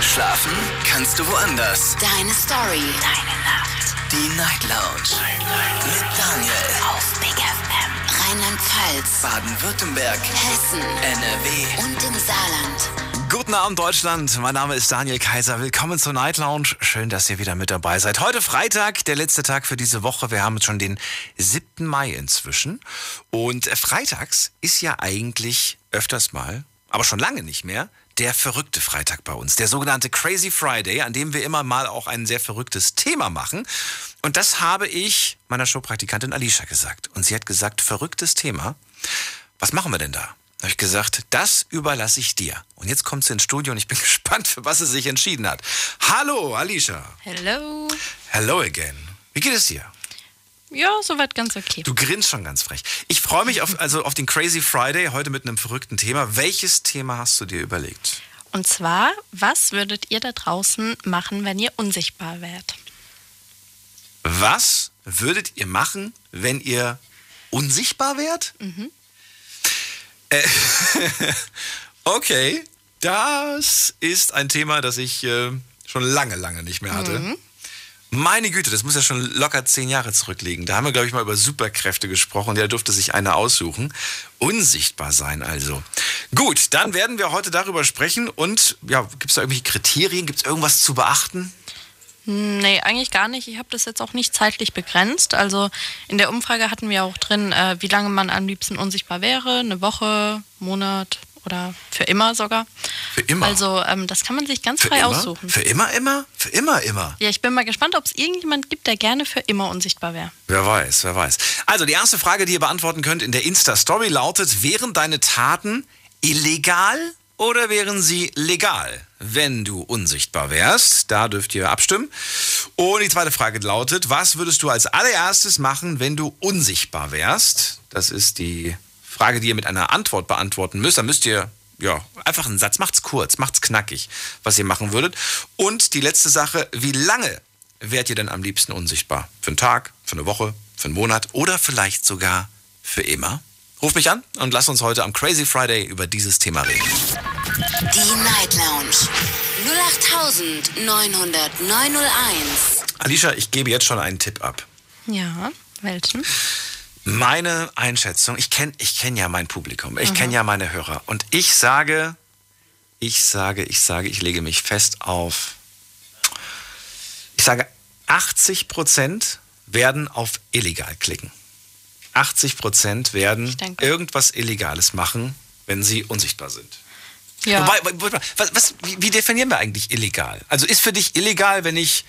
Schlafen kannst du woanders. Deine Story. Deine Nacht. Die Night Lounge. Mit Daniel. Auf Big FM. Rheinland-Pfalz. Baden-Württemberg. Hessen. NRW. Und im Saarland. Guten Abend Deutschland, mein Name ist Daniel Kaiser. Willkommen zur Night Lounge. Schön, dass ihr wieder mit dabei seid. Heute Freitag, der letzte Tag für diese Woche. Wir haben schon den 7. Mai inzwischen. Und freitags ist ja eigentlich öfters mal, aber schon lange nicht mehr, der verrückte Freitag bei uns. Der sogenannte Crazy Friday, an dem wir immer mal auch ein sehr verrücktes Thema machen. Und das habe ich meiner Showpraktikantin Alicia gesagt. Und sie hat gesagt, verrücktes Thema. Was machen wir denn da? Da habe ich gesagt, das überlasse ich dir. Und jetzt kommt sie ins Studio und ich bin gespannt, für was sie sich entschieden hat. Hallo, Alicia. Hello. Hello again. Wie geht es dir? Ja, soweit ganz okay. Du grinst schon ganz frech. Ich freue mich auf, also auf den Crazy Friday heute mit einem verrückten Thema. Welches Thema hast du dir überlegt? Und zwar, was würdet ihr da draußen machen, wenn ihr unsichtbar wärt? Was würdet ihr machen, wenn ihr unsichtbar wärt? Äh, okay, das ist ein Thema, das ich äh, schon lange, lange nicht mehr hatte. Meine Güte, das muss ja schon locker zehn Jahre zurückliegen. Da haben wir, glaube ich, mal über Superkräfte gesprochen. Der durfte sich eine aussuchen. Unsichtbar sein also. Gut, dann werden wir heute darüber sprechen. Und ja, gibt es da irgendwelche Kriterien? Gibt es irgendwas zu beachten? Nee, eigentlich gar nicht. Ich habe das jetzt auch nicht zeitlich begrenzt. Also in der Umfrage hatten wir auch drin, äh, wie lange man am liebsten unsichtbar wäre. Eine Woche, Monat oder für immer sogar. Für immer. Also ähm, das kann man sich ganz Für frei immer? aussuchen. Für immer, immer? Für immer, immer. Ja, ich bin mal gespannt, ob es irgendjemand gibt, der gerne für immer unsichtbar wäre. Wer weiß, wer weiß. Also die erste Frage, die ihr beantworten könnt in der Insta-Story lautet, wären deine Taten illegal oder wären sie legal, wenn du unsichtbar wärst? Da dürft ihr abstimmen. Und die zweite Frage lautet, was würdest du als allererstes machen, wenn du unsichtbar wärst? Das ist die Frage, die ihr mit einer Antwort beantworten müsst. Da müsst ihr ja, einfach einen Satz, macht's kurz, macht's knackig, was ihr machen würdet. Und die letzte Sache, wie lange wärt ihr denn am liebsten unsichtbar? Für einen Tag, für eine Woche, für einen Monat oder vielleicht sogar für immer? Ruf mich an und lass uns heute am Crazy Friday über dieses Thema reden. Die Night Lounge. 08901. Alicia, ich gebe jetzt schon einen Tipp ab. Ja, welchen? Meine Einschätzung, ich kenne ich kenn ja mein Publikum, ich kenne ja meine Hörer und ich sage, ich sage, ich sage, ich lege mich fest auf, ich sage, 80 Prozent werden auf illegal klicken. 80 Prozent werden irgendwas Illegales machen, wenn sie unsichtbar sind. Ja. Wobei, was, was, wie definieren wir eigentlich illegal? Also ist für dich illegal, wenn ich,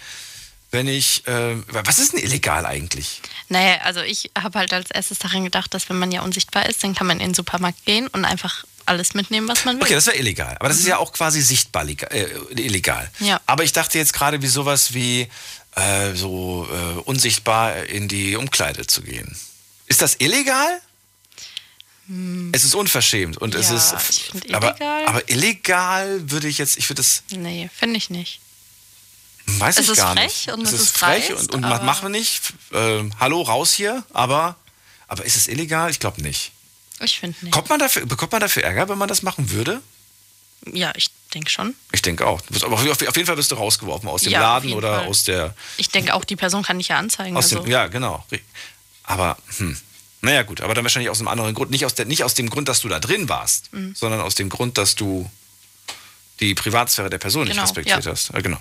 wenn ich, äh, was ist denn illegal eigentlich? Naja, also ich habe halt als erstes daran gedacht, dass wenn man ja unsichtbar ist, dann kann man in den Supermarkt gehen und einfach alles mitnehmen, was man will. Okay, das wäre illegal. Aber das ist ja auch quasi sichtbar äh, illegal. Ja. Aber ich dachte jetzt gerade wie sowas wie äh, so äh, unsichtbar in die Umkleide zu gehen. Ist das illegal? Es ist unverschämt und es Ja, ist. ich find aber, illegal- aber illegal würde ich jetzt, ich würde das, Nee, finde ich nicht. Weiß Es ich ist gar frech nicht. und es es ist frech dreist, und, und machen wir nicht. Ähm, hallo, raus hier. Aber, aber ist es illegal? Ich glaube nicht. Ich finde nicht. Kommt man dafür, bekommt man dafür Ärger, wenn man das machen würde? Ja, ich denke schon. Ich denke auch. Aber auf auf jeden Fall bist du rausgeworfen aus dem Ja, Laden oder Fall. aus der. Ich denke auch, die Person kann dich ja anzeigen. Aus also. dem, ja, genau. Aber, hm. Naja, gut, aber dann wahrscheinlich aus einem anderen Grund. Nicht aus, der, nicht aus dem Grund, dass du da drin warst, Mhm. sondern aus dem Grund, dass du die Privatsphäre der Person nicht Genau, respektiert ja. hast. Ja, genau.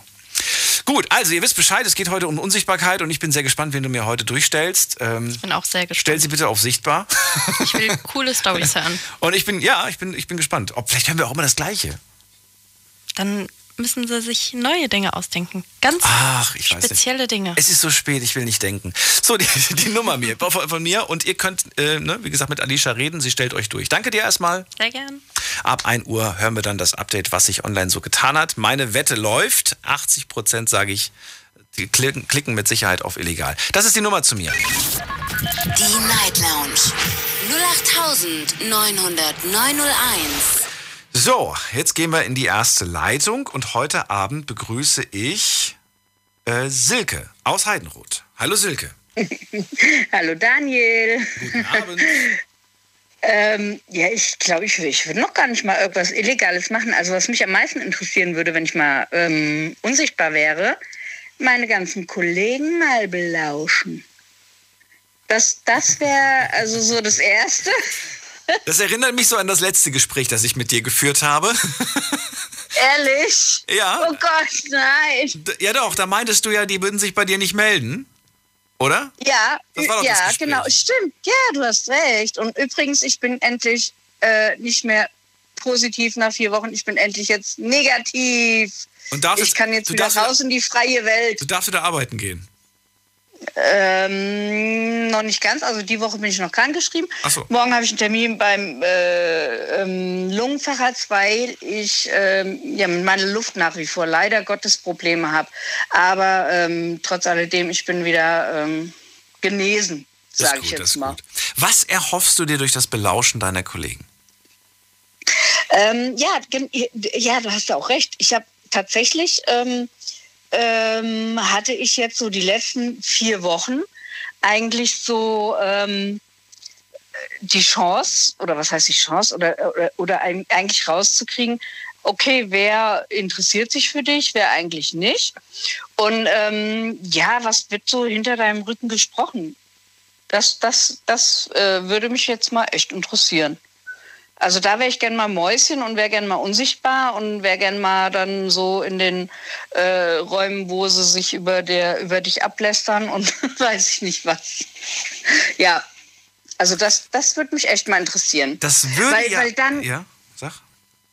Gut, also ihr wisst Bescheid, es geht heute um Unsichtbarkeit und ich bin sehr gespannt, wen du mir heute durchstellst. Ähm, Ich bin auch sehr stell gespannt. sie bitte auf sichtbar. Ich will coole Storys hören. Und ich bin, ja, ich bin, ich bin gespannt. Ob, vielleicht hören wir auch immer das Gleiche. Dann müssen sie sich neue Dinge ausdenken. Ganz Ach, ich weiß nicht. spezielle Dinge. Es ist so spät, ich will nicht denken. So, die, die Nummer mir, von, von mir. Und ihr könnt, äh, ne, wie gesagt, mit Alicia reden. Sie stellt euch durch. Danke dir erstmal. Sehr gern. Ab 1 Uhr hören wir dann das Update, was sich online so getan hat. Meine Wette läuft. 80 Prozent sage ich, die klicken, klicken mit Sicherheit auf illegal. Das ist die Nummer zu mir. Die Night Lounge. 08901. So, jetzt gehen wir in die erste Leitung und heute Abend begrüße ich äh, Silke aus Heidenroth. Hallo Silke. Hallo Daniel. Guten Abend. Ähm, ja, ich glaube, ich, ich würde noch gar nicht mal irgendwas Illegales machen. Also was mich am meisten interessieren würde, wenn ich mal ähm, unsichtbar wäre, meine ganzen Kollegen mal belauschen. Das, das wäre also so das Erste. Das erinnert mich so an das letzte Gespräch, das ich mit dir geführt habe. Ehrlich? Ja. Oh Gott, nein. Ja doch, da meintest du ja, die würden sich bei dir nicht melden. Oder? Ja, Das war doch das ja, genau. Stimmt. Ja, du hast recht. Und übrigens, ich bin endlich äh, nicht mehr positiv nach vier Wochen. Ich bin endlich jetzt negativ. Und darfst ich kann jetzt wieder- raus in die freie Welt. Du darfst wieder arbeiten gehen. Ähm, noch nicht ganz. Also die Woche bin ich noch krankgeschrieben. Ach so. Morgen habe ich einen Termin beim äh, ähm, Lungenfacharzt, weil ich ähm, ja, mit meiner Luft nach wie vor leider Gottes Probleme habe. Aber ähm, trotz alledem, ich bin wieder ähm, genesen, sage ich jetzt mal. gut. Was erhoffst du dir durch das Belauschen deiner Kollegen? Ähm, ja, ja, du hast ja auch recht. Ich habe tatsächlich, ähm, ähm, hatte ich jetzt so die letzten vier Wochen eigentlich so ähm, die Chance, oder was heißt die Chance, oder, oder, oder eigentlich rauszukriegen, okay, wer interessiert sich für dich, wer eigentlich nicht. Und ähm, ja, was wird so hinter deinem Rücken gesprochen? Das, das, das äh, würde mich jetzt mal echt interessieren. Also da wäre ich gern mal Mäuschen und wäre gern mal unsichtbar und wäre gern mal dann so in den äh, Räumen, wo sie sich über, der, über dich ablästern und weiß ich nicht was. Ja, also das, das würde mich echt mal interessieren. Das würde Weil- ja. weil dann- ja, sag.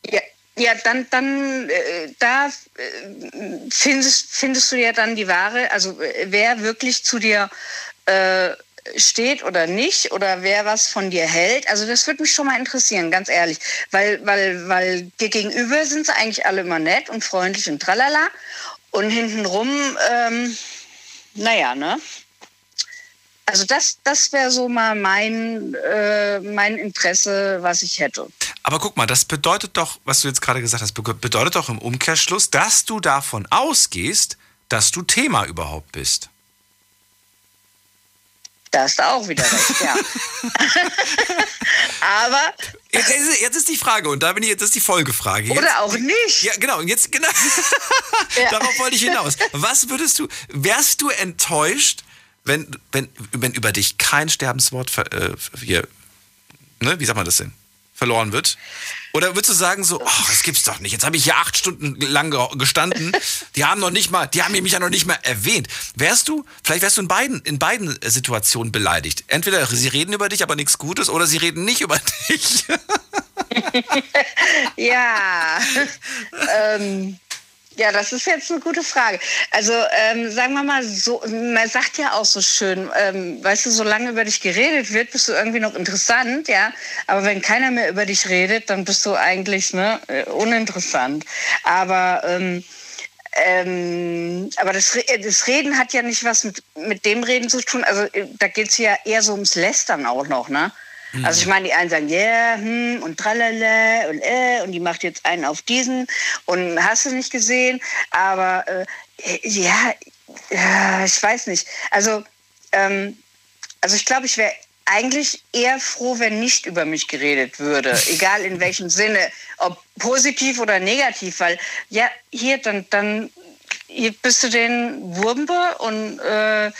Ja, ja dann, dann äh, da äh, findest, findest du ja dann die Ware, also äh, wer wirklich zu dir äh, steht oder nicht oder wer was von dir hält. Also das würde mich schon mal interessieren, ganz ehrlich. Weil, weil, weil dir gegenüber sind sie eigentlich alle immer nett und freundlich und tralala. Und hintenrum, ähm, naja, ne? Also das, das wäre so mal mein, äh, mein Interesse, was ich hätte. Aber guck mal, das bedeutet doch, was du jetzt gerade gesagt hast, be- bedeutet doch im Umkehrschluss, dass du davon ausgehst, dass du Thema überhaupt bist. Da hast du auch wieder recht, ja. Aber, Jetzt, ist- jetzt ist die Frage, und da bin ich jetzt ist die Folgefrage. Jetzt, oder auch nicht. Ja, genau, und jetzt, genau. Ja. Darauf wollte ich hinaus. Was würdest du, wärst du enttäuscht, wenn, wenn, wenn über dich kein Sterbenswort, äh, hier, ne, wie sagt man das denn, verloren wird? Oder würdest du sagen so, ach, das gibt's doch nicht. Jetzt habe ich hier acht Stunden lang ge- gestanden. Die haben noch nicht mal, die haben mich ja noch nicht mal erwähnt. Wärst du, vielleicht wärst du in beiden, in beiden Situationen beleidigt. Entweder sie reden über dich, aber nichts Gutes, oder sie reden nicht über dich. Ja. ähm, ja, das ist jetzt eine gute Frage. Also ähm, sagen wir mal so, man sagt ja auch so schön, ähm, weißt du, solange über dich geredet wird, bist du irgendwie noch interessant, ja. Aber wenn keiner mehr über dich redet, dann bist du eigentlich ne, äh, uninteressant. Aber ähm, ähm, aber das, Re- das Reden hat ja nicht was mit, mit dem Reden zu tun. Also äh, da geht es ja eher so ums Lästern auch noch, ne? Also ich meine, die einen sagen, ja, yeah, hm, und tralala und äh, und die macht jetzt einen auf diesen und hast du nicht gesehen. Aber äh, ja, ja, ich weiß nicht. Also, ähm, also ich glaube, ich wäre eigentlich eher froh, wenn nicht über mich geredet würde, egal in welchem Sinne, ob positiv oder negativ, weil ja, hier, dann, dann hier bist du den Wurmbe und äh,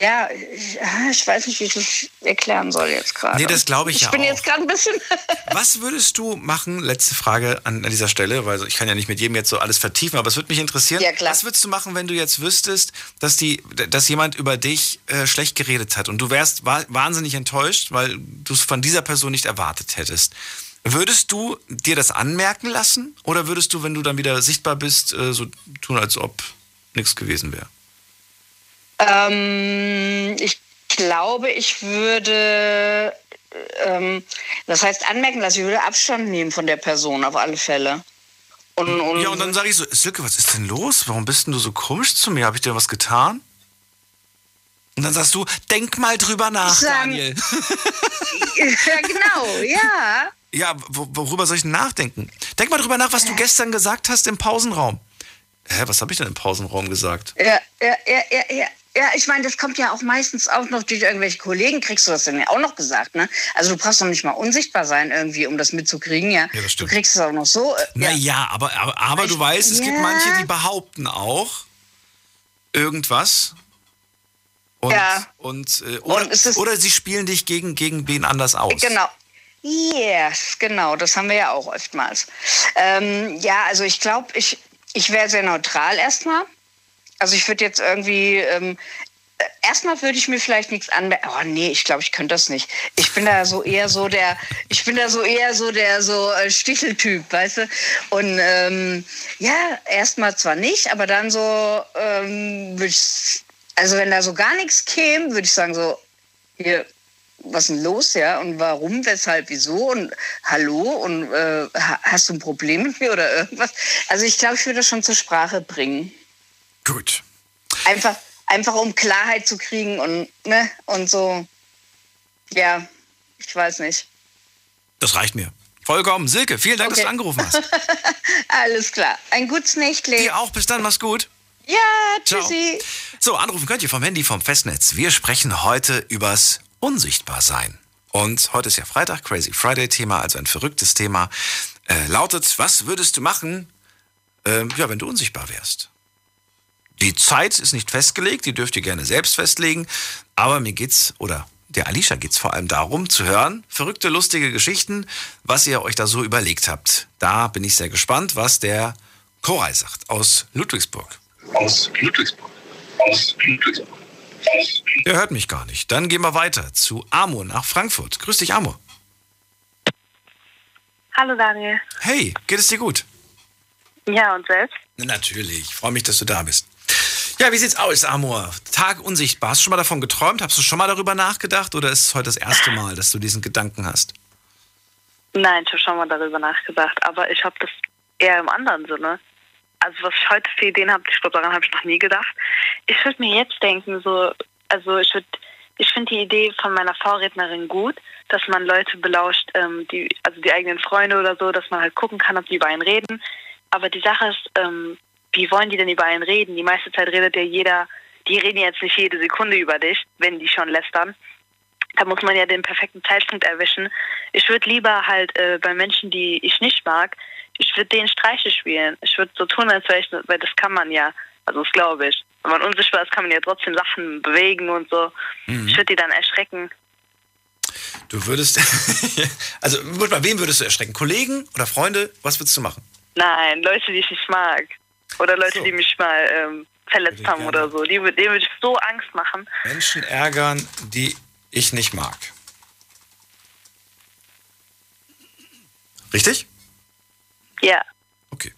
ja, ich, ich weiß nicht, wie ich das erklären soll jetzt gerade. Nee, das glaube ich ich ja bin auch. jetzt gerade ein bisschen. Was würdest du machen? Letzte Frage an, dieser Stelle, weil ich kann ja nicht mit jedem jetzt so alles vertiefen, aber es würde mich interessieren. Ja, klar. Was würdest du machen, wenn du jetzt wüsstest, dass, die, dass jemand über dich äh, schlecht geredet hat und du wärst wa wahnsinnig enttäuscht, weil du es von dieser Person nicht erwartet hättest? Würdest du dir das anmerken lassen oder würdest du, wenn du dann wieder sichtbar bist, äh, so tun, als ob nichts gewesen wäre? Ähm, ich glaube, ich würde, ähm, das heißt anmerken lassen, ich würde Abstand nehmen von der Person auf alle Fälle. Und, und, Ja, und dann sage ich so, Silke, was ist denn los? Warum bist denn du so komisch zu mir? Habe ich dir was getan? Und dann sagst du, denk mal drüber nach, sagen- Daniel. ja, genau, ja. Ja, wo, worüber soll ich denn nachdenken? Denk mal drüber nach, was du gestern gesagt hast im Pausenraum. Hä, was habe ich denn im Pausenraum gesagt? Ja, ja, ja, ja, ja. Ja, ich meine, das kommt ja auch meistens auch noch durch irgendwelche Kollegen, kriegst du das denn ja auch noch gesagt, ne? Also du brauchst doch nicht mal unsichtbar sein irgendwie, um das mitzukriegen, ja. Ja, das stimmt. Du kriegst es auch noch so. Äh, ja. Naja, aber, aber, aber du Ich- weißt, es gibt ja. manche, die behaupten auch irgendwas. Und, Ja. und, äh, oder, Und ist- oder sie spielen dich gegen, gegen wen anders aus. Genau. Yes, genau, das haben wir ja auch oftmals. Ähm, ja, also ich glaube, ich, ich wäre sehr neutral erstmal. Also ich würde jetzt irgendwie, ähm, äh, erstmal würde ich mir vielleicht nichts anmerken. Oh nee, ich glaube, ich könnte das nicht. Ich bin da so eher so der, ich bin da so eher so der so äh, Sticheltyp, weißt du? Und ähm, ja, erstmal zwar nicht, aber dann so ähm, würde ich, also wenn da so gar nichts käme, würde ich sagen so, hier, was ist denn los, ja? Und warum, weshalb, wieso? Und hallo? Und äh, ha- hast du ein Problem mit mir oder irgendwas? Also ich glaube, ich würde das schon zur Sprache bringen. Gut. Einfach, einfach um Klarheit zu kriegen und, ne, und so. Ja, ich weiß nicht. Das reicht mir. Vollkommen. Silke, vielen Dank, dass Okay. du angerufen hast. Alles klar. Ein gutes Nächtle. Dir auch. Bis dann. Mach's gut. Ja, Ciao. tschüssi. So, anrufen könnt ihr vom Handy, vom Festnetz. Wir sprechen heute übers Unsichtbarsein. Und heute ist ja Freitag, Crazy Friday Thema, also ein verrücktes Thema. Äh, lautet, was würdest du machen, ähm, ja, wenn du unsichtbar wärst? Die Zeit ist nicht festgelegt, die dürft ihr gerne selbst festlegen. Aber mir geht's, oder der Alicia geht's vor allem darum, zu hören, verrückte, lustige Geschichten, was ihr euch da so überlegt habt. Da bin ich sehr gespannt, was der Koray sagt aus Ludwigsburg. aus Ludwigsburg. Aus Ludwigsburg. Der hört mich gar nicht. Dann gehen wir weiter zu Amor nach Frankfurt. Grüß dich, Amor. Hallo Daniel. Hey, geht es dir gut? Ja, und selbst? Natürlich, ich freue mich, dass du da bist. Ja, wie sieht's aus, Amor? Tag unsichtbar. Hast du schon mal davon geträumt? Hast du schon mal darüber nachgedacht? Oder ist es heute das erste Mal, dass du diesen Gedanken hast? Nein, ich habe schon mal darüber nachgedacht, aber ich habe das eher im anderen Sinne. Also was ich heute für Ideen habe, ich glaube, daran habe ich noch nie gedacht. Ich würde mir jetzt denken, so, also ich würde, ich finde die Idee von meiner Vorrednerin gut, dass man Leute belauscht, ähm, die, also die eigenen Freunde oder so, dass man halt gucken kann, ob die über einen reden. Aber die Sache ist, ähm, wie wollen die denn über einen reden? Die meiste Zeit redet ja jeder, die reden jetzt nicht jede Sekunde über dich, wenn die schon lästern. Da muss man ja den perfekten Zeitpunkt erwischen. Ich würde lieber halt äh, bei Menschen, die ich nicht mag, ich würde denen Streiche spielen. Ich würde so tun, als wäre ich, weil das kann man ja. Also das glaube ich. Wenn man unsichtbar ist, kann man ja trotzdem Sachen bewegen und so. Ich würde die dann erschrecken. Du würdest. also, bei wem würdest du erschrecken? Kollegen oder Freunde? Was würdest du machen? Nein, Leute, die ich nicht mag. Oder Leute, So. die mich mal ähm, verletzt Würde haben oder so. Die, denen würde ich so Angst machen. Menschen ärgern, die ich nicht mag. Richtig? Ja. Okay.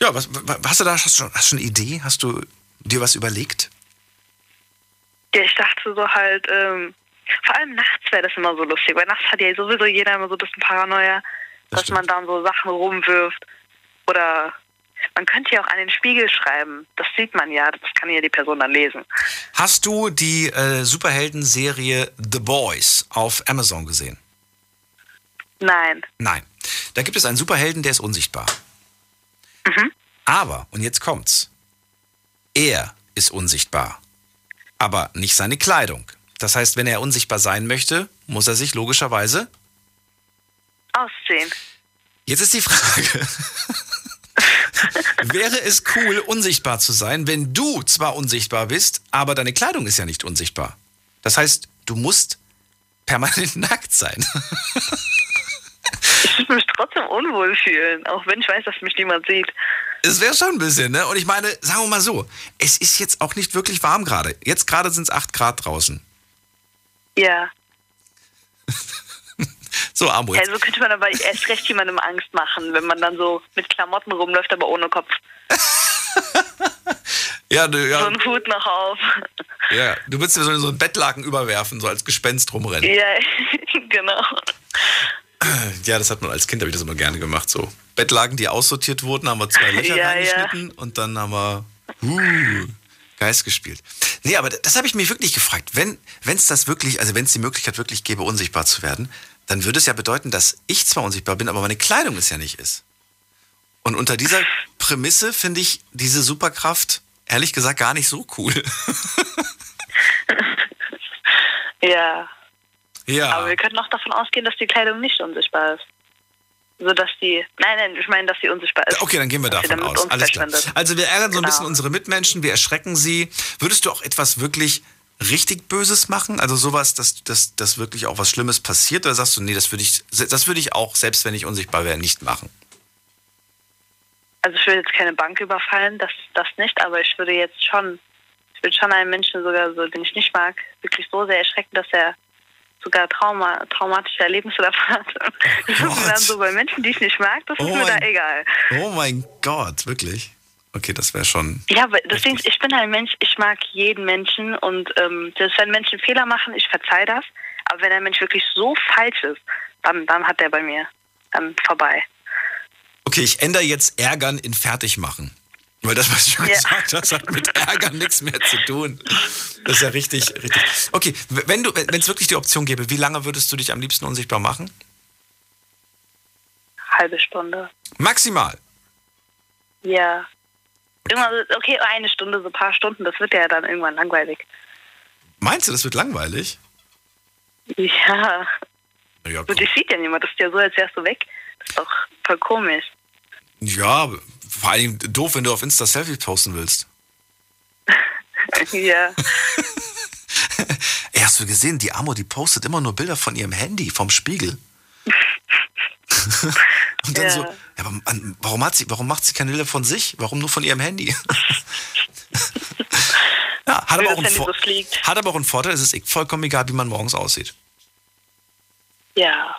Ja, was, was hast du da? Hast du schon, hast du eine Idee? Hast du dir was überlegt? Ja, ich dachte so halt, ähm, vor allem nachts wäre das immer so lustig, weil nachts hat ja sowieso jeder immer so ein bisschen Paranoia, Das dass man dann so Sachen rumwirft. Oder man könnte ja auch an den Spiegel schreiben. Das sieht man ja, das kann ja die Person dann lesen. Hast du die äh, Superhelden-Serie The Boys auf Amazon gesehen? Nein. Nein. Da gibt es einen Superhelden, der ist unsichtbar. Aber, und jetzt kommt's, er ist unsichtbar, aber nicht seine Kleidung. Das heißt, wenn er unsichtbar sein möchte, muss er sich logischerweise. Ausziehen. Jetzt ist die Frage. Wäre es cool, unsichtbar zu sein, wenn du zwar unsichtbar bist, aber deine Kleidung ist ja nicht unsichtbar? Das heißt, du musst permanent nackt sein. Ich würde mich trotzdem unwohl fühlen, auch wenn ich weiß, dass mich niemand sieht. Es wäre schon ein bisschen, ne? Und ich meine, sagen wir mal so, es ist jetzt auch nicht wirklich warm gerade. Jetzt gerade sind es 8 Grad draußen. Ja. So, Amo, jetzt. Also könnte man aber erst recht jemandem Angst machen, wenn man dann so mit Klamotten rumläuft, aber ohne Kopf. Ja, du, So ja, einen Hut noch auf. ja, du würdest dir so so einen Bettlaken überwerfen, so als Gespenst rumrennen. Ja, genau. Ja, das hat man als Kind, habe ich das immer gerne gemacht. So Bettlaken, die aussortiert wurden, haben wir zwei Löcher Ja, reingeschnitten und dann haben wir uh, Geist gespielt. Nee, aber das habe ich mich wirklich gefragt. Wenn es das wirklich, also wenn es die Möglichkeit wirklich gäbe, unsichtbar zu werden, dann würde es ja bedeuten, dass ich zwar unsichtbar bin, aber meine Kleidung es ja nicht ist. Und unter dieser Prämisse finde ich diese Superkraft ehrlich gesagt gar nicht so cool. Ja. Ja. Aber wir könnten auch davon ausgehen, dass die Kleidung nicht unsichtbar ist. So dass die. Nein, nein, ich meine, dass sie unsichtbar ist. Okay, dann gehen wir davon aus. Alles klar. Also wir ärgern so ein Genau. bisschen unsere Mitmenschen, wir erschrecken sie. Würdest du auch etwas wirklich richtig Böses machen? Also sowas, dass, dass, dass wirklich auch was Schlimmes passiert? Oder sagst du, nee, das würde ich, das würde ich auch, selbst wenn ich unsichtbar wäre, nicht machen? Also ich würde jetzt keine Bank überfallen, das, das nicht, aber ich würde jetzt schon, ich würde schon einen Menschen sogar so, den ich nicht mag, wirklich so sehr erschrecken, dass er sogar Trauma, traumatische Erlebnisse davon hat. Das ist mir dann so bei Menschen, die ich nicht mag, das ist Oh mir da mein- egal. Oh mein Gott, wirklich? Okay, das wäre schon. Ja, aber deswegen, ich bin ein Mensch, ich mag jeden Menschen und ähm, dass wenn Menschen Fehler machen, ich verzeih das. Aber wenn ein Mensch wirklich so falsch ist, dann, dann hat der bei mir dann vorbei. Okay, ich ändere jetzt Ärgern in Fertigmachen. Weil das, was du schon Ja. gesagt hast, hat mit Ärgern nichts mehr zu tun. Das ist ja richtig, richtig. Okay, wenn du, wenn es wirklich die Option gäbe, wie lange würdest du dich am liebsten unsichtbar machen? Halbe Stunde. Maximal. Ja. Irgendwann, okay, eine Stunde, so ein paar Stunden, das wird ja dann irgendwann langweilig. Meinst du, das wird langweilig? Ja, Ja, und dich sieht ja niemand, das ist ja so, als wärst du weg. Das ist doch voll komisch. ja, vor allem doof, wenn du auf Insta Selfie posten willst. ja. Ey, hast du gesehen, die Amo, die postet immer nur Bilder von ihrem Handy, vom Spiegel. Und dann Ja. so, ja, aber warum, hat sie, warum macht sie keine Bilder von sich? Warum nur von ihrem Handy? ja, hat aber, auch einen so hat aber auch einen Vorteil, es ist eh vollkommen egal, wie man morgens aussieht. Ja.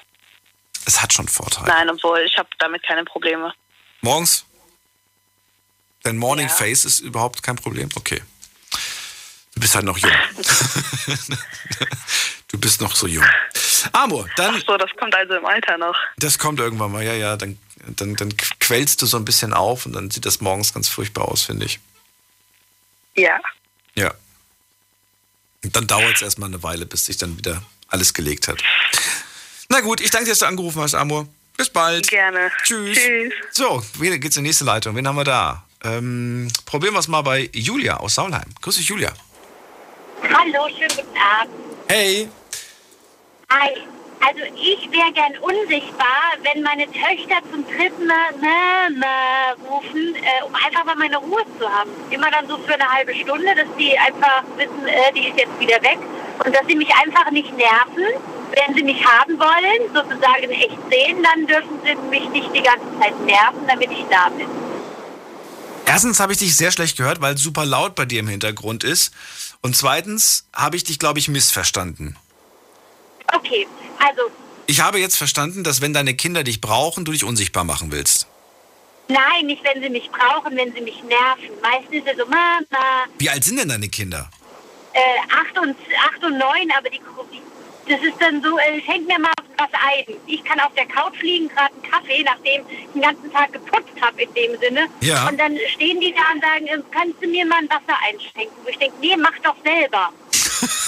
Es hat schon Vorteile. Nein, obwohl, ich habe damit keine Probleme. Morgens? Dein Morning Ja. Face ist überhaupt kein Problem? Okay. Du bist halt noch jung. du bist noch so jung. Amor, dann, Ach so, das kommt also im Alter noch. das kommt irgendwann mal, ja, ja, dann, dann, dann quellst du so ein bisschen auf und dann sieht das morgens ganz furchtbar aus, finde ich. Ja. Ja. Und dann dauert es erstmal eine Weile, bis sich dann wieder alles gelegt hat. Na gut, ich danke dir, dass du angerufen hast, Amor. Bis bald. Gerne. Tschüss. Tschüss. So, wieder geht's in die nächste Leitung. Wen haben wir da? Ähm, probieren wir es mal bei Julia aus Saulheim. Grüß dich, Julia. Hallo, schönen guten Abend. Hey. Also ich wäre gern unsichtbar, wenn meine Töchter zum dritten Mal Mama rufen, äh, um einfach mal meine Ruhe zu haben. Immer dann so für eine halbe Stunde, dass die einfach wissen, äh, die ist jetzt wieder weg. Und dass sie mich einfach nicht nerven. Wenn sie mich haben wollen, sozusagen echt sehen, dann dürfen sie mich nicht die ganze Zeit nerven, damit ich da bin. Erstens habe ich dich sehr schlecht gehört, weil es super laut bei dir im Hintergrund ist. Und zweitens habe ich dich, glaube ich, missverstanden. Okay, also Ich habe jetzt verstanden, dass wenn deine Kinder dich brauchen, du dich unsichtbar machen willst. nein, nicht wenn sie mich brauchen, wenn sie mich nerven. Meistens ist es so, Mama, Wie alt sind denn deine Kinder? äh, acht und, acht und neun, aber die, die das ist dann so, äh, schenk mir mal was ein. Ich kann auf der Couch liegen, gerade einen Kaffee, nachdem ich den ganzen Tag geputzt habe in dem Sinne. Ja. Und dann stehen die da und sagen, äh, kannst du mir mal ein Wasser einschenken? Wo ich denke, nee, mach doch selber.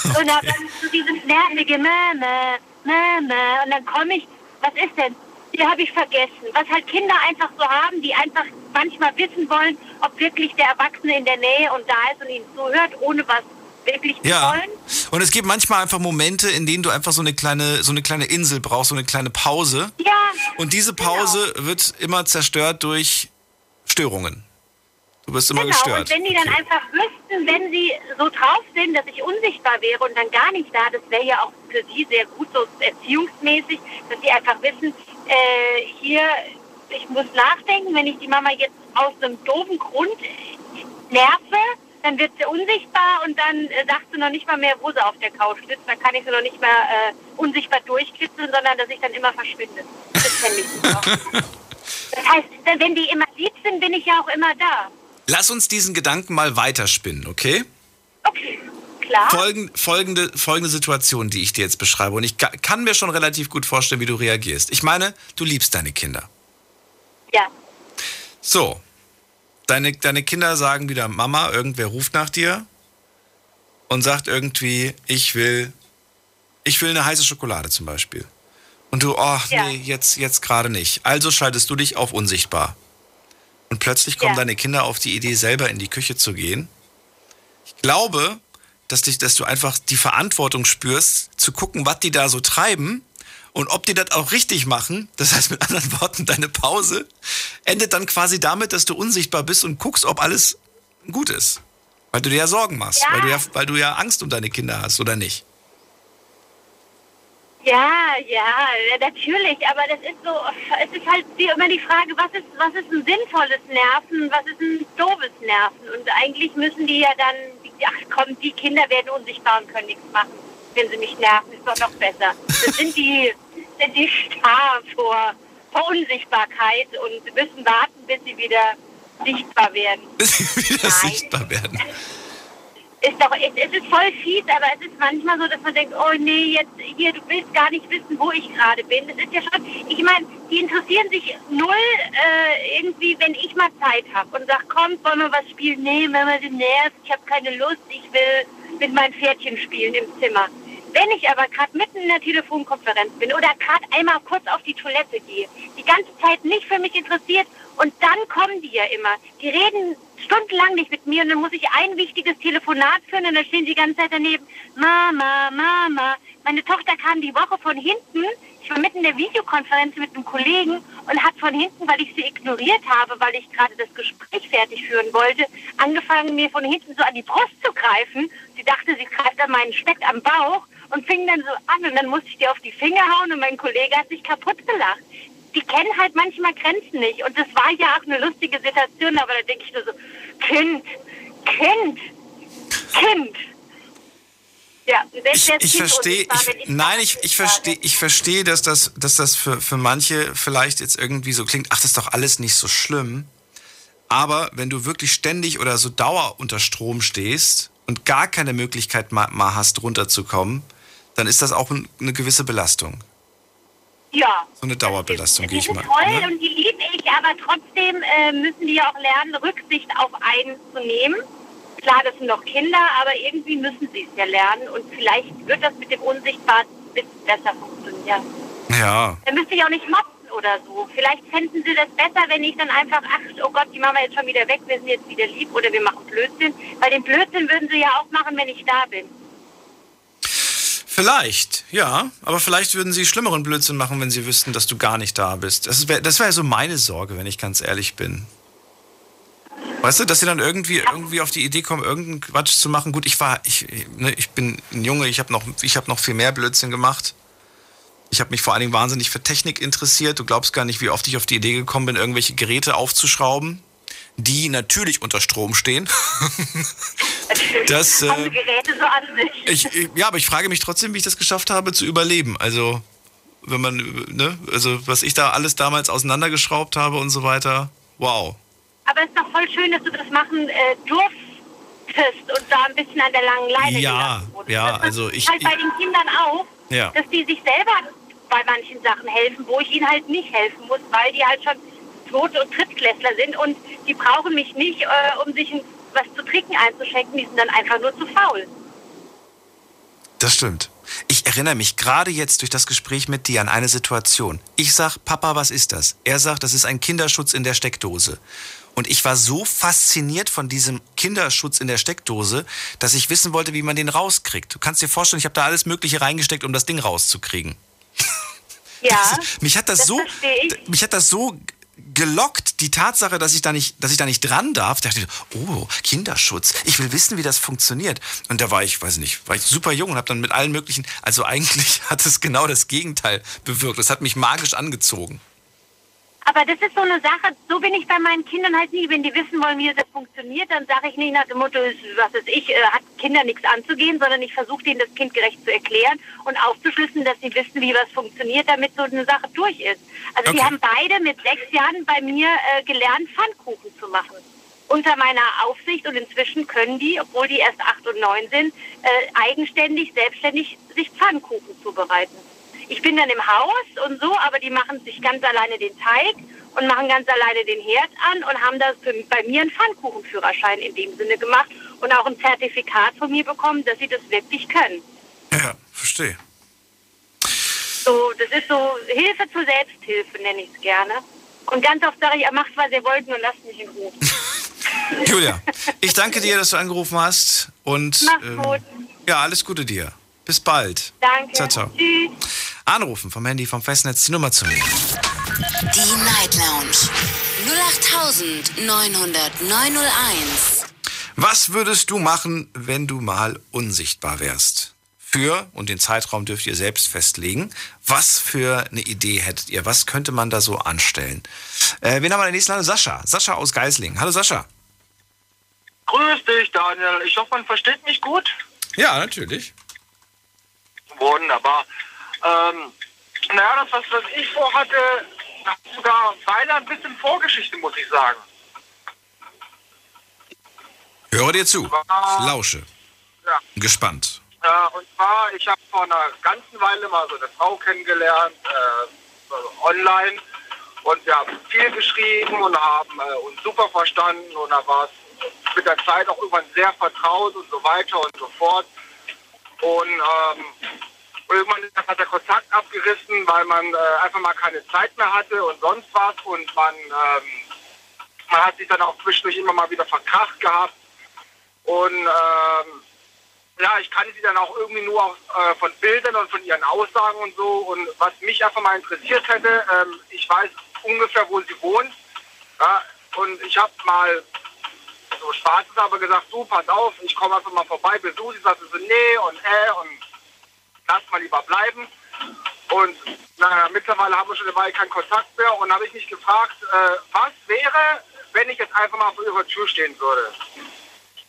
Und dann so dieses nervige Mama, Mama. Und dann komme ich, was ist denn? Die habe ich vergessen. Was halt Kinder einfach so haben, die einfach manchmal wissen wollen, ob wirklich der Erwachsene in der Nähe und da ist und ihnen zuhört, ohne was wirklich zu Ja. wollen. Und es gibt manchmal einfach Momente, in denen du einfach so eine kleine, so eine kleine Insel brauchst, so eine kleine Pause. Ja. Und diese genau. Pause wird immer zerstört durch Störungen. Du wirst immer Genau, gestört. und wenn die dann Okay. einfach wüssten, wenn sie so drauf sind, dass ich unsichtbar wäre und dann gar nicht da, das wäre ja auch für sie sehr gut, so erziehungsmäßig, dass sie einfach wissen, äh, hier, ich muss nachdenken, wenn ich die Mama jetzt aus einem doofen Grund nerve, dann wird sie unsichtbar und dann äh, sagt sie noch nicht mal mehr, wo sie auf der Couch sitzt. Dann kann ich sie noch nicht mehr äh, unsichtbar durchkitzeln, sondern dass ich dann immer verschwinde. Das fände ich super. Das heißt, wenn die immer lieb sind, bin ich ja auch immer da. Lass uns diesen Gedanken mal weiterspinnen, okay? Okay, klar. Folgen, folgende, folgende Situation, die ich dir jetzt beschreibe. Und ich ka- kann mir schon relativ gut vorstellen, wie du reagierst. Ich meine, du liebst deine Kinder. Ja. So. Deine, deine Kinder sagen wieder, Mama, irgendwer ruft nach dir und sagt irgendwie, ich will, ich will eine heiße Schokolade zum Beispiel. Und du, oh, Ja. nee, jetzt, jetzt gerade nicht. Also schaltest du dich auf unsichtbar. Und plötzlich kommen Ja. deine Kinder auf die Idee, selber in die Küche zu gehen. Ich glaube, dass, dich, dass du einfach die Verantwortung spürst, zu gucken, was die da so treiben und ob die das auch richtig machen. Das heißt mit anderen Worten, deine Pause endet dann quasi damit, dass du unsichtbar bist und guckst, ob alles gut ist. Weil du dir ja Sorgen machst, Ja. Weil, du ja, weil du ja Angst um deine Kinder hast, oder nicht? Ja, ja, natürlich, aber das ist so, es ist halt immer die Frage, was ist, was ist ein sinnvolles Nerven, was ist ein doofes Nerven? Und eigentlich müssen die ja dann, ach komm, die Kinder werden unsichtbar und können nichts machen, wenn sie mich nerven, ist doch noch besser. Das sind die, sind die starr vor, vor Unsichtbarkeit und müssen warten, bis sie wieder sichtbar werden. Bis sie wieder Nein. sichtbar werden. Ist doch, es, es ist voll fies, aber es ist manchmal so, dass man denkt, oh nee, jetzt hier, du willst gar nicht wissen, wo ich gerade bin. Das ist ja schon, ich meine, die interessieren sich null äh, irgendwie, wenn ich mal Zeit habe und sag, komm, wollen wir was spielen? Nee, Mama, du nervst, ich habe keine Lust, ich will mit meinen Pferdchen spielen im Zimmer. Wenn ich aber gerade mitten in der Telefonkonferenz bin oder gerade einmal kurz auf die Toilette gehe, die ganze Zeit nicht für mich interessiert und dann kommen die ja immer. Die reden stundenlang nicht mit mir und dann muss ich ein wichtiges Telefonat führen und dann stehen sie die ganze Zeit daneben. Mama, Mama. Meine Tochter kam die Woche von hinten. Ich war mitten in der Videokonferenz mit einem Kollegen und hat von hinten, weil ich sie ignoriert habe, weil ich gerade das Gespräch fertig führen wollte, angefangen, mir von hinten so an die Brust zu greifen. Sie dachte, sie greift an meinen Speck am Bauch und fing dann so an und dann musste ich dir auf die Finger hauen und mein Kollege hat sich kaputt gelacht. Die kennen halt manchmal Grenzen nicht und das war ja auch eine lustige Situation, aber da denke ich nur so, Kind, Kind, Kind. Ja, Ich, das ich verstehe, nein, ich, ich verstehe, ich verstehe, dass das, dass das für, für manche vielleicht jetzt irgendwie so klingt, ach, das ist doch alles nicht so schlimm. Aber wenn du wirklich ständig oder so Dauer unter Strom stehst und gar keine Möglichkeit mal, mal hast, runterzukommen, dann ist das auch ein- eine gewisse Belastung. Ja. So eine Dauerbelastung, gehe Die ich mal. toll Ne? und die liebe ich, aber trotzdem äh, müssen die ja auch lernen, Rücksicht auf einen zu nehmen. Klar, das sind noch Kinder, aber irgendwie müssen sie es ja lernen und vielleicht wird das mit dem Unsichtbaren ein bisschen besser funktionieren. Ja, Dann müsste ich auch nicht motzen oder so. Vielleicht fänden sie das besser, wenn ich dann einfach, ach, oh Gott, die Mama ist schon wieder weg, wir sind jetzt wieder lieb oder wir machen Blödsinn. Weil den Blödsinn würden sie ja auch machen, wenn ich da bin. Vielleicht, ja. Aber vielleicht würden sie schlimmeren Blödsinn machen, wenn sie wüssten, dass du gar nicht da bist. Das wäre das wär so meine Sorge, wenn ich ganz ehrlich bin. Weißt du, dass sie dann irgendwie, irgendwie auf die Idee kommen, irgendeinen Quatsch zu machen. Gut, ich war, ich, ne, ich bin ein Junge, ich habe noch, hab noch viel mehr Blödsinn gemacht. Ich habe mich vor allen Dingen wahnsinnig für Technik interessiert. Du glaubst gar nicht, wie oft ich auf die Idee gekommen bin, irgendwelche Geräte aufzuschrauben, die natürlich unter Strom stehen. Das, Haben äh, sie Geräte so an sich. Ich, ich, ja, aber ich frage mich trotzdem, wie ich das geschafft habe zu überleben. Also, wenn man, ne, also was ich da alles damals auseinandergeschraubt habe und so weiter. Wow. Aber es ist doch voll schön, dass du das machen äh, durftest und da ein bisschen an der langen Leine Ja, ja, also ich- halt bei den Kindern auch, Ja. dass die sich selber bei manchen Sachen helfen, wo ich ihnen halt nicht helfen muss, weil die halt schon Zweite- und Drittklässler sind und die brauchen mich nicht, äh, um sich was zu trinken einzuschenken, die sind dann einfach nur zu faul. Das stimmt. Ich erinnere mich gerade jetzt durch das Gespräch mit dir an eine Situation. Ich sag, Papa, was ist das? Er sagt, das ist ein Kinderschutz in der Steckdose. Und ich war so fasziniert von diesem Kinderschutz in der Steckdose, dass ich wissen wollte, wie man den rauskriegt. Du kannst dir vorstellen, ich habe da alles Mögliche reingesteckt, um das Ding rauszukriegen. Ja, Mich hat das, das so, mich hat das so gelockt, die Tatsache, dass ich da nicht, dass ich da nicht dran darf. Da dachte ich, oh, Kinderschutz. Ich will wissen, wie das funktioniert. Und da war ich, weiß nicht, war ich super jung und habe dann mit allen möglichen, also eigentlich hat es genau das Gegenteil bewirkt. Es hat mich magisch angezogen. Aber das ist so eine Sache, so bin ich bei meinen Kindern halt nie. Wenn die wissen wollen, wie das funktioniert, dann sage ich nicht nach dem Motto, was ist ich, äh, hat Kinder nichts anzugehen, sondern ich versuche denen das kindgerecht zu erklären und aufzuschlüsseln, dass sie wissen, wie was funktioniert, damit so eine Sache durch ist. Also die Okay. haben beide mit sechs Jahren bei mir äh, gelernt, Pfannkuchen zu machen. Unter meiner Aufsicht und inzwischen können die, obwohl die erst acht und neun sind, äh, eigenständig, selbstständig sich Pfannkuchen zubereiten. Ich bin dann im Haus und so, aber die machen sich ganz alleine den Teig und machen ganz alleine den Herd an und haben das für, bei mir einen Pfannkuchenführerschein in dem Sinne gemacht und auch ein Zertifikat von mir bekommen, dass sie das wirklich können. Ja, verstehe. So, das ist so Hilfe zur Selbsthilfe, nenne ich es gerne. Und ganz oft sage ich, ja, macht, was ihr wollt, nur lasst mich in Ruhe. Julia, ich danke dir, dass du angerufen hast und ähm, ja, alles Gute dir. Bis bald. Danke. Ciao, ciao. Tschüss. Anrufen vom Handy vom Festnetz die Nummer zu mir. Die Night Lounge 08901. Was würdest du machen, wenn du mal unsichtbar wärst? Für, und den Zeitraum dürft ihr selbst festlegen, was für eine Idee hättet ihr? Was könnte man da so anstellen? Äh, wen haben wir in der nächsten Lande? Sascha. Sascha aus Geislingen. Hallo Sascha. Grüß dich, Daniel. Ich hoffe, man versteht mich gut. Ja, natürlich. Wunderbar. Ähm, naja, das, was, was ich vorhatte, hat sogar beinahe ein bisschen Vorgeschichte, muss ich sagen. Höre dir zu. Ich lausche. Ja. Gespannt. Äh, und zwar, ich habe vor einer ganzen Weile mal so eine Frau kennengelernt, äh, online. Und wir haben viel geschrieben und haben äh, uns super verstanden. Und da war es mit der Zeit auch irgendwann sehr vertraut und so weiter und so fort. Und ähm, irgendwann hat der Kontakt abgerissen, weil man äh, einfach mal keine Zeit mehr hatte und sonst was. Und man, ähm, man hat sich dann auch zwischendurch immer mal wieder verkracht gehabt. Und ähm, ja, ich kannte sie dann auch irgendwie nur auf, äh, von Bildern und von ihren Aussagen und so. Und was mich einfach mal interessiert hätte, ähm, ich weiß ungefähr, wo sie wohnt. Ja, und ich habe mal so schwarzes aber gesagt, du, pass auf, ich komme einfach mal vorbei, besuche sie. Sagte so, nee und äh und lass mal lieber bleiben. Und naja, mittlerweile haben wir schon eine Weile keinen Kontakt mehr. Und habe ich mich gefragt, äh, was wäre, wenn ich jetzt einfach mal vor ihrer Tür stehen würde?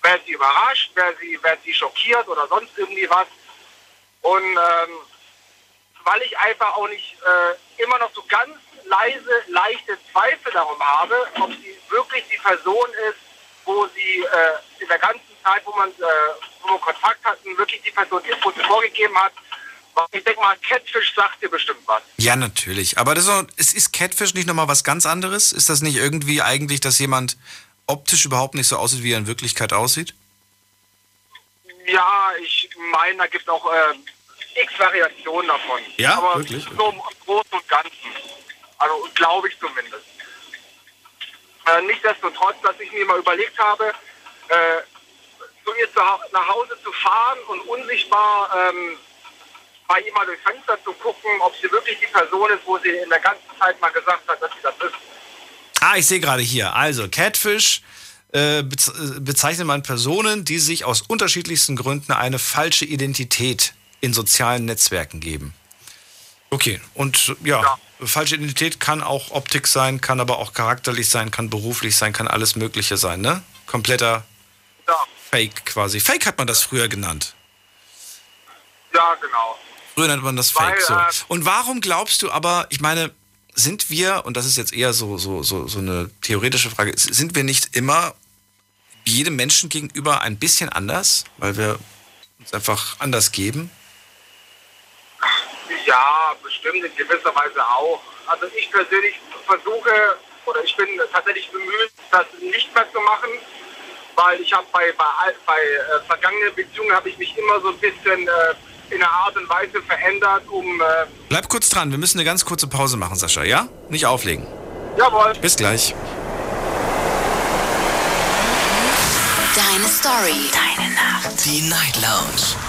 Wäre sie überrascht, wäre sie, wäre sie schockiert oder sonst irgendwie was? Und ähm, weil ich einfach auch nicht äh, immer noch so ganz leise, leichte Zweifel darum habe, ob sie wirklich die Person ist, wo sie äh, in der ganzen Zeit, wo man, äh, wo wir Kontakt hatten, wirklich die Person sie vorgegeben hat. Ich denke mal, Catfish sagt dir bestimmt was. Ja, natürlich. Aber das ist, auch- ist, ist Catfish nicht nochmal was ganz anderes? Ist das nicht irgendwie eigentlich, dass jemand optisch überhaupt nicht so aussieht, wie er in Wirklichkeit aussieht? Ja, ich meine, da gibt es auch äh, x Variationen davon. Ja, Aber wirklich? so im Großen und Ganzen. Also glaube ich zumindest. Äh, nichtsdestotrotz, dass ich mir mal überlegt habe, äh, zu ihr zu, nach Hause zu fahren und unsichtbar ähm, bei ihr mal durchs Fenster zu gucken, ob sie wirklich die Person ist, wo sie in der ganzen Zeit mal gesagt hat, dass sie das ist. Ah, ich sehe gerade hier. Also, Catfish äh, äh, bezeichnet man Personen, die sich aus unterschiedlichsten Gründen eine falsche Identität in sozialen Netzwerken geben. Okay, und ja, falsche Identität kann auch Optik sein, kann aber auch charakterlich sein, kann beruflich sein, kann alles Mögliche sein, ne? Kompletter Ja, Fake quasi. Fake hat man das früher genannt. ja genau. Früher nennt man das Weil, Fake. So. äh, Und warum glaubst du aber, ich meine, sind wir, und das ist jetzt eher so, so, so, so eine theoretische Frage, sind wir nicht immer jedem Menschen gegenüber ein bisschen anders, weil wir uns einfach anders geben? Ja, bestimmt in gewisser Weise auch. Also ich persönlich versuche oder ich bin tatsächlich bemüht, das nicht mehr zu machen, weil ich habe bei, bei, bei äh, vergangenen Beziehungen habe ich mich immer so ein bisschen äh, in einer Art und Weise verändert, um äh, Bleib kurz dran, wir müssen eine ganz kurze Pause machen, Sascha, ja? Nicht auflegen. jawohl. Bis gleich. Deine Story. Deine Nacht. Die Night Lounge.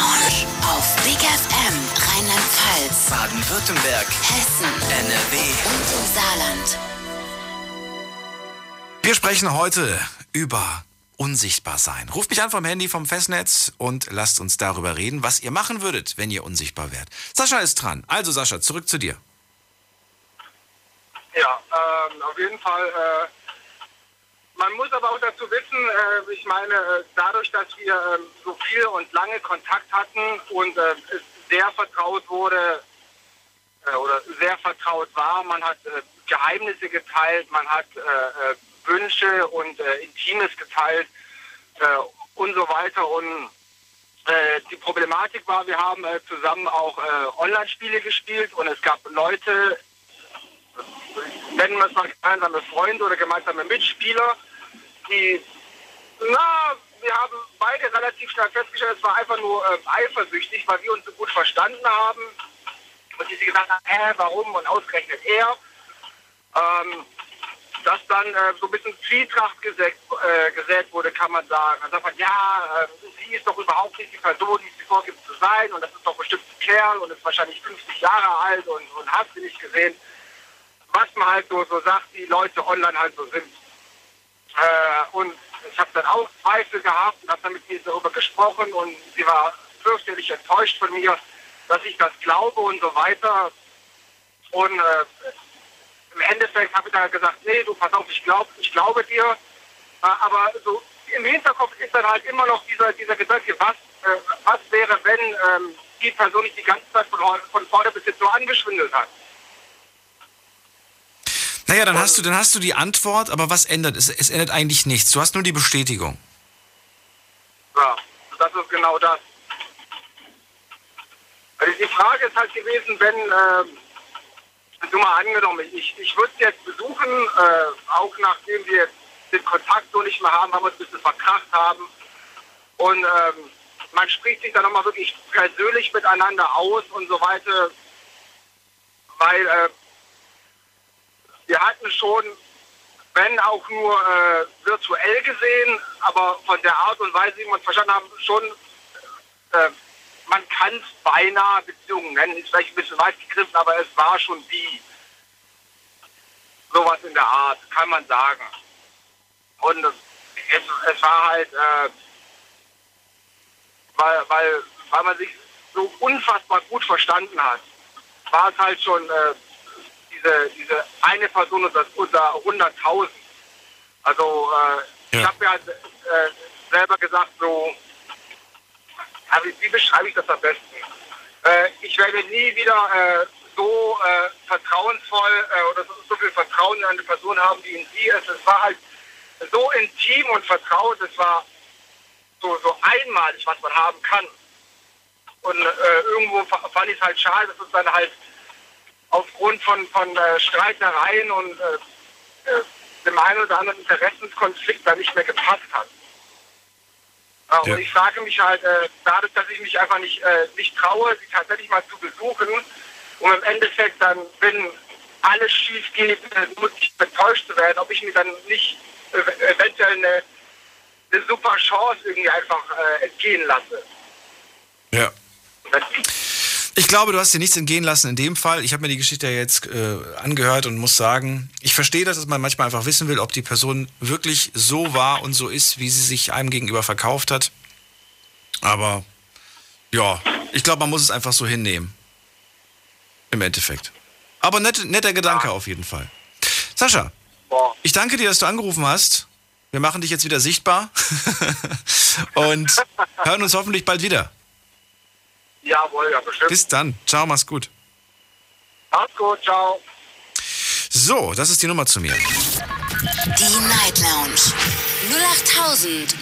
Auf Big FM Rheinland-Pfalz, Baden-Württemberg, Hessen NRW. und im Saarland. Wir sprechen heute über unsichtbar sein. Ruft mich an vom Handy vom Festnetz und lasst uns darüber reden, was ihr machen würdet, wenn ihr unsichtbar wärt. Sascha ist dran. Also Sascha, zurück zu dir. Ja, ähm, auf jeden Fall. Äh, man muss aber auch dazu wissen, äh, ich meine, äh, dadurch, dass wir ähm, so viel und lange Kontakt hatten und äh, es sehr vertraut wurde äh, oder sehr vertraut war, man hat äh, Geheimnisse geteilt, man hat äh, äh, Wünsche und äh, Intimes geteilt äh, und so weiter. Und äh, die Problematik war, wir haben äh, zusammen auch äh, Online-Spiele gespielt und es gab Leute, nennen wir es mal gemeinsame Freunde oder gemeinsame Mitspieler, die, na, wir haben beide relativ schnell festgestellt, es war einfach nur äh, eifersüchtig, weil wir uns so gut verstanden haben und sich gesagt haben, hä, warum und ausgerechnet er. Ähm, dass dann äh, so ein bisschen Zwietracht gesät, äh, gesät wurde, kann man sagen. Dann sagt man, ja, äh, sie ist doch überhaupt nicht die Person, die sie vorgibt zu sein und das ist doch bestimmt ein Kerl und ist wahrscheinlich 50 Jahre alt und, und hast du nicht gesehen, was man halt so, so sagt, die Leute online halt so sind. Äh, und ich habe dann auch Zweifel gehabt und habe dann mit ihr darüber gesprochen und sie war fürchterlich enttäuscht von mir, dass ich das glaube und so weiter. Und äh, im Endeffekt habe ich dann gesagt, nee, du pass auf, ich, glaub, ich glaube dir. Äh, aber so im Hinterkopf ist dann halt immer noch dieser, dieser Gedanke, was, äh, was wäre, wenn ähm, die Person nicht die ganze Zeit von, von vorne bis jetzt so angeschwindelt hat. Naja, dann hast du, dann hast du die Antwort, aber was ändert es? Es ändert eigentlich nichts. Du hast nur die Bestätigung. Ja, das ist genau das. Also die Frage ist halt gewesen, wenn, äh, du mal angenommen, ich, ich würde es jetzt besuchen, äh, auch nachdem wir jetzt den Kontakt so nicht mehr haben, haben wir uns ein bisschen verkracht haben. Und ähm, man spricht sich dann nochmal wirklich persönlich miteinander aus und so weiter, weil äh, wir hatten schon, wenn auch nur äh, virtuell gesehen, aber von der Art und Weise, wie wir uns verstanden haben, schon, äh, man kann es beinahe Beziehungen nennen, ist vielleicht ein bisschen weit gegriffen, aber es war schon wie sowas in der Art, kann man sagen. Und es, es, es war halt, äh, weil, weil, weil man sich so unfassbar gut verstanden hat, war es halt schon äh, diese, diese eine Person unter, unter 100.000. Also äh, ja. ich habe ja äh, selber gesagt, so, also wie beschreibe ich das am besten? Äh, ich werde nie wieder äh, so äh, vertrauensvoll äh, oder so, so, viel Vertrauen in eine Person haben, wie in sie ist. Es war halt so intim und vertraut, es war so, so einmalig, was man haben kann. Und irgendwo fand ich es halt schade, dass es dann halt aufgrund von, von äh, Streitereien und äh, äh, dem einen oder anderen Interessenskonflikt da nicht mehr gepasst hat. Ja. Und ich frage mich halt, äh, dadurch, dass ich mich einfach nicht, äh, nicht traue, sie tatsächlich mal zu besuchen, um im Endeffekt dann, wenn alles schief geht, muss ich enttäuscht zu werden, ob ich mir dann nicht eventuell eine, eine super Chance irgendwie einfach entgehen lasse. Ja. Ich glaube, du hast dir nichts entgehen lassen in dem Fall. Ich habe mir die Geschichte jetzt äh, angehört und muss sagen, ich verstehe das, dass man manchmal einfach wissen will, ob die Person wirklich so war und so ist, wie sie sich einem gegenüber verkauft hat. Aber ja, ich glaube, man muss es einfach so hinnehmen. Im Endeffekt. Aber net, netter Gedanke auf jeden Fall. Sascha, ich danke dir, dass du angerufen hast. Wir machen dich jetzt wieder sichtbar und hören uns hoffentlich bald wieder. Jawohl, ja, bestimmt. Bis dann. Ciao, mach's gut. Mach's gut, ciao. So, das ist die Nummer zu mir. Die Night Lounge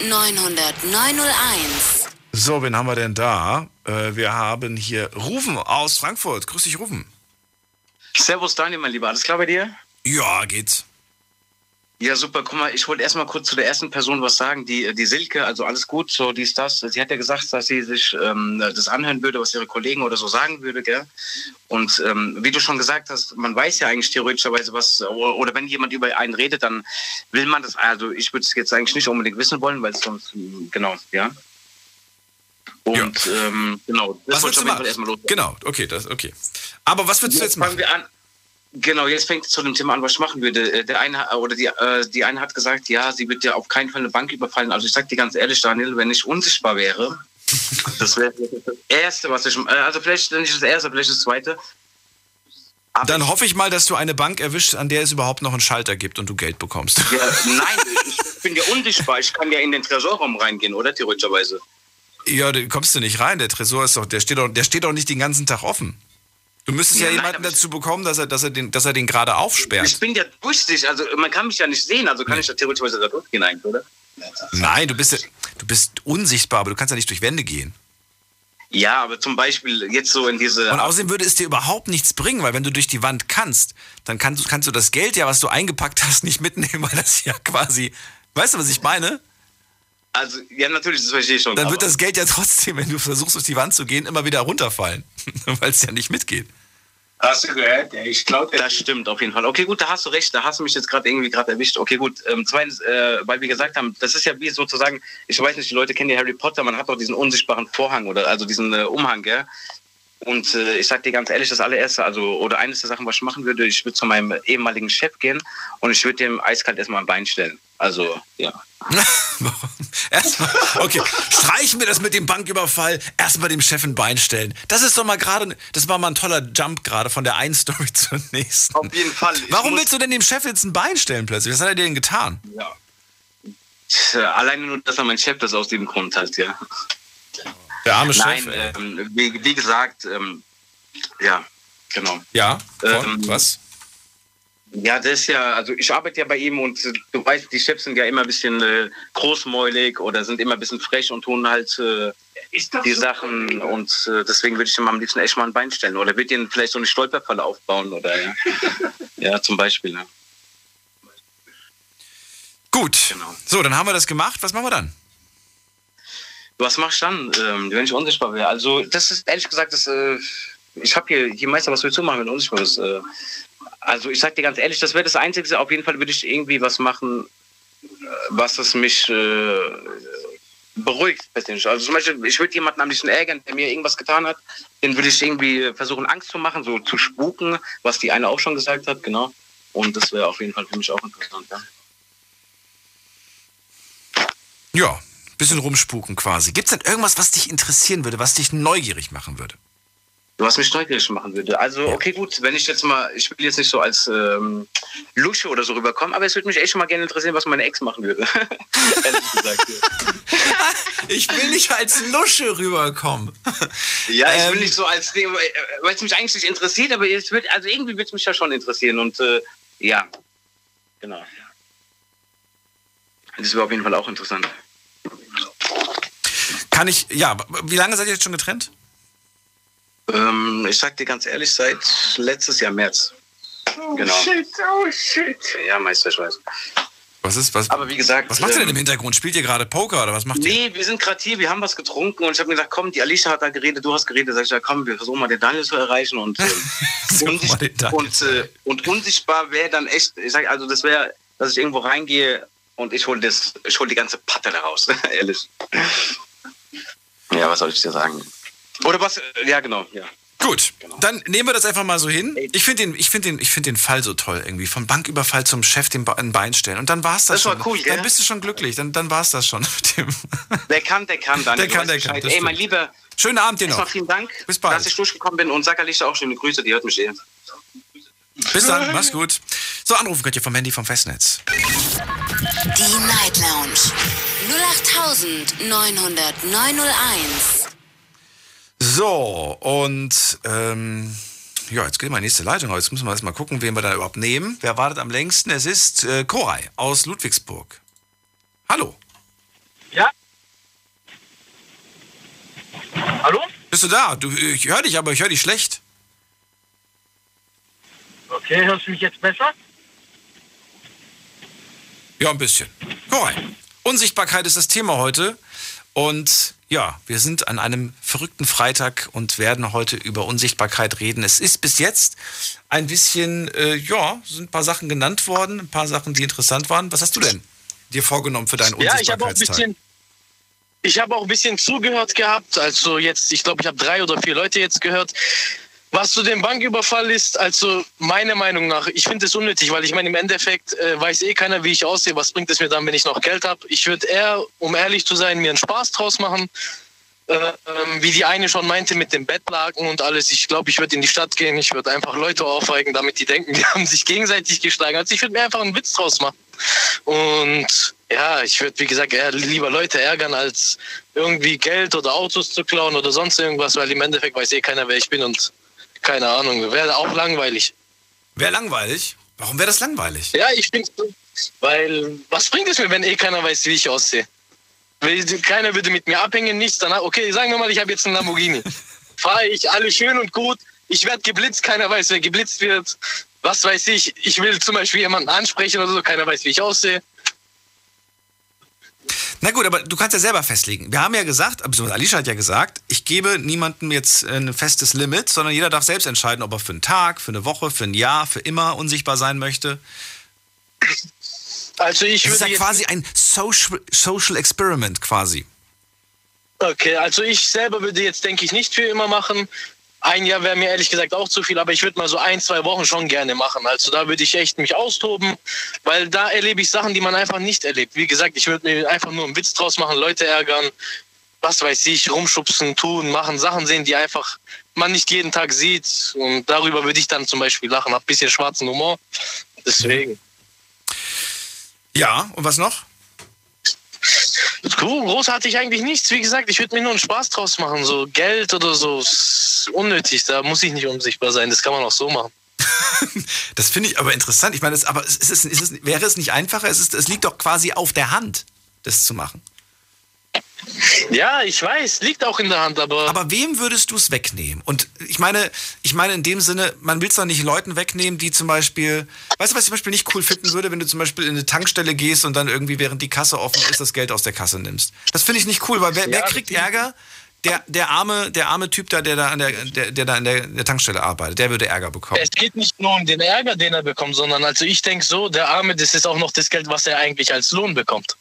0890901. So, wen haben wir denn da? Äh, wir haben hier Rufen aus Frankfurt. Grüß dich, Rufen. Servus, Daniel, mein Lieber. Alles klar bei dir? Ja, geht's. Ja, super. Guck mal, ich wollte erstmal kurz zu der ersten Person was sagen. Die, die Silke, also alles gut, so dies, das. Sie hat ja gesagt, dass sie sich ähm, das anhören würde, was ihre Kollegen oder so sagen würde, gell? Und ähm, wie du schon gesagt hast, man weiß ja eigentlich theoretischerweise was, oder wenn jemand über einen redet, dann will man das, also ich würde es jetzt eigentlich nicht unbedingt wissen wollen, weil es sonst, genau, ja. Und ja. Ähm, genau, das wollte ich auf jeden Fall erstmal los. Genau, okay, das, okay. Aber was würdest du jetzt machen? Wir an, Genau, jetzt fängt es zu dem Thema an, was ich machen würde. Äh, der eine oder die, äh, die eine hat gesagt, ja, sie wird ja auf keinen Fall eine Bank überfallen. Also ich sag dir ganz ehrlich, Daniel, wenn ich unsichtbar wäre, das wäre das Erste, was ich, äh, also vielleicht nicht das Erste, vielleicht das Zweite. Aber Dann hoffe ich mal, dass du eine Bank erwischt, an der es überhaupt noch einen Schalter gibt und du Geld bekommst. Ja, nein, ich bin ja unsichtbar. Ich kann ja in den Tresorraum reingehen, oder theoretischerweise? Ja, da kommst du nicht rein. Der Tresor ist doch, der steht doch, der steht doch nicht den ganzen Tag offen. Du müsstest ja, Ja, nein, jemanden ich- dazu bekommen, dass er, dass er den, dass er den gerade aufsperrt. Ich bin ja durch dich, also man kann mich ja nicht sehen, also kann ich ja theoretisch da durchgehen eigentlich, oder? Nein, du bist, ja- du bist unsichtbar, aber du kannst ja nicht durch Wände gehen. Ja, aber zum Beispiel jetzt so in diese. Und außerdem würde es dir überhaupt nichts bringen, weil wenn du durch die Wand kannst, dann kannst, du- kannst du das Geld ja, was du eingepackt hast, nicht mitnehmen, weil das ja quasi, weißt du, was ich meine? Also, ja, natürlich, das verstehe ich schon. Dann wird das Geld ja trotzdem, wenn du versuchst, durch die Wand zu gehen, immer wieder runterfallen, weil es ja nicht mitgeht. Hast du gehört? Ja, ich glaube, Das stimmt auf jeden Fall. Okay, gut, da hast du recht. Da hast du mich jetzt gerade irgendwie gerade erwischt. Okay, gut. Ähm, zweitens, äh, weil wir gesagt haben, das ist ja wie sozusagen, ich weiß nicht, die Leute kennen ja Harry Potter, man hat doch diesen unsichtbaren Vorhang oder also diesen äh, Umhang, gell? Und äh, ich sag dir ganz ehrlich, das allererste, also oder eines der Sachen, was ich machen würde, ich würde zu meinem ehemaligen Chef gehen und ich würde dem eiskalt erstmal ein Bein stellen. Also, ja. Erstmal, okay, streichen wir das mit dem Banküberfall, erstmal dem Chef ein Bein stellen. Das ist doch mal gerade, das war mal ein toller Jump gerade von der einen Story zur nächsten. Auf jeden Fall. Warum willst du denn dem Chef jetzt ein Bein stellen plötzlich? Was hat er dir denn getan? Ja. Tja, Alleine nur, dass er mein Chef das aus dem Grund hat, ja. Der arme Nein, Chef. ähm, wie, wie gesagt, ähm, ja, genau. ja, von, ähm, was? Ja, das ist ja, also ich arbeite ja bei ihm und du weißt, die Chefs sind ja immer ein bisschen äh, großmäulig oder sind immer ein bisschen frech und tun halt äh, die Sachen und äh, deswegen würde ich ihm am liebsten echt mal ein Bein stellen oder würde ihn vielleicht so eine Stolperfalle aufbauen oder ja. ja, zum Beispiel. Ja. Gut. Genau. So, dann haben wir das gemacht. Was machen wir dann? Was machst du dann, ähm, wenn ich unsichtbar wäre? Also, das ist ehrlich gesagt, das, äh, ich habe hier, hier Meister, was willst du machen, wenn du unsichtbar bist? Äh, also, ich sag dir ganz ehrlich, das wäre das Einzige. Auf jeden Fall würde ich irgendwie was machen, äh, was es mich äh, beruhigt. persönlich. Also, zum Beispiel, ich würde jemanden am liebsten ärgern, der mir irgendwas getan hat. Den würde ich irgendwie versuchen, Angst zu machen, so zu spuken, was die eine auch schon gesagt hat, genau. Und das wäre auf jeden Fall für mich auch interessant, ja. Ja, bisschen rumspuken quasi. Gibt es denn irgendwas, was dich interessieren würde, was dich neugierig machen würde? Was mich neugierig machen würde. Also, okay, gut, wenn ich jetzt mal, ich will jetzt nicht so als ähm, Lusche oder so rüberkommen, aber es würde mich echt schon mal gerne interessieren, was meine Ex machen würde. Ehrlich gesagt. Ich will nicht als Lusche rüberkommen. Ja, ich will Ähm. nicht so als, äh, weil es mich eigentlich nicht interessiert, aber es wird, also irgendwie würde es mich ja schon interessieren und äh, ja, genau. Das wäre auf jeden Fall auch interessant. Kann ich, ja, wie lange seid ihr jetzt schon getrennt? Ähm, ich sag dir ganz ehrlich, seit letztes Jahr März. Genau. shit, oh shit. Ja, Meister, ich weiß. Was ist, was, Aber wie gesagt. was macht ihr denn ähm, im Hintergrund? Spielt ihr gerade Poker oder was macht ihr? Nee, wir sind gerade hier, wir haben was getrunken und ich habe mir gesagt, komm, die Alicia hat da geredet, du hast geredet. Sag ich, ja, komm, wir versuchen mal den Daniel zu erreichen und, äh, unsicht- und, äh, und unsichtbar wäre dann echt, ich sag, also das wäre, dass ich irgendwo reingehe und ich hole das, ich hole die ganze Patte da raus, ehrlich. Ja, was soll ich dir sagen? Oder was, äh, ja genau, ja. Gut, Genau. dann nehmen wir das einfach mal so hin. Ich finde den, ich finde den, ich finde den Fall so toll irgendwie. Vom Banküberfall zum Chef den ein Bein stellen. Und dann war's das, Das war schon. cool, gell? Dann bist du schon glücklich. Dann, dann war's das schon mit dem. Der kann, der kann, Daniel. Der kann, der kann, Ey, mein. Lieber, Schönen Abend dir erstmal noch. vielen Dank, Bis bald. dass ich durchgekommen bin und sag Alicia auch schöne Grüße, die hört mich eh. Bis dann, mach's gut. So, anrufen könnt ihr vom Handy vom Festnetz. Die Night Lounge 0890901. So, und ähm, ja, jetzt geht mal in die nächste Leitung. Aber jetzt müssen wir erst mal gucken, wen wir da überhaupt nehmen. Wer wartet am längsten? Es ist äh, Koray aus Ludwigsburg. Hallo. Ja? Hallo? Bist du da? Du, ich höre dich, aber ich höre dich schlecht. Okay, hörst du mich jetzt besser? Ja, ein bisschen. Koray. Unsichtbarkeit ist das Thema heute. Und ja, wir sind an einem verrückten Freitag und werden heute über Unsichtbarkeit reden. Es ist bis jetzt ein bisschen, äh, ja, sind ein paar Sachen genannt worden, ein paar Sachen, die interessant waren. Was hast du denn dir vorgenommen für deinen Ja, ich habe auch ein Unsichtbarkeitstag? bisschen. Ich habe auch ein bisschen zugehört gehabt. Also jetzt, ich glaube, ich habe drei oder vier Leute jetzt gehört. Was zu dem Banküberfall ist, also meiner Meinung nach, ich finde es unnötig, weil ich meine, im Endeffekt äh, weiß eh keiner, wie ich aussehe. Was bringt es mir dann, wenn ich noch Geld habe? Ich würde eher, um ehrlich zu sein, mir einen Spaß draus machen. Äh, ähm, wie die eine schon meinte mit dem Bettlaken und alles. Ich glaube, ich würde in die Stadt gehen. Ich würde einfach Leute aufweigen, damit die denken, die haben sich gegenseitig geschlagen. Also ich würde mir einfach einen Witz draus machen. Und ja, ich würde, wie gesagt, eher lieber Leute ärgern, als irgendwie Geld oder Autos zu klauen oder sonst irgendwas, weil im Endeffekt weiß eh keiner, wer ich bin und Keine Ahnung, wäre auch langweilig. Wäre langweilig? Warum wäre das langweilig? Ja, ich finde, weil was bringt es mir, wenn eh keiner weiß, wie ich aussehe? Keiner würde mit mir abhängen, nichts. Dann, okay, sagen wir mal, ich habe jetzt einen Lamborghini. Fahre ich, alles schön und gut. Ich werde geblitzt, keiner weiß, wer geblitzt wird. Was weiß ich, ich will zum Beispiel jemanden ansprechen oder so, keiner weiß, wie ich aussehe. Na gut, aber du kannst ja selber festlegen. Wir haben ja gesagt, beziehungsweise Alicia hat ja gesagt, ich gebe niemandem jetzt ein festes Limit, sondern jeder darf selbst entscheiden, ob er für einen Tag, für eine Woche, für ein Jahr, für immer unsichtbar sein möchte. Also ich Das ist würde ja jetzt quasi ein Social, Social Experiment quasi. Okay, also ich selber würde jetzt, denke ich, nicht für immer machen. Ein Jahr wäre mir ehrlich gesagt auch zu viel, aber ich würde mal so ein, zwei Wochen schon gerne machen. Also da würde ich echt mich austoben, weil da erlebe ich Sachen, die man einfach nicht erlebt. Wie gesagt, ich würde mir einfach nur einen Witz draus machen, Leute ärgern, was weiß ich, rumschubsen, tun, machen, Sachen sehen, die einfach man nicht jeden Tag sieht. Und darüber würde ich dann zum Beispiel lachen. Hab ein bisschen schwarzen Humor. Deswegen. Ja, und was noch? Großartig eigentlich nichts. Wie gesagt, ich würde mir nur einen Spaß draus machen. So Geld oder so ist unnötig. Da muss ich nicht unsichtbar sein. Das kann man auch so machen. Das finde ich aber interessant. Ich meine, aber ist es, ist es, wäre es nicht einfacher? Es, ist, es liegt doch quasi auf der Hand, das zu machen. Ja, ich weiß, liegt auch in der Hand, aber. Aber wem würdest du es wegnehmen? Und ich meine, ich meine in dem Sinne, man will es doch nicht Leuten wegnehmen, die zum Beispiel, weißt du, was ich zum Beispiel nicht cool finden würde, wenn du zum Beispiel in eine Tankstelle gehst und dann irgendwie, während die Kasse offen ist, das Geld aus der Kasse nimmst. Das finde ich nicht cool, weil wer, wer Ja, kriegt Ärger? Der, der, arme, der arme Typ da, der da an der, der, der da an der, der Tankstelle arbeitet, der würde Ärger bekommen. Es geht nicht nur um den Ärger, den er bekommt, sondern also ich denke so, der Arme, das ist auch noch das Geld, was er eigentlich als Lohn bekommt.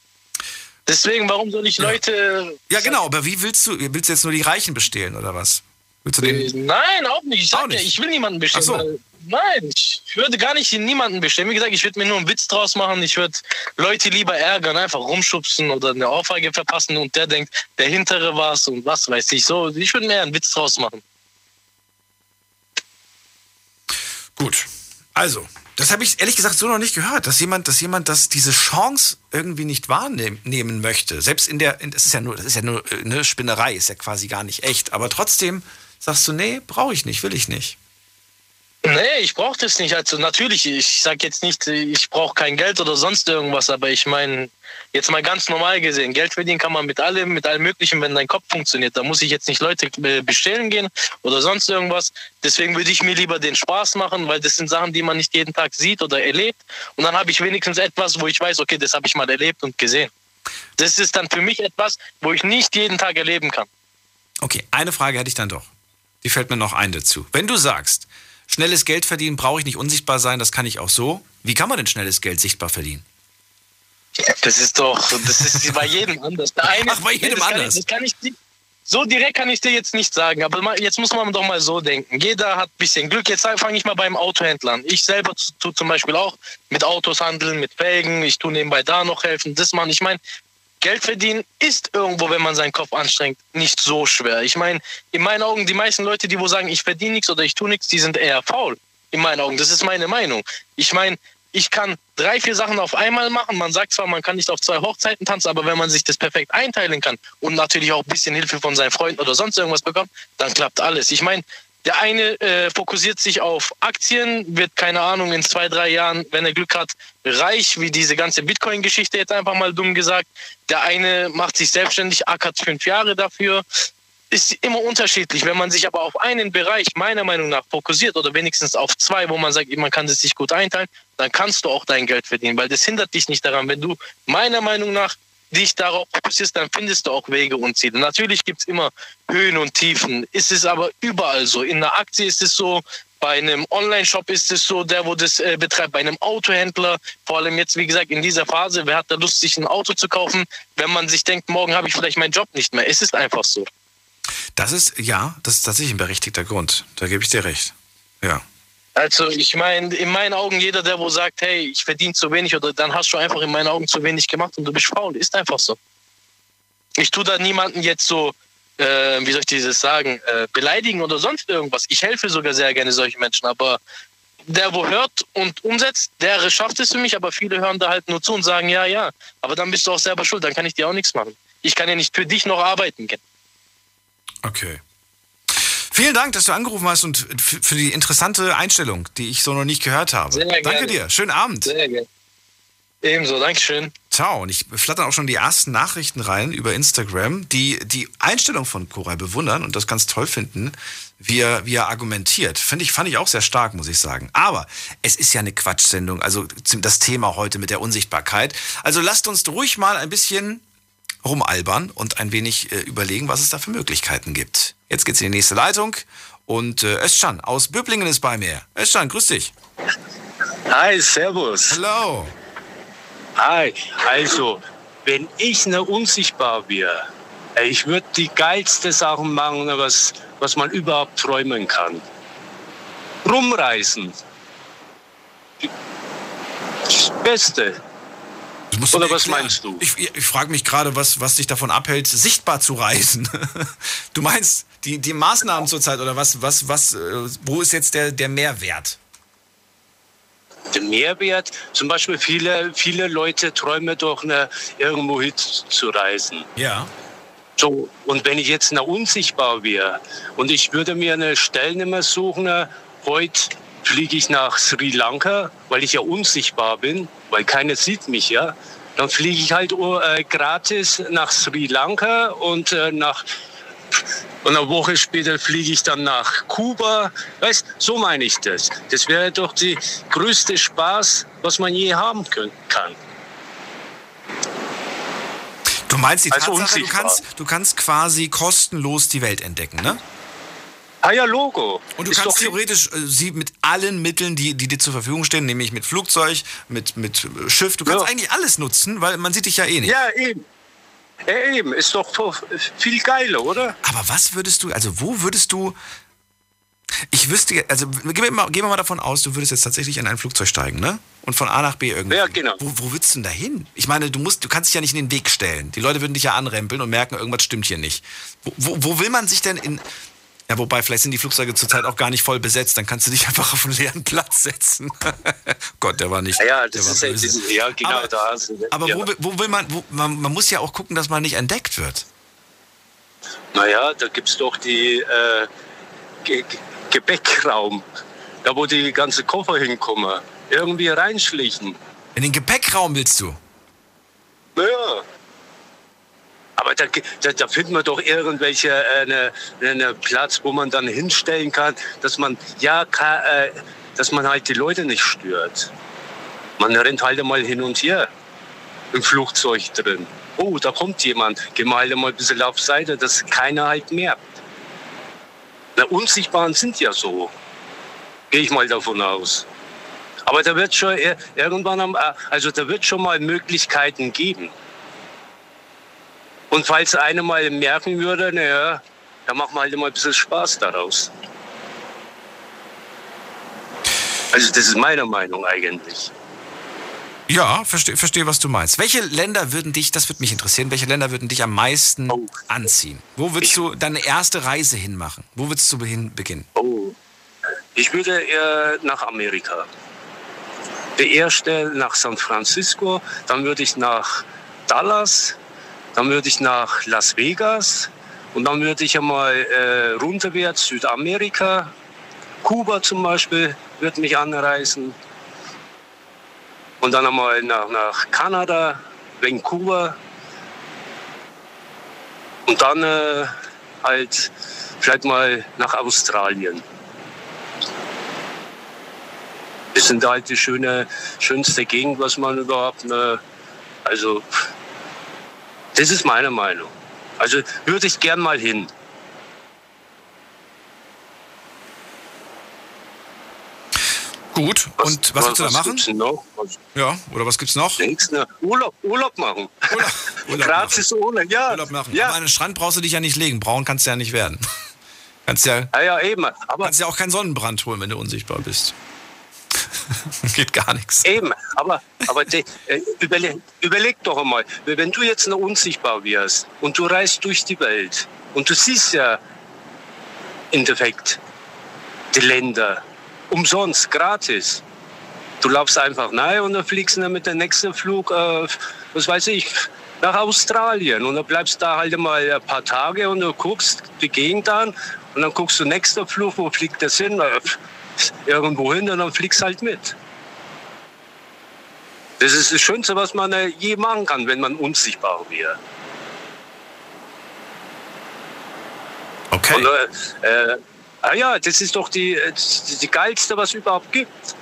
Deswegen, warum soll ich Leute. Ja, genau, aber wie willst du, willst du jetzt nur die Reichen bestehlen oder was? Willst du Äh, den, Nein, auch nicht. Ich sag ja, ich will niemanden bestellen. Ach so. Nein, ich würde gar nicht niemanden bestellen. Wie gesagt, ich würde mir nur einen Witz draus machen. Ich würde Leute lieber ärgern, einfach rumschubsen oder eine Ohrfeige verpassen und der denkt, der Hintere war's und was weiß ich. So, ich würde mir einen Witz draus machen. Gut. Also, das habe ich ehrlich gesagt so noch nicht gehört, dass jemand, dass jemand das, diese Chance irgendwie nicht wahrnehmen nehmen möchte. Selbst in der, das ist ja nur, das ist ja nur äh, eine Spinnerei, ist ja quasi gar nicht echt. Aber trotzdem sagst du, nee, brauche ich nicht, will ich nicht. Nee, ich brauche das nicht. Also natürlich, ich sag jetzt nicht, ich brauche kein Geld oder sonst irgendwas, aber ich meine, jetzt mal ganz normal gesehen, Geld verdienen kann man mit allem, mit allem Möglichen, wenn dein Kopf funktioniert. Da muss ich jetzt nicht Leute äh, bestellen gehen oder sonst irgendwas. Deswegen würde ich mir lieber den Spaß machen, weil das sind Sachen, die man nicht jeden Tag sieht oder erlebt. Und dann habe ich wenigstens etwas, wo ich weiß, okay, das habe ich mal erlebt und gesehen. Das ist dann für mich etwas, wo ich nicht jeden Tag erleben kann. Okay, eine Frage hätte ich dann doch. Die fällt mir noch ein dazu. Wenn du sagst, schnelles Geld verdienen brauche ich nicht unsichtbar sein, das kann ich auch so. Wie kann man denn schnelles Geld sichtbar verdienen? Das ist doch, das ist bei jedem anders. Der eine, Ach, bei jedem kann anders. Ich, das kann ich, so direkt kann ich dir jetzt nicht sagen, aber jetzt muss man doch mal so denken. Jeder hat ein bisschen Glück. Jetzt fange ich mal beim Autohändler an. Ich selber tue zum Beispiel auch mit Autos handeln, mit Felgen. Ich tue nebenbei da noch helfen, das machen. Ich meine, Geld verdienen ist irgendwo, wenn man seinen Kopf anstrengt, nicht so schwer. Ich meine, in meinen Augen, die meisten Leute, die wo sagen, ich verdiene nichts oder ich tue nichts, die sind eher faul. In meinen Augen. Das ist meine Meinung. Ich meine, ich kann drei, vier Sachen auf einmal machen. Man sagt zwar, man kann nicht auf zwei Hochzeiten tanzen, aber wenn man sich das perfekt einteilen kann und natürlich auch ein bisschen Hilfe von seinen Freunden oder sonst irgendwas bekommt, dann klappt alles. Ich meine, der eine äh, fokussiert sich auf Aktien, wird keine Ahnung in zwei, drei Jahren, wenn er Glück hat, reich, wie diese ganze Bitcoin-Geschichte jetzt einfach mal dumm gesagt. Der eine macht sich selbstständig, ackert fünf Jahre dafür. Ist immer unterschiedlich. Wenn man sich aber auf einen Bereich meiner Meinung nach fokussiert oder wenigstens auf zwei, wo man sagt, man kann es sich gut einteilen, dann kannst du auch dein Geld verdienen, weil das hindert dich nicht daran. Wenn du meiner Meinung nach dich darauf fokussierst, dann findest du auch Wege und Ziele. Natürlich gibt es immer Höhen und Tiefen. Ist es aber überall so. In einer Aktie ist es so, bei einem Online-Shop ist es so, der, wo das äh, betreibt, bei einem Autohändler, vor allem jetzt, wie gesagt, in dieser Phase, wer hat da Lust, sich ein Auto zu kaufen, wenn man sich denkt, morgen habe ich vielleicht meinen Job nicht mehr. Es ist einfach so. Das ist, ja, das ist tatsächlich ein berechtigter Grund. Da gebe ich dir recht. Ja. Also ich meine, in meinen Augen, jeder, der wo sagt, hey, ich verdiene zu wenig oder dann hast du einfach in meinen Augen zu wenig gemacht und du bist faul, ist einfach so. Ich tue da niemanden jetzt so, äh, wie soll ich dieses sagen, äh, beleidigen oder sonst irgendwas. Ich helfe sogar sehr gerne solchen Menschen, aber der, wo hört und umsetzt, der schafft es für mich, aber viele hören da halt nur zu und sagen, ja, ja, aber dann bist du auch selber schuld, dann kann ich dir auch nichts machen. Ich kann ja nicht für dich noch arbeiten gehen. Okay. Vielen Dank, dass du angerufen hast und für die interessante Einstellung, die ich so noch nicht gehört habe. Sehr gerne. Danke dir. Schönen Abend. Sehr gerne. Ebenso, Dankeschön. Ciao. Und ich flattern auch schon die ersten Nachrichten rein über Instagram, die die Einstellung von Koray bewundern und das ganz toll finden, wie er, wie er argumentiert. Finde ich, fand ich auch sehr stark, muss ich sagen. Aber es ist ja eine Quatschsendung, also das Thema heute mit der Unsichtbarkeit. Also lasst uns ruhig mal ein bisschen rumalbern und ein wenig äh, überlegen, was es da für Möglichkeiten gibt. Jetzt geht's in die nächste Leitung und äh, Özcan aus Böblingen ist bei mir. Özcan, grüß dich. Hi, servus. Hallo. Hi, also, wenn ich eine unsichtbar wäre, ey, ich würde die geilste Sachen machen, was, was man überhaupt träumen kann. Rumreisen. Das Beste. Oder was erklären. meinst du? Ich, ich, ich frage mich gerade, was, was dich davon abhält, sichtbar zu reisen. Du meinst die, die Maßnahmen zurzeit oder was, was, was, äh, wo ist jetzt der, der Mehrwert? Der Mehrwert, zum Beispiel viele, viele Leute träumen doch, ne, irgendwo hin zu reisen. Ja. So, und wenn ich jetzt noch unsichtbar wäre und ich würde mir eine Stellnummer suchen, äh, heute fliege ich nach Sri Lanka, weil ich ja unsichtbar bin, weil keiner sieht mich ja, dann fliege ich halt äh, gratis nach Sri Lanka und äh, nach und eine Woche später fliege ich dann nach Kuba. Weißt, so meine ich das. Das wäre doch die größte Spaß, was man je haben können, kann. Du meinst die Als Tatsache, du kannst, du kannst quasi kostenlos die Welt entdecken, ne? Ah ja, Logo. Und du Ist kannst theoretisch äh, sie mit allen Mitteln, die, die dir zur Verfügung stehen, nämlich mit Flugzeug, mit, mit Schiff, du kannst Ja. eigentlich alles nutzen, weil man sieht dich ja eh nicht. Ja, eben. Ja, eben. Ist doch viel geiler, oder? Aber was würdest du, also wo würdest du, ich wüsste, also gehen wir, mal, gehen wir mal davon aus, du würdest jetzt tatsächlich in ein Flugzeug steigen, ne? Und von A nach B irgendwie. Ja, genau. Wo, wo würdest du denn da hin? Ich meine, du musst, du kannst dich ja nicht in den Weg stellen. Die Leute würden dich ja anrempeln und merken, irgendwas stimmt hier nicht. Wo, wo, wo will man sich denn in, ja, wobei, vielleicht sind die Flugzeuge zurzeit auch gar nicht voll besetzt, dann kannst du dich einfach auf einen leeren Platz setzen. Gott, der war nicht. Ja, ja, das ist ja, böse. dieses, ja genau, Aber- da. Aber ja. wo, will- wo will man, wo, man, man muss ja auch gucken, dass man nicht entdeckt wird. Naja, da gibt es doch die äh, Ge Ge Gepäckraum, da wo die ganze Koffer hinkommen. Irgendwie reinschlichen. In den Gepäckraum willst du? Naja. Aber da, da, da findet man doch irgendwelche äh, eine, eine Platz, wo man dann hinstellen kann, dass man ja ka, äh, dass man halt die Leute nicht stört. Man rennt halt mal hin und her im Flugzeug drin. Oh, da kommt jemand. Geh mal halt mal ein bisschen auf Seite, dass keiner halt merkt. Na, Unsichtbaren sind ja so. Gehe ich mal davon aus. Aber da wird schon ir- irgendwann, äh, also da wird schon mal Möglichkeiten geben. Und falls einer mal merken würde, naja, dann machen wir halt mal ein bisschen Spaß daraus. Also das ist meine Meinung eigentlich. Ja, verstehe, versteh, was du meinst. Welche Länder würden dich, das würde mich interessieren, welche Länder würden dich am meisten anziehen? Wo würdest du deine erste Reise hinmachen? Wo würdest du hin beginnen? Oh. Ich würde eher nach Amerika. Der erste nach San Francisco, dann würde ich nach Dallas, dann würde ich nach Las Vegas und dann würde ich einmal äh, runterwärts Südamerika, Kuba zum Beispiel, würde mich anreisen. Und dann einmal nach, nach Kanada, Vancouver. Und dann äh, halt vielleicht mal nach Australien. Das sind halt die schöne, schönste Gegend, was man überhaupt. Ne, also, das ist meine Meinung. Also würde ich gern mal hin. Gut, und was willst du da machen? noch? Was, Ja, oder was gibt's noch? denkst du? Urlaub, Urlaub machen. Urlaub Gratis ohne, ja. Urlaub machen. Ja. Aber an den Strand brauchst du dich ja nicht legen. Braun kannst du ja nicht werden. Kannst ja, ja, ja, eben. Aber kannst ja auch keinen Sonnenbrand holen, wenn du unsichtbar bist. Geht gar nichts. Eben, aber, aber de, äh, überleg, überleg doch einmal, wenn du jetzt noch unsichtbar wärst und du reist durch die Welt und du siehst ja im Endeffekt die Länder umsonst, gratis. Du laufst einfach rein und dann fliegst du mit dem nächsten Flug, äh, was weiß ich, nach Australien und dann bleibst da halt mal ein paar Tage und du guckst die Gegend an und dann guckst du nächster Flug, wo fliegt das hin? Irgendwo hin und dann fliegst halt mit. Das ist das Schönste, was man äh, je machen kann, wenn man unsichtbar wäre. Okay. Und, äh, äh, ah ja, das ist doch die, äh, die, die geilste, was es überhaupt gibt.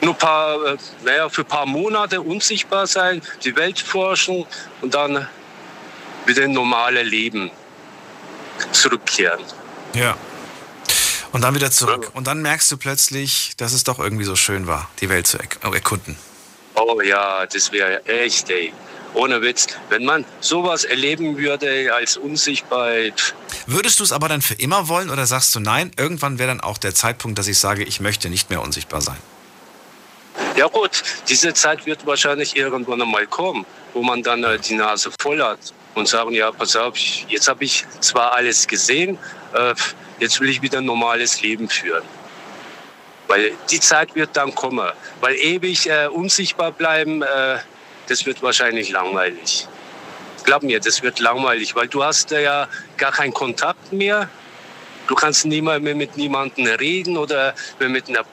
Nur paar, naja, für ein paar Monate unsichtbar sein, die Welt forschen und dann wieder in normale Leben zurückkehren. Ja. Und dann wieder zurück. Und dann merkst du plötzlich, dass es doch irgendwie so schön war, die Welt zu erk erkunden. Oh ja, das wäre echt, ey. Ohne Witz. Wenn man sowas erleben würde als unsichtbar. Würdest du es aber dann für immer wollen oder sagst du nein, irgendwann wäre dann auch der Zeitpunkt, dass ich sage, ich möchte nicht mehr unsichtbar sein? Ja gut, diese Zeit wird wahrscheinlich irgendwann einmal kommen, wo man dann äh, die Nase voll hat und sagen, ja, pass auf, jetzt habe ich zwar alles gesehen, äh, jetzt will ich wieder ein normales Leben führen. Weil die Zeit wird dann kommen. Weil ewig äh, unsichtbar bleiben, äh, das wird wahrscheinlich langweilig. Glaub mir, das wird langweilig, weil du hast äh, ja gar keinen Kontakt mehr. Du kannst niemals mehr mit niemandem reden oder mit, einer,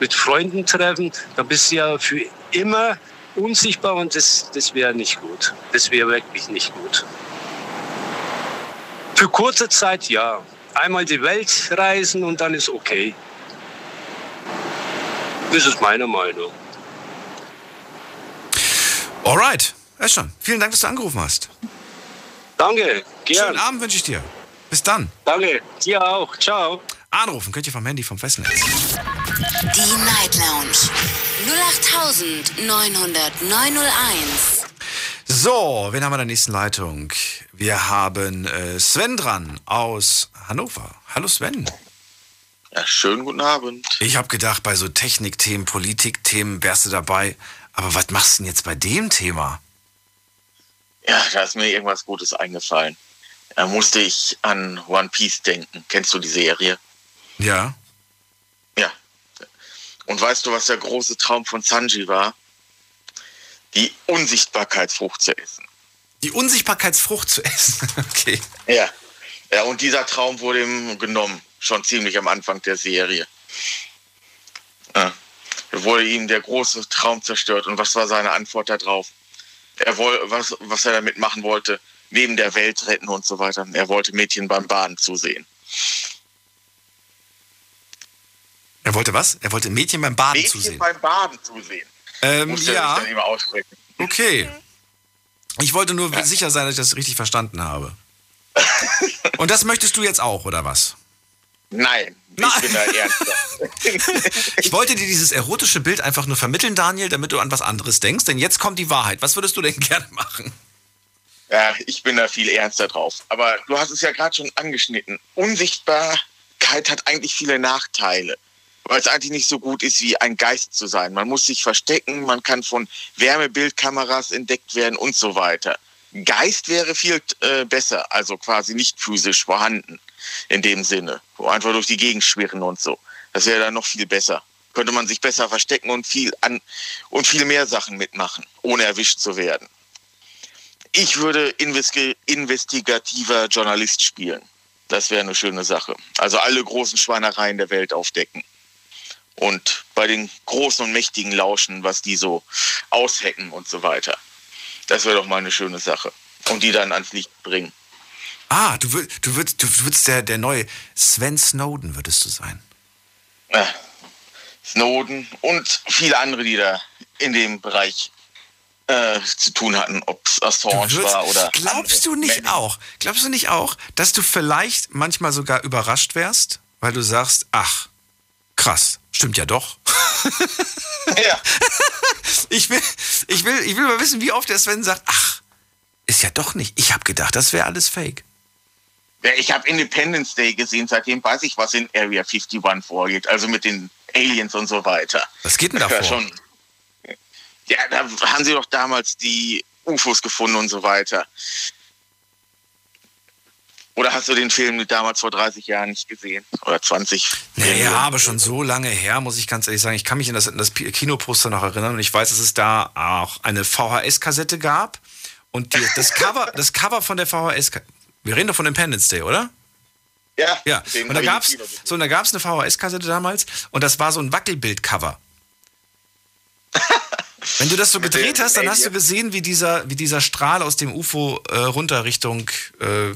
mit Freunden treffen. Da bist du ja für immer unsichtbar und das, das wäre nicht gut. Das wäre wirklich nicht gut. Für kurze Zeit ja. Einmal die Welt reisen und dann ist okay. Das ist meine Meinung. Alright, schon. Vielen Dank, dass du angerufen hast. Danke, gern. Schönen Abend wünsche ich dir. Bis dann. Danke, dir auch. Ciao. Anrufen könnt ihr vom Handy vom Festnetz. Die Night Lounge 0890901. So, wen haben wir in der nächsten Leitung? Wir haben äh, Sven dran aus Hannover. Hallo Sven. Ja, schönen guten Abend. Ich habe gedacht, bei so Technikthemen, Politikthemen wärst du dabei. Aber was machst du denn jetzt bei dem Thema? Ja, da ist mir irgendwas Gutes eingefallen. Da musste ich an One Piece denken. Kennst du die Serie? Ja. Und weißt du, was der große Traum von Sanji war? Die Unsichtbarkeitsfrucht zu essen. Die Unsichtbarkeitsfrucht zu essen? okay. Ja. Ja, und dieser Traum wurde ihm genommen. Schon ziemlich am Anfang der Serie. Ja. Da wurde ihm der große Traum zerstört. Und was war seine Antwort darauf? Er wollte, was, was er damit machen wollte, neben der Welt retten und so weiter. Er wollte Mädchen beim Baden zusehen. Er wollte was? Er wollte Mädchen beim Baden Mädchen zusehen. beim Baden zusehen. Ähm, Musste er ja. dann immer aussprechen. Okay. Ich wollte nur sicher sein, dass ich das richtig verstanden habe. Und das möchtest du jetzt auch, oder was? Nein, ich bin da ernster. Ich wollte dir dieses erotische Bild einfach nur vermitteln, Daniel, damit du an was anderes denkst, denn jetzt kommt die Wahrheit. Was würdest du denn gerne machen? Ja, ich bin da viel ernster drauf. Aber du hast es ja gerade schon angeschnitten. Unsichtbarkeit hat eigentlich viele Nachteile, weil es eigentlich nicht so gut ist, wie ein Geist zu sein. Man muss sich verstecken, man kann von Wärmebildkameras entdeckt werden und so weiter. Geist wäre viel äh, besser, also quasi nicht physisch vorhanden in dem Sinne, wo einfach durch die Gegend schwirren und so. Das wäre dann noch viel besser. Könnte man sich besser verstecken und viel an und viel mehr Sachen mitmachen, ohne erwischt zu werden. Ich würde investi investigativer Journalist spielen. Das wäre eine schöne Sache. Also alle großen Schweinereien der Welt aufdecken. Und bei den Großen und Mächtigen lauschen, was die so aushacken und so weiter. Das wäre doch mal eine schöne Sache. Und die dann ans Licht bringen. Ah, du, würd, du, würdest, du würdest der, der neue Sven Snowden, würdest du sein. Ja, Snowden und viele andere, die da in dem Bereich äh, zu tun hatten, ob es Assange würdest- war oder. Glaubst du nicht auch? Glaubst du nicht auch, dass du vielleicht manchmal sogar überrascht wärst, weil du sagst, ach, krass, stimmt ja doch. ja. ich will, ich will, ich will mal wissen, wie oft der Sven sagt, ach, ist ja doch nicht. Ich habe gedacht, das wäre alles Fake. Ja, ich habe Independence Day gesehen, seitdem weiß ich, was in Area 51 vorgeht, also mit den Aliens und so weiter. Was geht denn da vor? Schon, ja, da haben sie doch damals die UFOs gefunden und so weiter. Oder hast du den Film damals vor 30 Jahren nicht gesehen? Oder 20? Naja, aber schon so lange her, muss ich ganz ehrlich sagen. Ich kann mich an das, an das Kinoposter noch erinnern und ich weiß, dass es da auch eine VHS-Kassette gab. Und die, das, Cover, das Cover von der VHS, wir reden doch von Independence Day, oder? Ja. Ja. Und da Kino gesehen. so, und da gab's eine VHS-Kassette damals und das war so ein Wackelbild-Cover. Wenn du das so gedreht hast, dann hast du gesehen, wie dieser, wie dieser Strahl aus dem UFO äh, runter Richtung äh,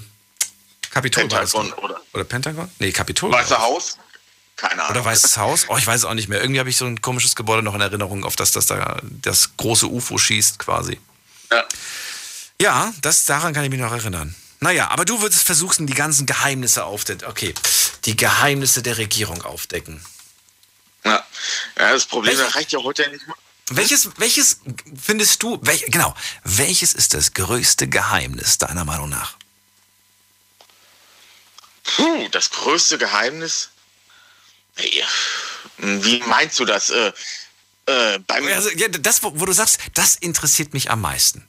Kapitol war Pentagon ich. oder oder Pentagon? Nee, Kapitol. Weiße Haus? Keine Ahnung. Oder Weißes Haus? Oh, ich weiß es auch nicht mehr. Irgendwie habe ich so ein komisches Gebäude noch in Erinnerung, auf das das da das große UFO schießt quasi. Ja. Ja, das, daran kann ich mich noch erinnern. Naja, aber du würdest versuchen, die ganzen Geheimnisse aufdecken. Okay, die Geheimnisse der Regierung aufdecken. Ja. ja, das Problem Welche- reicht ja heute nicht mal. Welches, welches findest du, welch, genau, welches ist das größte Geheimnis deiner Meinung nach? Puh, das größte Geheimnis? Wie meinst du das? Äh, äh, Also, ja, das, wo, wo du sagst, das interessiert mich am meisten.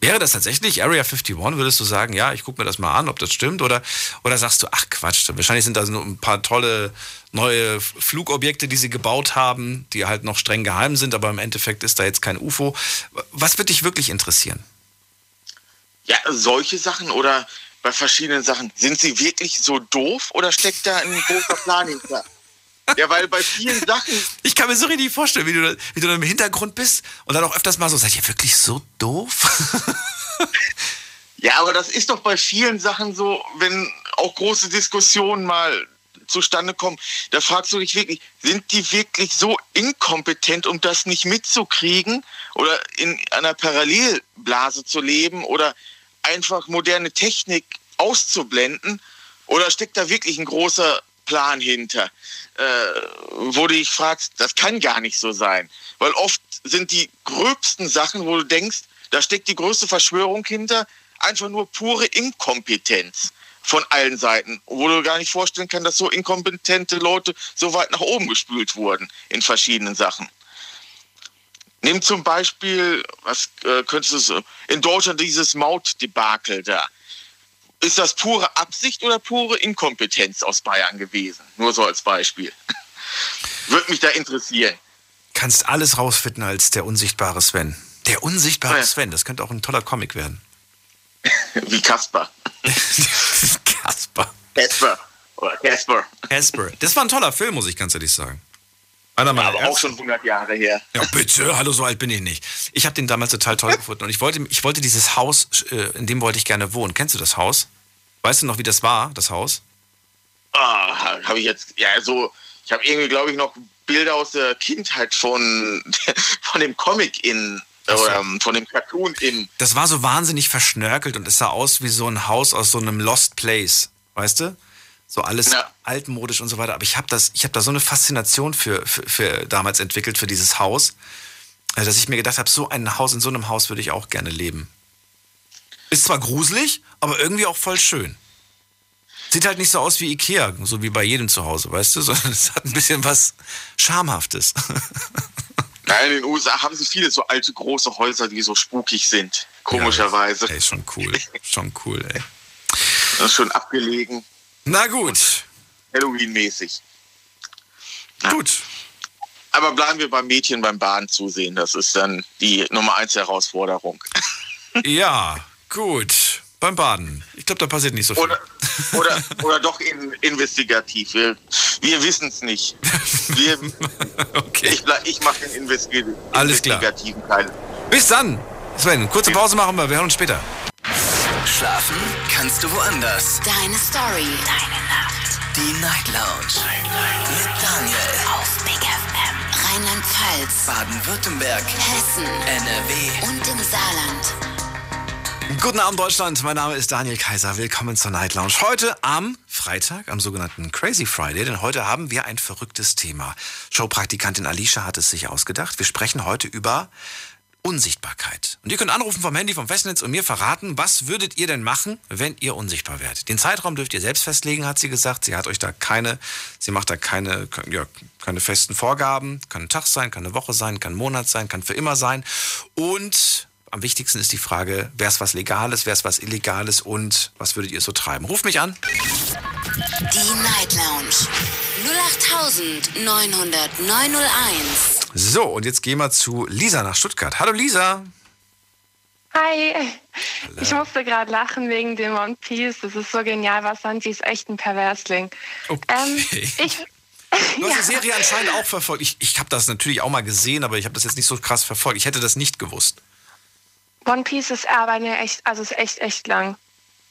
Wäre das tatsächlich Area 51? Würdest du sagen, ja, ich gucke mir das mal an, ob das stimmt? Oder, oder sagst du, ach Quatsch, wahrscheinlich sind da nur ein paar tolle neue Flugobjekte, die sie gebaut haben, die halt noch streng geheim sind, aber im Endeffekt ist da jetzt kein UFO. Was wird dich wirklich interessieren? ja, solche Sachen oder bei verschiedenen Sachen. Sind sie wirklich so doof oder steckt da ein großer Plan hinter? Ja, weil bei vielen Sachen. Ich kann mir so richtig vorstellen, wie du, da- wie du im Hintergrund bist und dann auch öfters mal so, seid ihr wirklich so doof? Ja, aber das ist doch bei vielen Sachen so, wenn auch große Diskussionen mal zustande kommen, da fragst du dich wirklich, sind die wirklich so inkompetent, um das nicht mitzukriegen oder in einer Parallelblase zu leben oder einfach moderne Technik auszublenden? Oder steckt da wirklich ein großer Plan hinter, äh, wo du dich fragst, das kann gar nicht so sein, weil oft sind die gröbsten Sachen, wo du denkst, da steckt die größte Verschwörung hinter, einfach nur pure Inkompetenz von allen Seiten, wo du gar nicht vorstellen kannst, dass so inkompetente Leute so weit nach oben gespült wurden in verschiedenen Sachen. Nimm zum Beispiel, was äh, könntest du in Deutschland dieses Mautdebakel da. Ist das pure Absicht oder pure Inkompetenz aus Bayern gewesen? Nur so als Beispiel. Würde mich da interessieren. Kannst alles rausfinden als der unsichtbare Sven. Der unsichtbare Ja. Sven, das könnte auch ein toller Comic werden. Wie Kasper. Kasper. Casper. Oder Casper. Casper. Das war ein toller Film, muss ich ganz ehrlich sagen. Einer meiner Aber auch schon 100 Jahre her. Ja, bitte, hallo, so alt bin ich nicht. Ich habe den damals total toll gefunden und ich wollte, ich wollte dieses Haus, äh, in dem wollte ich gerne wohnen. Kennst du das Haus? Weißt du noch, wie das war, das Haus? Ah, habe ich jetzt, ja, so, ich habe irgendwie, glaube ich, noch Bilder aus der Kindheit von, von dem Comic in, oder ähm, von dem Cartoon in. Das war so wahnsinnig verschnörkelt und es sah aus wie so ein Haus aus so einem Lost Place, weißt du? So alles altmodisch und so weiter. Aber ich habe das, ich habe da so eine Faszination für, für, für damals entwickelt für dieses Haus, äh, dass ich mir gedacht habe, so ein Haus in so einem Haus würde ich auch gerne leben. Ist zwar gruselig, aber irgendwie auch voll schön. Sieht halt nicht so aus wie Ikea, so wie bei jedem zu Hause, weißt du, sondern es hat ein bisschen was Schamhaftes. Nein, in den USA haben sie viele so alte große Häuser, die so spukig sind. Komischerweise. Ey, ist schon cool. Schon cool, ey. Das ist schon abgelegen. Na gut. Halloween-mäßig. Gut. Aber bleiben wir beim Mädchen beim Bahn zusehen. Das ist dann die Nummer eins Herausforderung. Ja, gut. Beim Baden. Ich glaube, da passiert nicht so viel. Oder, oder, oder doch in, investigativ. Wir, wir wissen es nicht. Wir, Ich, ble- ich mache den Investi Alles klar. investigativen Teil. Bis dann. Sven, kurze Pause machen wir. Wir hören uns später. Schlafen kannst du woanders. Deine Story. Deine Nacht. Die Night Lounge. Mit Daniel. Auf Big FM. Rheinland-Pfalz. Baden-Württemberg. Hessen. NRW. Und im Saarland. Guten Abend, Deutschland. Mein Name ist Daniel Kaiser. Willkommen zur Night Lounge. Heute am Freitag, am sogenannten Crazy Friday, denn heute haben wir ein verrücktes Thema. Showpraktikantin Alicia hat es sich ausgedacht. Wir sprechen heute über Unsichtbarkeit. Und ihr könnt anrufen vom Handy, vom Festnetz und mir verraten, was würdet ihr denn machen, wenn ihr unsichtbar wärt? Den Zeitraum dürft ihr selbst festlegen, hat sie gesagt. Sie hat euch da keine, sie macht da keine, ja, keine festen Vorgaben. Kann ein Tag sein, kann eine Woche sein, kann ein Monat sein, kann für immer sein. Und am wichtigsten ist die Frage, wäre es was Legales, wäre es was Illegales und was würdet ihr so treiben? Ruf mich an. Die Night Lounge 0890901. So, und jetzt gehen wir zu Lisa nach Stuttgart. Hallo Lisa. Hi. Ich musste gerade lachen wegen dem One Piece. Das ist so genial, was Sanji ist echt ein Perversling. Okay. Ähm, ich, Du hast die Serie anscheinend auch verfolgt. Ich, ich habe das natürlich auch mal gesehen, aber ich habe das jetzt nicht so krass verfolgt. Ich hätte das nicht gewusst. One Piece ist aber eine echt, also ist echt, echt lang.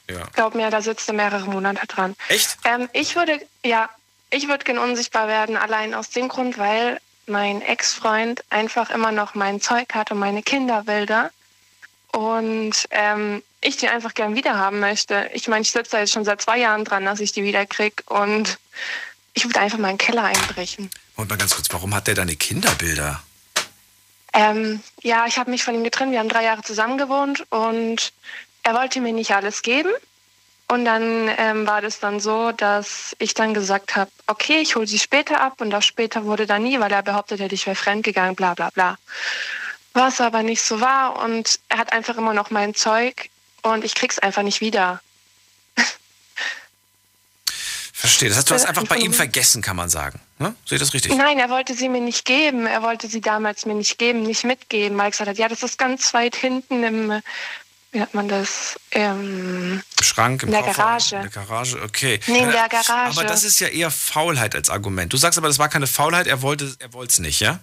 Ja. Glaub mir, da sitzt du mehrere Monate dran. Echt? Ähm, ich würde, ja, ich würde gern unsichtbar werden, allein aus dem Grund, weil mein Ex-Freund einfach immer noch mein Zeug hat und meine Kinderbilder. Und ähm, ich die einfach gern wiederhaben möchte. Ich meine, ich sitze da jetzt schon seit zwei Jahren dran, dass ich die wiederkrieg. Und ich würde einfach meinen Keller einbrechen. Und mal ganz kurz, warum hat der deine Kinderbilder? Ähm, ja, ich habe mich von ihm getrennt. Wir haben drei Jahre zusammen gewohnt und er wollte mir nicht alles geben. Und dann ähm, war das dann so, dass ich dann gesagt habe, okay, ich hole sie später ab. Und das später wurde dann nie, weil er behauptet hätte, ich wäre fremdgegangen, bla bla bla. Was aber nicht so war. Und er hat einfach immer noch mein Zeug und ich krieg's einfach nicht wieder. Verstehe. Das heißt, du hast Äh, einfach bei ihm vergessen, kann man sagen. Ne? Sehe ich das richtig? Nein, er wollte sie mir nicht geben. Er wollte sie damals mir nicht geben, nicht mitgeben, weil er gesagt hat, ja, das ist ganz weit hinten im, wie nennt man das? Ähm, Im Schrank, im In der Koffer, Garage. In der Garage, okay. Nee, in der Garage. Aber das ist ja eher Faulheit als Argument. Du sagst aber, das war keine Faulheit, er wollte er es nicht, ja?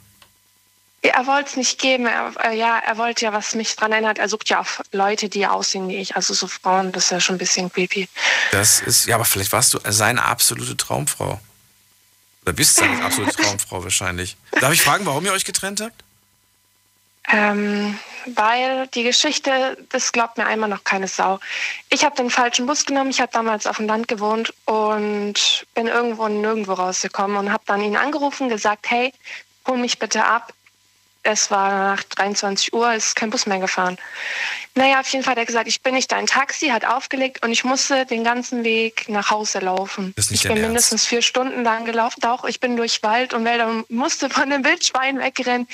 er wollte es nicht geben. Er, äh, ja, er wollte ja, was mich dran erinnert. Er sucht ja auch Leute, die aussehen wie ich. Also so Frauen, das ist ja schon ein bisschen creepy. Das ist, ja, aber vielleicht warst du seine absolute Traumfrau. Oder bist seine absolute Traumfrau wahrscheinlich. Darf ich fragen, warum ihr euch getrennt habt? Ähm, weil die Geschichte, das glaubt mir einmal noch keine Sau. Ich habe den falschen Bus genommen. Ich habe damals auf dem Land gewohnt und bin irgendwo nirgendwo rausgekommen und habe dann ihn angerufen, gesagt, hey, hol mich bitte ab. Es war nach 23 Uhr, es ist kein Bus mehr gefahren. Naja, auf jeden Fall hat er gesagt, ich bin nicht dein Taxi, hat aufgelegt und ich musste den ganzen Weg nach Hause laufen. Das ist nicht ich bin Ernst. mindestens vier Stunden lang gelaufen. Doch, ich bin durch Wald und Wälder und musste von dem Wildschwein wegrennen.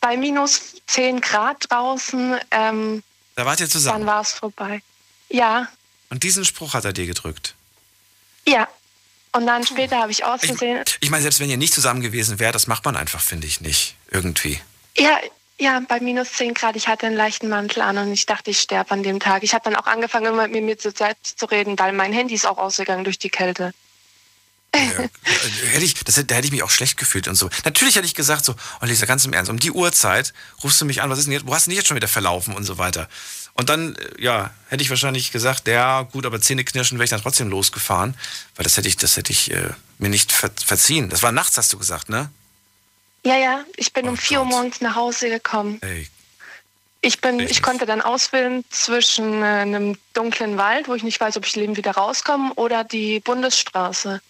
Bei minus 10 Grad draußen. Ähm, Da wart ihr dann zusammen. war es vorbei. Ja, Und diesen Spruch hat er dir gedrückt. ja. Und dann später habe ich ausgesehen. Ich meine, selbst wenn ihr nicht zusammen gewesen wärt, das macht man einfach, finde ich, nicht. Irgendwie. Ja, ja, bei minus 10 Grad. Ich hatte einen leichten Mantel an und ich dachte, ich sterbe an dem Tag. Ich habe dann auch angefangen, immer mit mir zu selbst zu reden, weil mein Handy ist auch ausgegangen durch die Kälte. Äh, hätte ich, das, da hätte ich mich auch schlecht gefühlt und so. Natürlich hätte ich gesagt so, oh Lisa, ganz im Ernst, um die Uhrzeit rufst du mich an, was ist denn jetzt, wo hast du denn jetzt schon wieder verlaufen und so weiter. Und dann, äh, ja, hätte ich wahrscheinlich gesagt, ja gut, aber Zähne knirschen wäre ich dann trotzdem losgefahren, weil das hätte ich, das hätte ich äh, mir nicht ver verziehen. Das war nachts, hast du gesagt, ne? Ja, ja, ich bin um 4 Uhr morgens nach Hause gekommen. Ey. Ich, bin, ich konnte dann auswählen zwischen äh, einem dunklen Wald, wo ich nicht weiß, ob ich lebend wieder rauskomme, oder die Bundesstraße. Und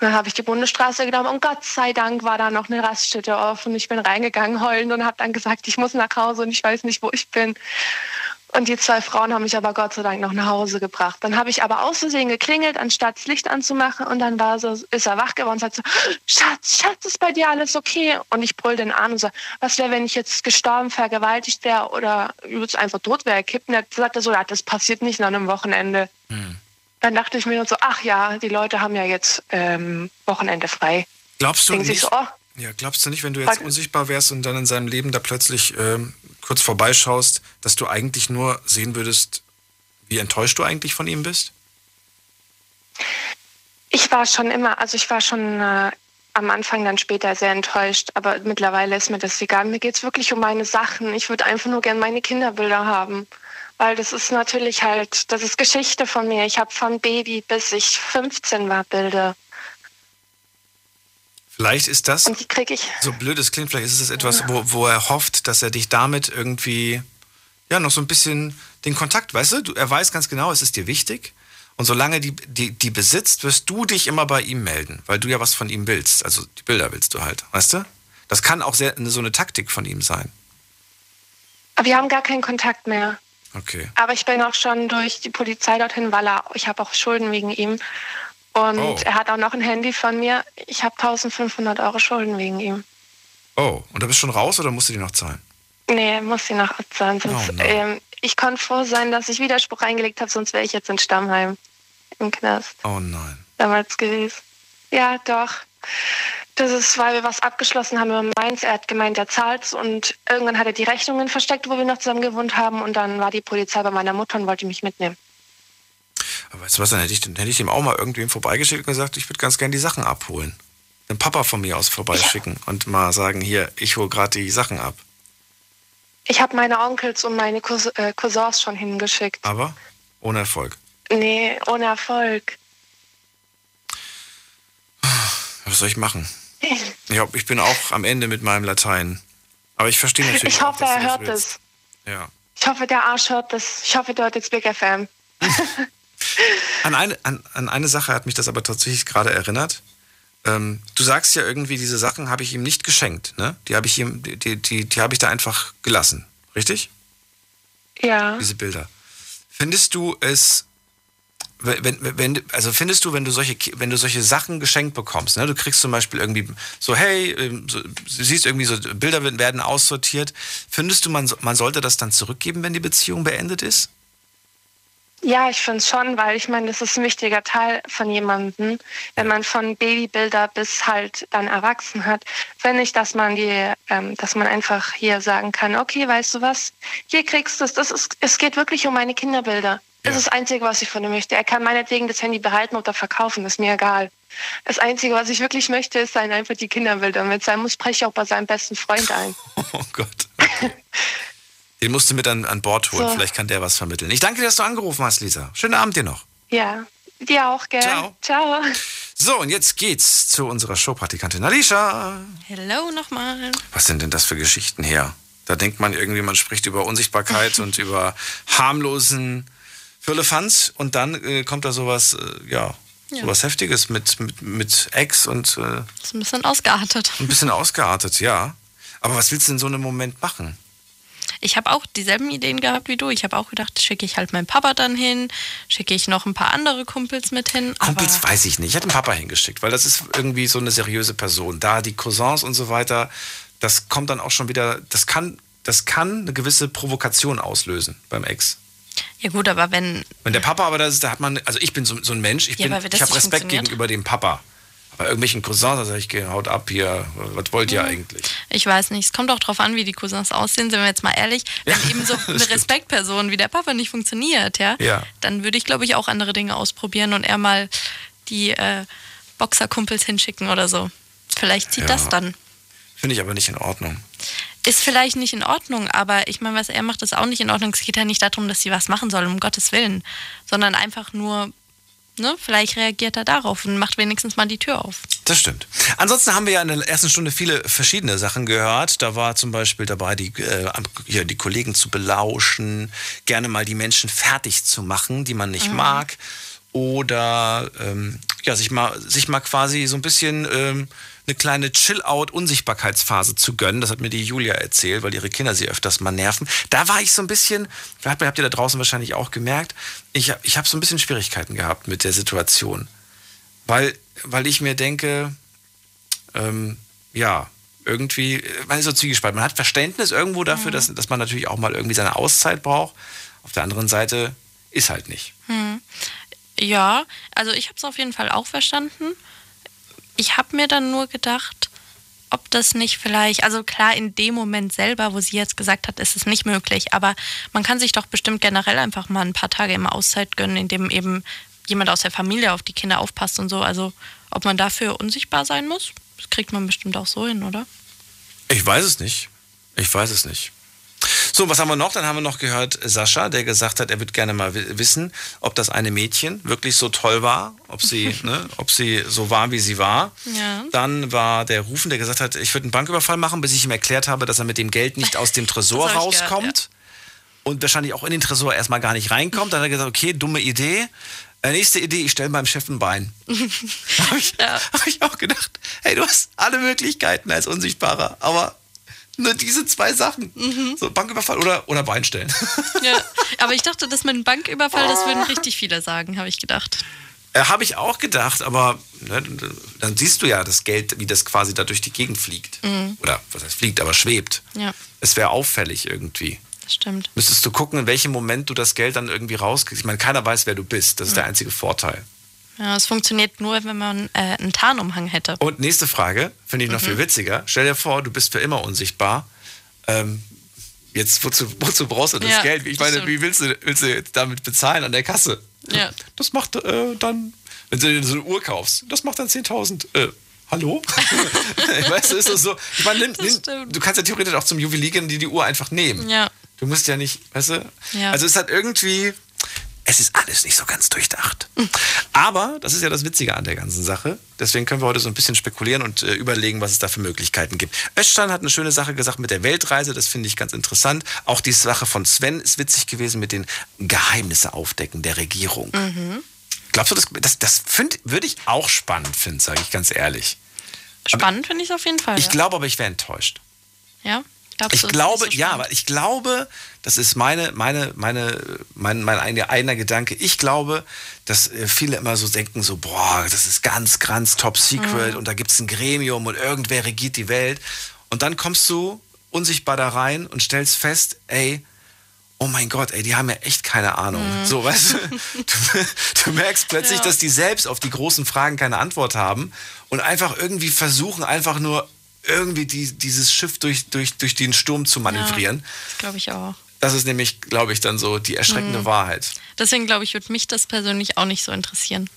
dann habe ich die Bundesstraße genommen und Gott sei Dank war da noch eine Raststätte offen. Ich bin reingegangen heulend und habe dann gesagt, ich muss nach Hause und ich weiß nicht, wo ich bin. Und die zwei Frauen haben mich aber Gott sei Dank noch nach Hause gebracht. Dann habe ich aber aus Versehen geklingelt, anstatt das Licht anzumachen. Und dann war so, ist er wach geworden und sagt so, Schatz, Schatz, ist bei dir alles okay? Und ich brüll den an und so, was wäre, wenn ich jetzt gestorben, vergewaltigt wäre oder übelst einfach tot wäre, kippen? Dann sagt er so, das passiert nicht nach einem Wochenende. Dann dachte ich mir so, ach ja, die Leute haben ja jetzt ähm, Wochenende frei. Glaubst du sich nicht, so, oh, ja, glaubst du nicht, wenn du jetzt unsichtbar wärst und dann in seinem Leben da plötzlich ähm, kurz vorbeischaust, dass du eigentlich nur sehen würdest, wie enttäuscht du eigentlich von ihm bist? Ich war schon immer, also ich war schon äh, am Anfang dann später sehr enttäuscht, aber mittlerweile ist mir das egal. Mir geht es wirklich um meine Sachen. Ich würde einfach nur gerne meine Kinderbilder haben. Weil das ist natürlich halt, das ist Geschichte von mir. Ich habe von Baby bis ich 15 war Bilder. Vielleicht ist das, Und die kriege ich. so blöd es klingt, vielleicht ist es etwas, wo, wo er hofft, dass er dich damit irgendwie, ja, noch so ein bisschen den Kontakt, weißt du? du er weiß ganz genau, es ist dir wichtig. Und solange die, die, die besitzt, wirst du dich immer bei ihm melden, weil du ja was von ihm willst. Also die Bilder willst du halt, weißt du? Das kann auch sehr, so eine Taktik von ihm sein. Aber wir haben gar keinen Kontakt mehr. Okay. Aber ich bin auch schon durch die Polizei dorthin, weil er, ich habe auch Schulden wegen ihm. Und Oh. er hat auch noch ein Handy von mir. Ich habe 1500 Euro Schulden wegen ihm. Oh, und da bist du schon raus oder musst du die noch zahlen? Nee, muss sie nach Ort sein. Sonst, Oh nein. ähm, ich konnte froh sein, dass ich Widerspruch eingelegt habe, sonst wäre ich jetzt in Stammheim im Knast Oh nein. damals gewesen. Ja, doch. Das ist, weil wir was abgeschlossen haben über Mainz. Er hat gemeint, er zahlt's und irgendwann hat er die Rechnungen versteckt, wo wir noch zusammen gewohnt haben und dann war die Polizei bei meiner Mutter und wollte mich mitnehmen. Aber weißt du was, dann hätte ich, dann hätte ich ihm auch mal irgendwem vorbeigeschickt und gesagt, ich würde ganz gerne die Sachen abholen. Den Papa von mir aus vorbeischicken und mal sagen, hier, ich hole gerade die Sachen ab. Ich habe meine Onkels und meine Cous äh, Cousins schon hingeschickt. Aber ohne Erfolg. Nee, ohne Erfolg. Was soll ich machen? Ich, glaub, ich bin auch am Ende mit meinem Latein. Aber ich verstehe natürlich Ich auch, hoffe, dass er das hört es. Ja. Ich hoffe, der Arsch hört das. Ich hoffe, der hört jetzt Big FM. An eine, an, an eine Sache hat mich das aber tatsächlich gerade erinnert. Ähm, du sagst ja irgendwie, diese Sachen habe ich ihm nicht geschenkt, ne? Die habe ich ihm, die, die, die, die habe ich da einfach gelassen. Richtig? Ja. Diese Bilder. Findest du es, wenn, wenn, also findest du, wenn du solche, wenn du solche Sachen geschenkt bekommst, ne? Du kriegst zum Beispiel irgendwie so, hey, ähm, so, du siehst irgendwie so, Bilder werden- aussortiert. Findest du, man, man sollte das dann zurückgeben, wenn die Beziehung beendet ist? Ja, ich finde es schon, weil ich meine, das ist ein wichtiger Teil von jemandem, wenn man von Babybilder bis halt dann erwachsen hat, finde ich, dass man die, ähm, dass man einfach hier sagen kann, okay, weißt du was, hier kriegst du es, das ist, es geht wirklich um meine Kinderbilder. Das ist das Einzige, was ich von ihm möchte. Er kann meinetwegen das Handy behalten oder verkaufen, ist mir egal. Das Einzige, was ich wirklich möchte, ist sein einfach die Kinderbilder. Mit sein muss spreche ich auch bei seinem besten Freund ein. Oh Gott. Okay. Den musst du mit an, an Bord holen. So. Vielleicht kann der was vermitteln. Ich danke dir, dass du angerufen hast, Lisa. Schönen Abend dir noch. Ja, dir auch, gell? Ciao. Ciao. So, und jetzt geht's zu unserer Showpraktikantin Alicia. Hello nochmal. Was sind denn das für Geschichten her? Da denkt man irgendwie, man spricht über Unsichtbarkeit und über harmlosen Firlefanz und dann äh, kommt da sowas, äh, ja, Ja. sowas Heftiges mit, mit, mit Ex und äh, Ist ein bisschen ausgeartet. ein bisschen ausgeartet, ja. Aber was willst du in so einem Moment machen? Ich habe auch dieselben Ideen gehabt wie du. Ich habe auch gedacht, schicke ich halt meinen Papa dann hin, schicke ich noch ein paar andere Kumpels mit hin. Kumpels weiß ich nicht. Ich hätte den Papa hingeschickt, weil das ist irgendwie so eine seriöse Person. Da die Cousins und so weiter, das kommt dann auch schon wieder, das kann, das kann eine gewisse Provokation auslösen beim Ex. ja gut, aber wenn Wenn der Papa aber da ist, da hat man, also ich bin so, so ein Mensch, ich, Ja, bin, ich habe Respekt gegenüber dem Papa. Bei irgendwelchen Cousins, da sage ich, haut ab hier, was wollt ihr Mhm. eigentlich? Ich weiß nicht, es kommt auch drauf an, wie die Cousins aussehen, sind wir jetzt mal ehrlich. Wenn eben so eine. Respektperson wie der Papa nicht funktioniert, ja, Ja. dann würde ich, glaube ich, auch andere Dinge ausprobieren und eher mal die äh, Boxerkumpels hinschicken oder so. Vielleicht zieht Ja. das dann. Finde ich aber nicht in Ordnung. Ist vielleicht nicht in Ordnung, aber ich meine, was er macht, ist auch nicht in Ordnung. Es geht ja nicht darum, dass sie was machen soll, um Gottes Willen, sondern einfach nur, ne, vielleicht reagiert er darauf und macht wenigstens mal die Tür auf. Das stimmt. Ansonsten haben wir ja in der ersten Stunde viele verschiedene Sachen gehört. Da war zum Beispiel dabei, die, äh, ja, die Kollegen zu belauschen, gerne mal die Menschen fertig zu machen, die man nicht Mhm. mag. Oder ähm, ja, sich mal, sich mal quasi so ein bisschen ähm, eine kleine Chill-out-Unsichtbarkeitsphase zu gönnen. Das hat mir die Julia erzählt, weil ihre Kinder sie öfters mal nerven. Da war ich so ein bisschen, habt ihr habt ihr da draußen wahrscheinlich auch gemerkt, ich, ich habe so ein bisschen Schwierigkeiten gehabt mit der Situation. Weil, weil ich mir denke, ähm, ja, irgendwie, äh, man ist so zwiegespalten. Man hat Verständnis irgendwo dafür, dass, dass man natürlich auch mal irgendwie seine Auszeit braucht. Auf der anderen Seite ist halt nicht. Hm. Ja, also ich habe es auf jeden Fall auch verstanden. Ich habe mir dann nur gedacht, ob das nicht vielleicht, also klar, in dem Moment selber, wo sie jetzt gesagt hat, ist es nicht möglich, aber man kann sich doch bestimmt generell einfach mal ein paar Tage immer Auszeit gönnen, indem eben jemand aus der Familie auf die Kinder aufpasst und so. Also ob man dafür unsichtbar sein muss, das kriegt man bestimmt auch so hin, oder? Ich weiß es nicht. Ich weiß es nicht. So, was haben wir noch? Dann haben wir noch gehört Sascha, der gesagt hat, er würde gerne mal wi- wissen, ob das eine Mädchen wirklich so toll war, ob sie, ne, ob sie so war, wie sie war. Ja. Dann war der Rufen, der gesagt hat, ich würde einen Banküberfall machen, bis ich ihm erklärt habe, dass er mit dem Geld nicht aus dem Tresor ich gehört, rauskommt und wahrscheinlich auch in den Tresor erstmal gar nicht reinkommt. Dann hat er gesagt, okay, dumme Idee. Äh, nächste Idee, ich stelle beim Chef ein Bein. Habe ich, hab ich auch gedacht, hey, du hast alle Möglichkeiten als Unsichtbarer, aber nur diese zwei Sachen. So Banküberfall oder, oder Bein stellen. Ja, aber ich dachte, dass mit einem Banküberfall, das würden richtig viele sagen, habe ich gedacht. Äh, Habe ich auch gedacht, aber ne, dann siehst du ja das Geld, wie das quasi da durch die Gegend fliegt. Mhm. Oder was heißt fliegt, aber schwebt. Ja, Es wäre auffällig irgendwie. das stimmt. Müsstest du gucken, in welchem Moment du das Geld dann irgendwie rauskriegst. Ich meine, keiner weiß, wer du bist. Das ist der einzige Vorteil. Ja, es funktioniert nur, wenn man äh, einen Tarnumhang hätte. Und nächste Frage, finde ich noch Mhm. viel witziger. Stell dir vor, du bist für immer unsichtbar. Ähm, jetzt, wozu, wozu brauchst du das Ja, Geld? Ich meine, stimmt. wie willst du, willst du jetzt damit bezahlen an der Kasse? Ja. Das macht äh, dann, wenn du dir so eine Uhr kaufst, das macht dann 10.000. Äh, hallo? weißt du, ist das so? Ich meine, nimm, nimm, du kannst ja theoretisch auch zum Juwelier gehen dir die Uhr einfach nehmen. Ja. Du musst ja nicht, weißt du? Ja. Also es hat irgendwie, es ist alles nicht so ganz durchdacht. Aber das ist ja das Witzige an der ganzen Sache. Deswegen können wir heute so ein bisschen spekulieren und äh, überlegen, was es da für Möglichkeiten gibt. Öststein hat eine schöne Sache gesagt mit der Weltreise. Das finde ich ganz interessant. Auch die Sache von Sven ist witzig gewesen mit den Geheimnisse aufdecken der Regierung. Mhm. Glaubst du, das, das, das würde ich auch spannend finden, sage ich ganz ehrlich. Spannend finde ich es auf jeden Fall. Ich ja. glaube aber, ich wäre enttäuscht. Ja? Glaubst Ich glaube, so ja, aber ich glaube, das ist meine, meine, meine, mein, mein eigener, eigener Gedanke. Ich glaube, dass äh, viele immer so denken, so, boah, das ist ganz, ganz top secret Mhm. und da gibt es ein Gremium und irgendwer regiert die Welt. Und dann kommst du unsichtbar da rein und stellst fest, ey, oh mein Gott, ey, die haben ja echt keine Ahnung. Mhm. So, weißt du, du, du merkst plötzlich, Ja. dass die selbst auf die großen Fragen keine Antwort haben und einfach irgendwie versuchen, einfach nur irgendwie die, dieses Schiff durch, durch, durch den Sturm zu manövrieren. Ja, das glaube ich auch. Das ist nämlich, glaube ich, dann so die erschreckende Mhm. Wahrheit. Deswegen glaube ich, würde mich das persönlich auch nicht so interessieren.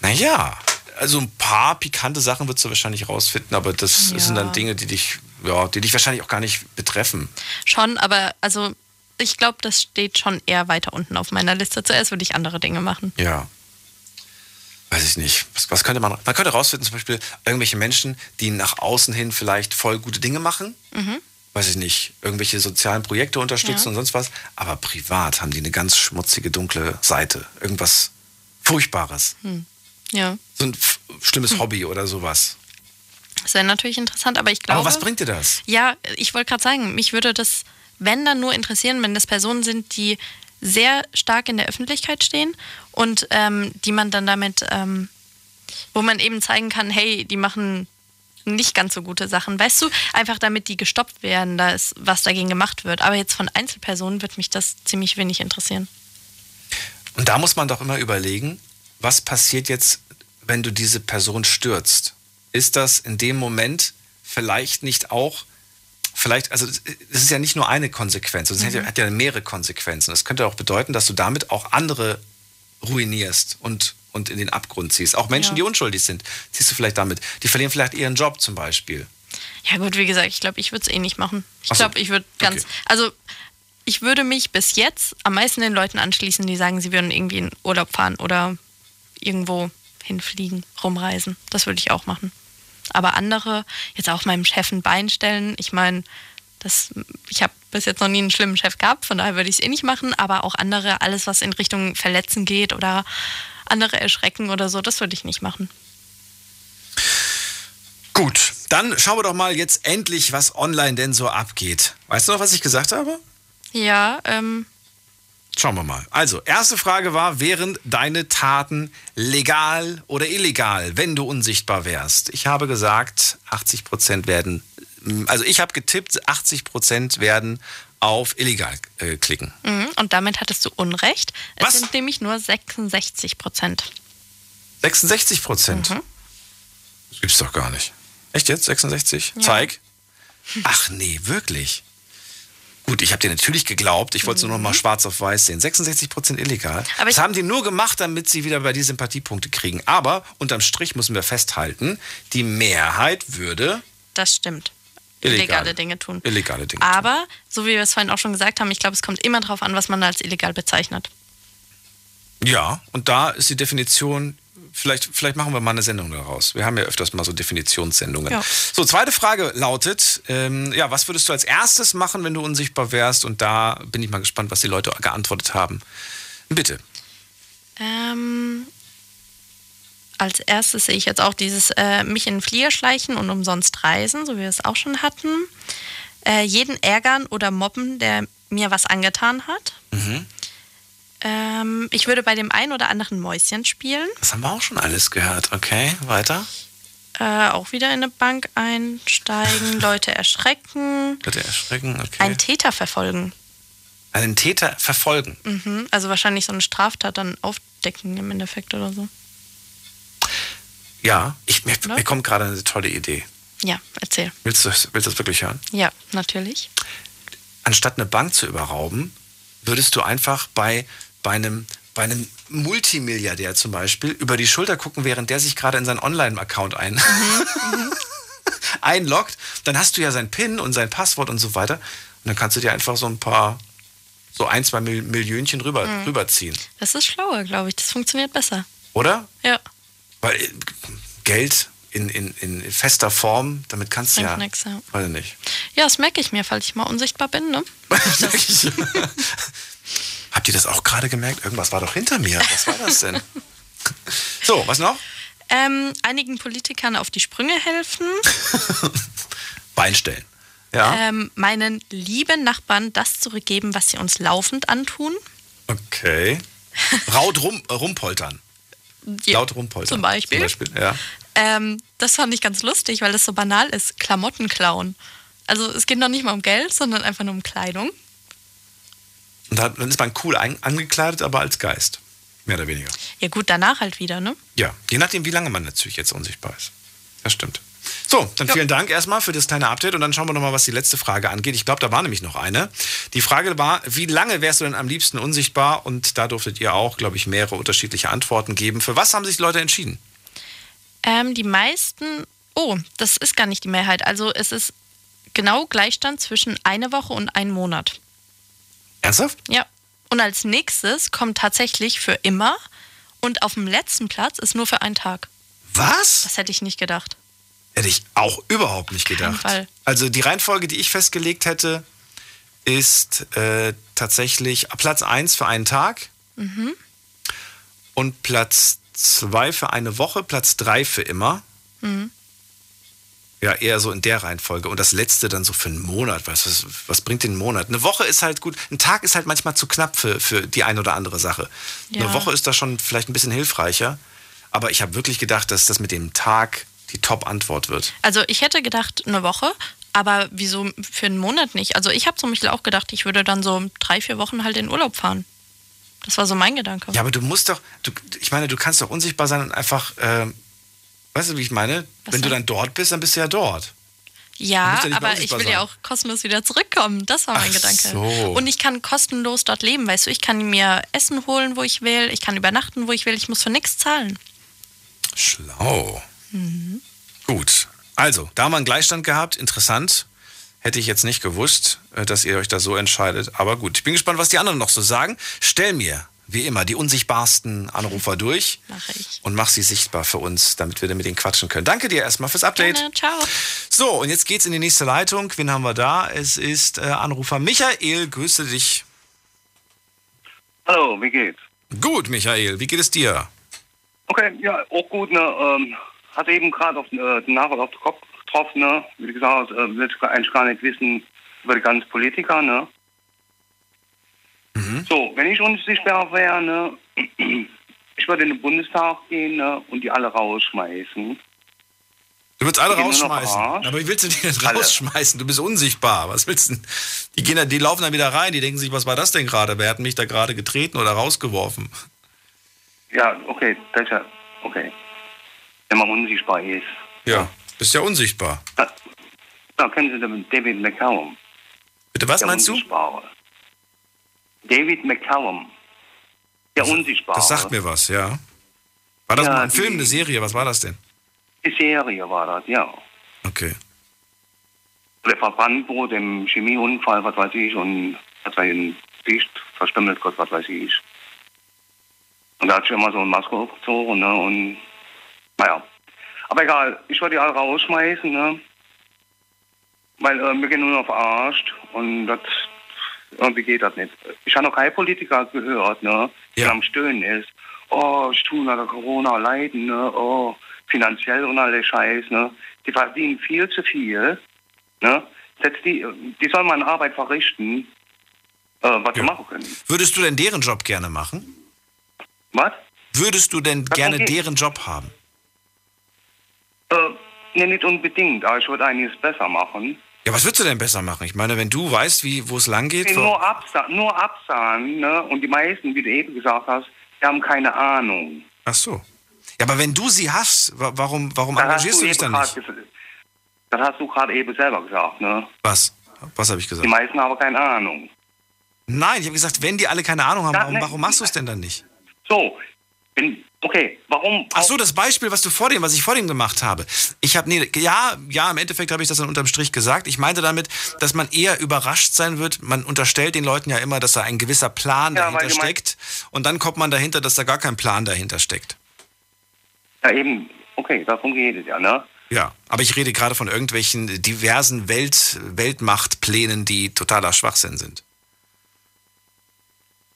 Naja, also ein paar pikante Sachen wirst du wahrscheinlich rausfinden, aber das Ja. sind dann Dinge, die dich, ja, die dich wahrscheinlich auch gar nicht betreffen. Schon, aber also ich glaube, das steht schon eher weiter unten auf meiner Liste. Zuerst würde ich andere Dinge machen. Ja. Weiß ich nicht. Was, was könnte man. Man könnte rausfinden, zum Beispiel irgendwelche Menschen, die nach außen hin vielleicht voll gute Dinge machen. Mhm. Weiß ich nicht. Irgendwelche sozialen Projekte unterstützen Ja. und sonst was. Aber privat haben die eine ganz schmutzige, dunkle Seite. Irgendwas Furchtbares. Hm. Ja, So ein schlimmes Hobby oder sowas. das wäre natürlich interessant, aber ich glaube. Aber was bringt dir das? Ja, ich wollte gerade sagen, mich würde das, wenn dann nur interessieren, wenn das Personen sind, die sehr stark in der Öffentlichkeit stehen und ähm, die man dann damit, ähm, wo man eben zeigen kann, hey, die machen nicht ganz so gute Sachen, weißt du, einfach damit die gestoppt werden, da ist, was dagegen gemacht wird. Aber jetzt von Einzelpersonen wird mich das ziemlich wenig interessieren. Und da muss man doch immer überlegen, was passiert jetzt, wenn du diese Person stürzt? Ist das in dem Moment vielleicht nicht auch, vielleicht, also es ist ja nicht nur eine Konsequenz, es Mhm. hat ja mehrere Konsequenzen. Das könnte auch bedeuten, dass du damit auch andere ruinierst und, und in den Abgrund ziehst. Auch Menschen, Ja. die unschuldig sind, ziehst du vielleicht damit. Die verlieren vielleicht ihren Job zum Beispiel. Ja gut, wie gesagt, ich glaube, ich würde es eh nicht machen. Ich so. glaube, ich würde ganz, also ich würde mich bis jetzt am meisten den Leuten anschließen, die sagen, sie würden irgendwie in Urlaub fahren oder irgendwo hinfliegen, rumreisen. Das würde ich auch machen. Aber andere, jetzt auch meinem Chef ein Bein stellen, ich meine, das, ich habe bis jetzt noch nie einen schlimmen Chef gehabt, von daher würde ich es eh nicht machen, aber auch andere, alles was in Richtung Verletzen geht oder andere erschrecken oder so, das würde ich nicht machen. Gut, dann schauen wir doch mal jetzt endlich, was online denn so abgeht. Weißt du noch, was ich gesagt habe? Ja, ähm, Schauen wir mal. Also, erste Frage war, wären deine Taten legal oder illegal, wenn du unsichtbar wärst? Ich habe gesagt, 80 Prozent werden, also ich habe getippt, 80 Prozent werden auf illegal äh, klicken. Mhm, Und damit hattest du Unrecht. Es sind nämlich nur 66 Prozent. 66 Prozent? Mhm. Das gibt's doch gar nicht. Echt jetzt? 66? Ja. Zeig. Ach nee, wirklich. Gut, ich habe dir natürlich geglaubt. Ich wollte es nur noch mal schwarz auf weiß sehen. 66 Prozent illegal. Mhm. Aber das haben die nur gemacht, damit sie wieder bei dir Sympathiepunkte kriegen. Aber unterm Strich müssen wir festhalten, die Mehrheit würde Das stimmt. Illegale. Illegale Dinge tun. illegale Dinge. Aber, so wie wir es vorhin auch schon gesagt haben, ich glaube, es kommt immer darauf an, was man als illegal bezeichnet. Ja, und da ist die Definition, vielleicht, vielleicht machen wir mal eine Sendung daraus. Wir haben ja öfters mal so Definitionssendungen. Ja. So, zweite Frage lautet, ähm, ja, was würdest du als erstes machen, wenn du unsichtbar wärst? Und da bin ich mal gespannt, was die Leute geantwortet haben. Bitte. Ähm, als erstes sehe ich jetzt auch dieses äh, mich in den Flieger schleichen und umsonst reisen, so wie wir es auch schon hatten. Äh, jeden ärgern oder mobben, der mir was angetan hat. Mhm. Ähm, ich würde bei dem einen oder anderen Mäuschen spielen. Das haben wir auch schon alles gehört. Okay, weiter. Äh, auch wieder in eine Bank einsteigen, Leute erschrecken, Bitte erschrecken. Okay. einen Täter verfolgen. Einen Täter verfolgen. Mhm. Also wahrscheinlich so eine Straftat dann aufdecken im Endeffekt oder so. Ja, ich, mir, mir kommt gerade eine tolle Idee. Ja, erzähl. Willst du, willst du das wirklich hören? Ja, natürlich. Anstatt eine Bank zu überrauben, würdest du einfach bei, bei, einem, bei einem Multimilliardär zum Beispiel über die Schulter gucken, während der sich gerade in seinen Online-Account ein Mhm, einloggt. Dann hast du ja sein PIN und sein Passwort und so weiter. Und dann kannst du dir einfach so ein paar, so ein, zwei Mil Millionchen rüber, Mhm. rüberziehen. Das ist schlauer, glaube ich. Das funktioniert besser. Oder? Ja. Weil äh, Geld in, in, in fester Form, damit kannst du ja. nix, ja. Weiß ich nicht. Ja, das merke ich mir, falls ich mal unsichtbar bin, ne? Habt ihr das auch gerade gemerkt? Irgendwas war doch hinter mir. Was war das denn? so, was noch? Ähm, einigen Politikern auf die Sprünge helfen. Beinstellen. Ja. Ähm, meinen lieben Nachbarn das zurückgeben, was sie uns laufend antun. Okay. Raut rum, äh, rumpoltern. Ja, Laut rumpoltern. zum Beispiel. Zum Beispiel, ja. Ähm, das fand ich ganz lustig, weil das so banal ist. Klamotten klauen. Also es geht noch nicht mal um Geld, sondern einfach nur um Kleidung. Und dann ist man cool angekleidet, aber als Geist. Mehr oder weniger. Ja gut, danach halt wieder, ne? Ja, je nachdem, wie lange man natürlich jetzt unsichtbar ist. Das stimmt. So, dann Ja. vielen Dank erstmal für das kleine Update und dann schauen wir nochmal, was die letzte Frage angeht. Ich glaube, da war nämlich noch eine. Die Frage war, wie lange wärst du denn am liebsten unsichtbar? Und da durftet ihr auch, glaube ich, mehrere unterschiedliche Antworten geben. Für was haben sich die Leute entschieden? Ähm, die meisten, oh, das ist gar nicht die Mehrheit. Also es ist genau Gleichstand zwischen eine Woche und einem Monat. Ernsthaft? Ja. Und als nächstes kommt tatsächlich für immer und auf dem letzten Platz ist nur für einen Tag. Was? Das hätte ich nicht gedacht. Hätte ich auch überhaupt nicht gedacht. Fall. Also die Reihenfolge, die ich festgelegt hätte, ist äh, tatsächlich Platz 1 für einen Tag Mhm. und Platz 2 für eine Woche, Platz 3 für immer. Mhm. Ja, eher so in der Reihenfolge. Und das letzte dann so für einen Monat. Was, was, was bringt den Monat? Eine Woche ist halt gut. Ein Tag ist halt manchmal zu knapp für, für die eine oder andere Sache. Ja. Eine Woche ist da schon vielleicht ein bisschen hilfreicher. Aber ich habe wirklich gedacht, dass das mit dem Tag die Top-Antwort wird. Also ich hätte gedacht eine Woche, aber wieso für einen Monat nicht? Also ich habe zum Beispiel auch gedacht, ich würde dann so drei, vier Wochen halt in Urlaub fahren. Das war so mein Gedanke. Ja, aber du musst doch, du, ich meine, du kannst doch unsichtbar sein und einfach, ähm, weißt du, wie ich meine? Was Wenn du dann dort bist, dann bist du ja dort. Ja, ja aber ich will ja sein. auch kostenlos wieder zurückkommen. Das war mein Ach Gedanke. so. Und ich kann kostenlos dort leben, weißt du? Ich kann mir Essen holen, wo ich will. Ich kann übernachten, wo ich will. Ich muss für nichts zahlen. Schlau. Mhm. Gut. Also, da haben wir einen Gleichstand gehabt. Interessant. Hätte ich jetzt nicht gewusst, äh, dass ihr euch da so entscheidet. Aber gut, ich bin gespannt, was die anderen noch so sagen. Stell mir, wie immer, die unsichtbarsten Anrufer durch Mache ich. und mach sie sichtbar für uns, damit wir mit denen quatschen können. Danke dir erstmal fürs Update. Gerne. Ciao. So, und jetzt geht's in die nächste Leitung. Wen haben wir da? Es ist äh, Anrufer Michael. Grüße dich. Hallo, wie geht's? Gut, Michael. Wie geht es dir? Okay, ja, auch gut, ne? Ähm, hatte eben gerade auf äh, den Nachricht auf den Kopf getroffen, ne? Wie gesagt, äh, will ich eigentlich gar nicht wissen über die ganzen Politiker, ne? So, wenn ich unsichtbar wäre, ne? Ich würde in den Bundestag gehen, ne? Und die alle rausschmeißen. Du willst alle rausschmeißen. Aber wie willst du die denn rausschmeißen? Du bist unsichtbar. Was willst du denn? Die, gehen da, die laufen dann wieder rein. Die denken sich, was war das denn gerade? Wer hat mich da gerade getreten oder rausgeworfen? Ja, okay, das ist ja, okay. Wenn man unsichtbar ist. Ja, bist ja unsichtbar. Da kennen Sie den David McCallum. Bitte was der meinst du? Unsichtbare. David McCallum. Der Unsichtbare. Das sagt mir was, ja. War das Ja, mal ein Film, eine Serie? Was war das denn? Die Serie war das, ja. Okay. Der verbrannt wurde im Chemieunfall, was weiß ich, und hat sein Licht verstümmelt, Gott, was weiß ich. Und da hat sich immer so eine Maske aufgezogen, ne, und, naja. Aber egal, ich würde die alle rausschmeißen, ne, weil äh, wir gehen nur noch verarscht und das, irgendwie geht das nicht. Ich habe noch keinen Politiker gehört, ne, der am Stöhnen ist. Oh, ich tue unter Corona leiden, ne, oh, finanziell und alle Scheiß, ne. Die verdienen viel zu viel, ne. Setz die, die sollen mal eine Arbeit verrichten, äh, was wir machen können. Würdest du denn deren Job gerne machen? Was? Würdest du denn Was gerne deren Job haben? Äh, nee, nicht unbedingt, aber ich würde einiges besser machen. Ja, was würdest du denn besser machen? Ich meine, wenn du weißt, wie, wo es lang geht. Nur, absa nur absahen, ne? Und die meisten, wie du eben gesagt hast, die haben keine Ahnung. Ach so. Ja, aber wenn du sie hast, wa- warum, warum Das engagierst du dich dann nicht? Das hast du gerade eben selber gesagt, ne? Was? Was habe ich gesagt? Die meisten haben keine Ahnung. Nein, ich habe gesagt, wenn die alle keine Ahnung haben, warum, ne- warum machst du es denn dann nicht? So, wenn, okay, warum? Ach so, das Beispiel, was du vor dem, was ich vor dem gemacht habe. Ich habe nee, ja, ja, im Endeffekt habe ich das dann unterm Strich gesagt. Ich meinte damit, dass man eher überrascht sein wird. Man unterstellt den Leuten ja immer, dass da ein gewisser Plan Ja, dahinter steckt und dann kommt man dahinter, dass da gar kein Plan dahinter steckt. Ja, eben, okay, davon geht es ja, ne? Ja, aber ich rede gerade von irgendwelchen diversen Welt, Weltmachtplänen, die totaler Schwachsinn sind.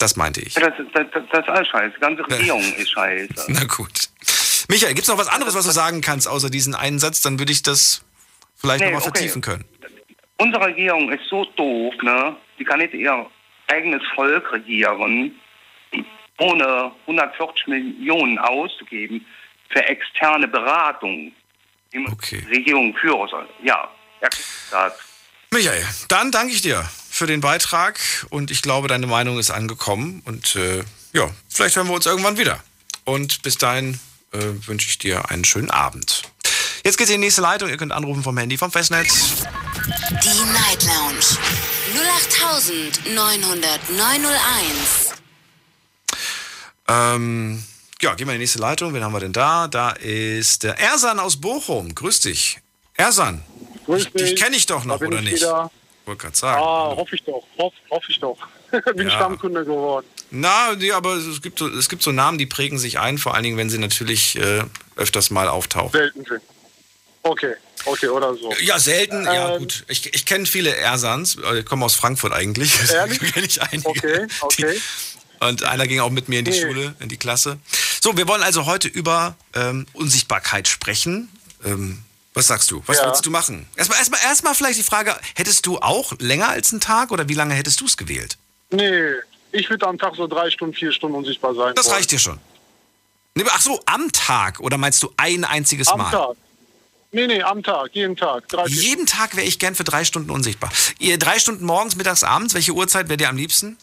Das meinte ich. Das, das, das, ist alles scheiße. Die ganze Regierung ist scheiße. Na gut. Michael, gibt es noch was anderes, was du sagen kannst, außer diesen einen Satz? Dann würde ich das vielleicht Nee, nochmal okay. vertiefen können. Unsere Regierung ist so doof, ne? Die kann nicht ihr eigenes Volk regieren, ohne 140 Millionen auszugeben für externe Beratung. Die Regierung führen soll. Ja, ja, das. Michael, dann danke ich dir für den Beitrag und ich glaube, deine Meinung ist angekommen und äh, ja, vielleicht hören wir uns irgendwann wieder. Und bis dahin äh, wünsche ich dir einen schönen Abend. Jetzt geht's in die nächste Leitung. Ihr könnt anrufen vom Handy vom Festnetz. Die Night Lounge 0890901. Ähm, ja, gehen wir in die nächste Leitung. Wen haben wir denn da? Da ist der Ersan aus Bochum. Grüß dich. Ersan. Grüß dich. Dich kenne ich doch noch, oder ich nicht? wieder. Wollte gerade sagen. Ah, hoffe ich doch. Hoff, hoffe ich doch. bin Ja. Stammkunde geworden. Na, nee, aber es gibt, so, es gibt so Namen, die prägen sich ein, vor allen Dingen, wenn sie natürlich äh, öfters mal auftauchen. Selten sind. Okay, okay, oder so. Ja, selten, ja Ähm, gut. Ich, ich kenne viele Ersans, äh, ich komme aus Frankfurt eigentlich. Ehrlich? kenne ich einige. Okay, okay. Und einer ging auch mit mir in die Nee. Schule, in die Klasse. So, wir wollen also heute über ähm, Unsichtbarkeit sprechen. Ähm, was sagst du? Was Ja. würdest du machen? Erstmal, erstmal, erstmal vielleicht die Frage, hättest du auch länger als einen Tag oder wie lange hättest du es gewählt? Nee, ich würde am Tag so drei Stunden, vier Stunden unsichtbar sein. Das wollen. reicht dir schon. Nee, ach so, am Tag oder meinst du ein einziges Am Mal? Tag. Nee, nee, am Tag, jeden Tag. Drei, Jeden Tag wäre ich gern für drei Stunden unsichtbar. Ihr drei Stunden morgens, mittags, abends, welche Uhrzeit wäre dir am liebsten?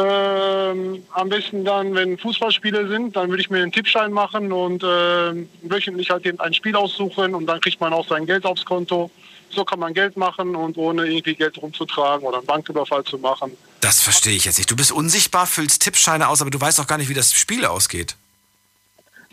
Ähm, am besten dann, wenn Fußballspiele sind, dann würde ich mir einen Tippschein machen und ähm, wöchentlich halt eben ein Spiel aussuchen und dann kriegt man auch sein Geld aufs Konto. So kann man Geld machen und ohne irgendwie Geld rumzutragen oder einen Banküberfall zu machen. Das verstehe ich jetzt nicht. Du bist unsichtbar, füllst Tippscheine aus, aber du weißt doch gar nicht, wie das Spiel ausgeht.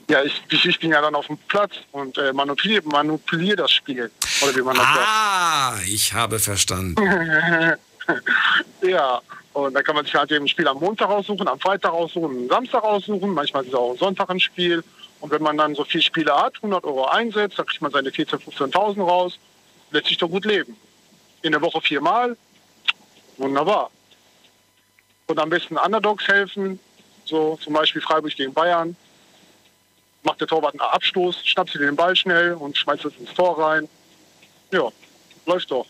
Ja, ich, ich, bin ja dann auf dem Platz und äh, manipuliere manipulier das Spiel. Oder wie man das Ah, ich habe verstanden. sagt. ja, und dann kann man sich halt eben ein Spiel am Montag aussuchen, am Freitag aussuchen, am Samstag aussuchen. Manchmal ist es auch Sonntag ein Spiel. Und wenn man dann so viele Spiele hat, 100 Euro einsetzt, dann kriegt man seine 14.000, 15.000 raus. Lässt sich doch gut leben. In der Woche viermal. Wunderbar. Und am besten Underdogs helfen. So zum Beispiel Freiburg gegen Bayern. Macht der Torwart einen Abstoß, schnappt sie den Ball schnell und schmeißt es ins Tor rein. Ja, läuft doch.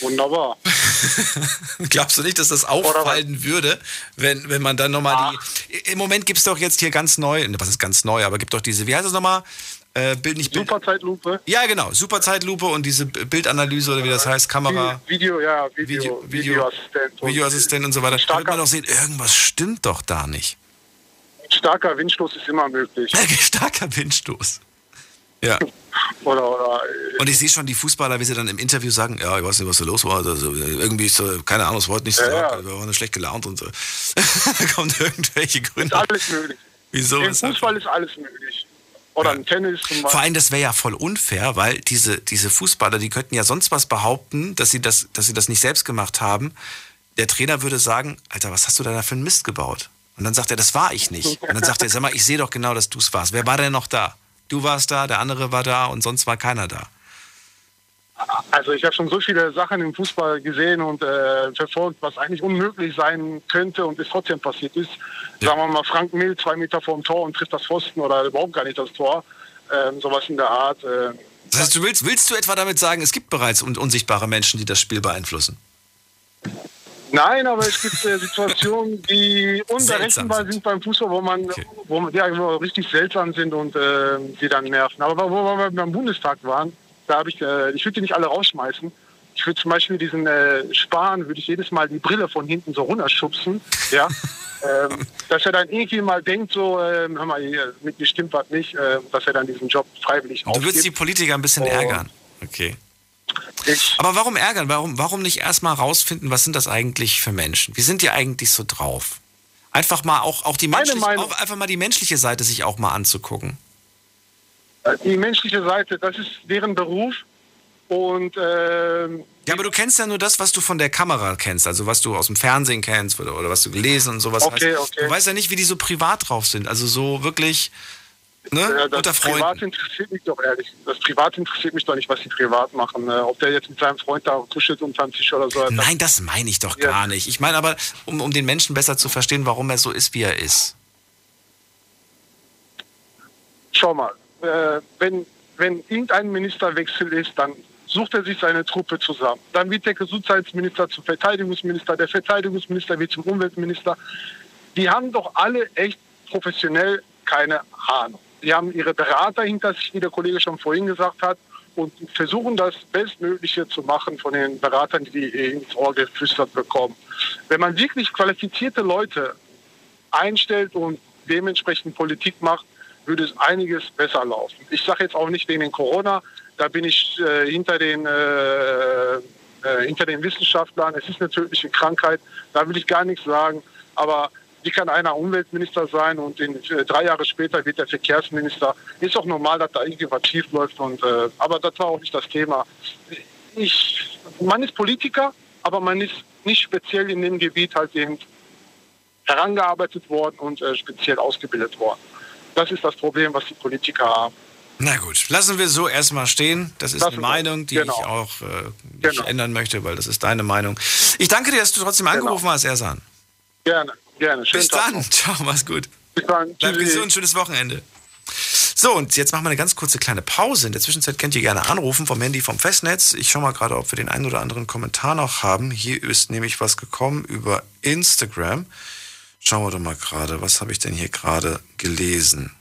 Wunderbar. Glaubst du nicht, dass das auffallen würde, wenn, wenn man dann nochmal die. Im Moment gibt es doch jetzt hier ganz neu, ne, was ist ganz neu, aber gibt doch diese, wie heißt das nochmal? Äh, Bild nicht Bild. Superzeitlupe? Ja, genau, Superzeitlupe und diese Bildanalyse oder wie das heißt, Kamera. Video, ja, Video, Video- Videoassistent. und Videoassistent und so weiter. Da wird man doch sehen, irgendwas stimmt doch da nicht. Starker Windstoß ist immer möglich. Starker Windstoß. Ja. Oder, oder, Und ich sehe schon die Fußballer, wie sie dann im Interview sagen, ja, ich weiß nicht, was da los war. Also, irgendwie ist, äh, keine Ahnung, es wurde nicht so Ja, ja. wir waren schlecht gelaunt und so. da kommen irgendwelche Gründe. ist alles möglich. Wieso? Im? Fußball ist alles möglich. Oder im Tennis zum Beispiel. Vor allem, das wäre ja voll unfair, weil diese, diese Fußballer, die könnten ja sonst was behaupten, dass sie, das, dass sie das nicht selbst gemacht haben. Der Trainer würde sagen, Alter, was hast du da für einen Mist gebaut? Und dann sagt er, das war ich nicht. Und dann sagt er, sag mal, ich sehe doch genau, dass du es warst. Wer war denn noch da? Du warst da, der andere war da und sonst war keiner da. Also ich habe schon so viele Sachen im Fußball gesehen und äh, verfolgt, was eigentlich unmöglich sein könnte und es trotzdem passiert ist. Sagen wir mal, Frank Mill zwei Meter vorm Tor und trifft das Pfosten oder überhaupt gar nicht das Tor. Ähm, sowas in der Art. Äh, Das heißt, du willst, willst du etwa damit sagen, es gibt bereits un unsichtbare Menschen, die das Spiel beeinflussen? Nein, aber es gibt äh, Situationen, die unberechenbar sind. beim Fußball, wo man, wo man ja, wo richtig seltsam sind und äh, die dann nerven. Aber wo wir beim Bundestag waren, da habe ich, äh, ich würde die nicht alle rausschmeißen. Ich würde zum Beispiel diesen äh, Spahn, würde ich jedes Mal die Brille von hinten so runterschubsen, ja. ähm, dass er dann irgendwie mal denkt, so, ähm, hör mal, hier, mit mir stimmt was nicht, äh, dass er dann diesen Job freiwillig Du würdest die Politiker ein bisschen Oh. ärgern. Okay. Aber warum ärgern? Warum, warum nicht erstmal rausfinden, was sind das eigentlich für Menschen? Wie sind die eigentlich so drauf? Einfach mal auch, auch die menschliche, auch einfach mal die menschliche Seite sich auch mal anzugucken. Äh, Die menschliche Seite, das ist deren Beruf. Und ähm, Ja, aber du kennst ja nur das, was du von der Kamera kennst, also was du aus dem Fernsehen kennst oder, oder was du gelesen und sowas Okay, hast. okay. Du weißt ja nicht, wie die so privat drauf sind, also so wirklich ne, das unter. Privat interessiert mich doch ehrlich. Das Privat interessiert mich doch nicht, was die privat machen. Äh, ob der jetzt mit seinem Freund da kuschelt unterm Tisch oder so. Nein, das meine ich doch gar nicht. Ich meine aber, um, um den Menschen besser zu verstehen, warum er so ist, wie er ist. Schau mal, äh, wenn, wenn irgendein Ministerwechsel ist, dann sucht er sich seine Truppe zusammen. Dann wird der Gesundheitsminister zum Verteidigungsminister, der Verteidigungsminister wird zum Umweltminister. Die haben doch alle echt professionell keine Ahnung. Die haben ihre Berater hinter sich, wie der Kollege schon vorhin gesagt hat, und versuchen das Bestmögliche zu machen von den Beratern, die die ins Ohr geflüstert bekommen. Wenn man wirklich qualifizierte Leute einstellt und dementsprechend Politik macht, würde es einiges besser laufen. Ich sage jetzt auch nicht wegen Corona, da bin ich äh, hinter, den, äh, äh, hinter den Wissenschaftlern. Es ist eine tödliche Krankheit, da will ich gar nichts sagen. Aber wie kann einer Umweltminister sein und in, äh, drei Jahre später wird der Verkehrsminister? Ist doch normal, dass da irgendwas schief läuft. Und, äh, aber das war auch nicht das Thema. Ich, man ist Politiker, aber man ist nicht speziell in dem Gebiet halt eben herangearbeitet worden und äh, speziell ausgebildet worden. Das ist das Problem, was die Politiker haben. Na gut, lassen wir so erstmal stehen. Das ist Lassen eine. Meinung, die Genau. ich auch äh, nicht ändern möchte, weil das ist deine Meinung. Ich danke dir, dass du trotzdem angerufen hast, Ersan. Gerne, gerne. Schönen Bis Tag dann. noch. Ciao, mach's gut. Bis dann. Bleib Tschüssi. gesund, schönes Wochenende. So, und jetzt machen wir eine ganz kurze kleine Pause. In der Zwischenzeit könnt ihr gerne anrufen vom Handy vom Festnetz. Ich schaue mal gerade, ob wir den einen oder anderen Kommentar noch haben. Hier ist nämlich was gekommen über Instagram. Schauen wir doch mal gerade, was habe ich denn hier gerade gelesen?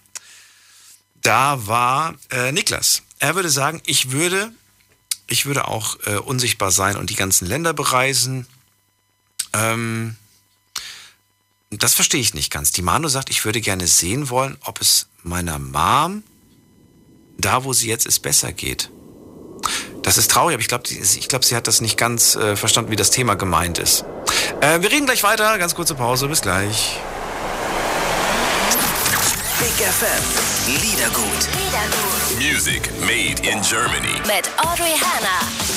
Da war äh, Niklas. Er würde sagen, ich würde, ich würde auch äh, unsichtbar sein und die ganzen Länder bereisen. Ähm, das verstehe ich nicht ganz. Die Manu sagt, ich würde gerne sehen wollen, ob es meiner Mom da, wo sie jetzt ist, besser geht. Das ist traurig, aber ich glaube, ich glaub, sie hat das nicht ganz äh, verstanden, wie das Thema gemeint ist. Äh, wir reden gleich weiter. Ganz kurze Pause. Bis gleich. Big FM. Liedergut. Music made in Germany. Mit Audrey Hanna.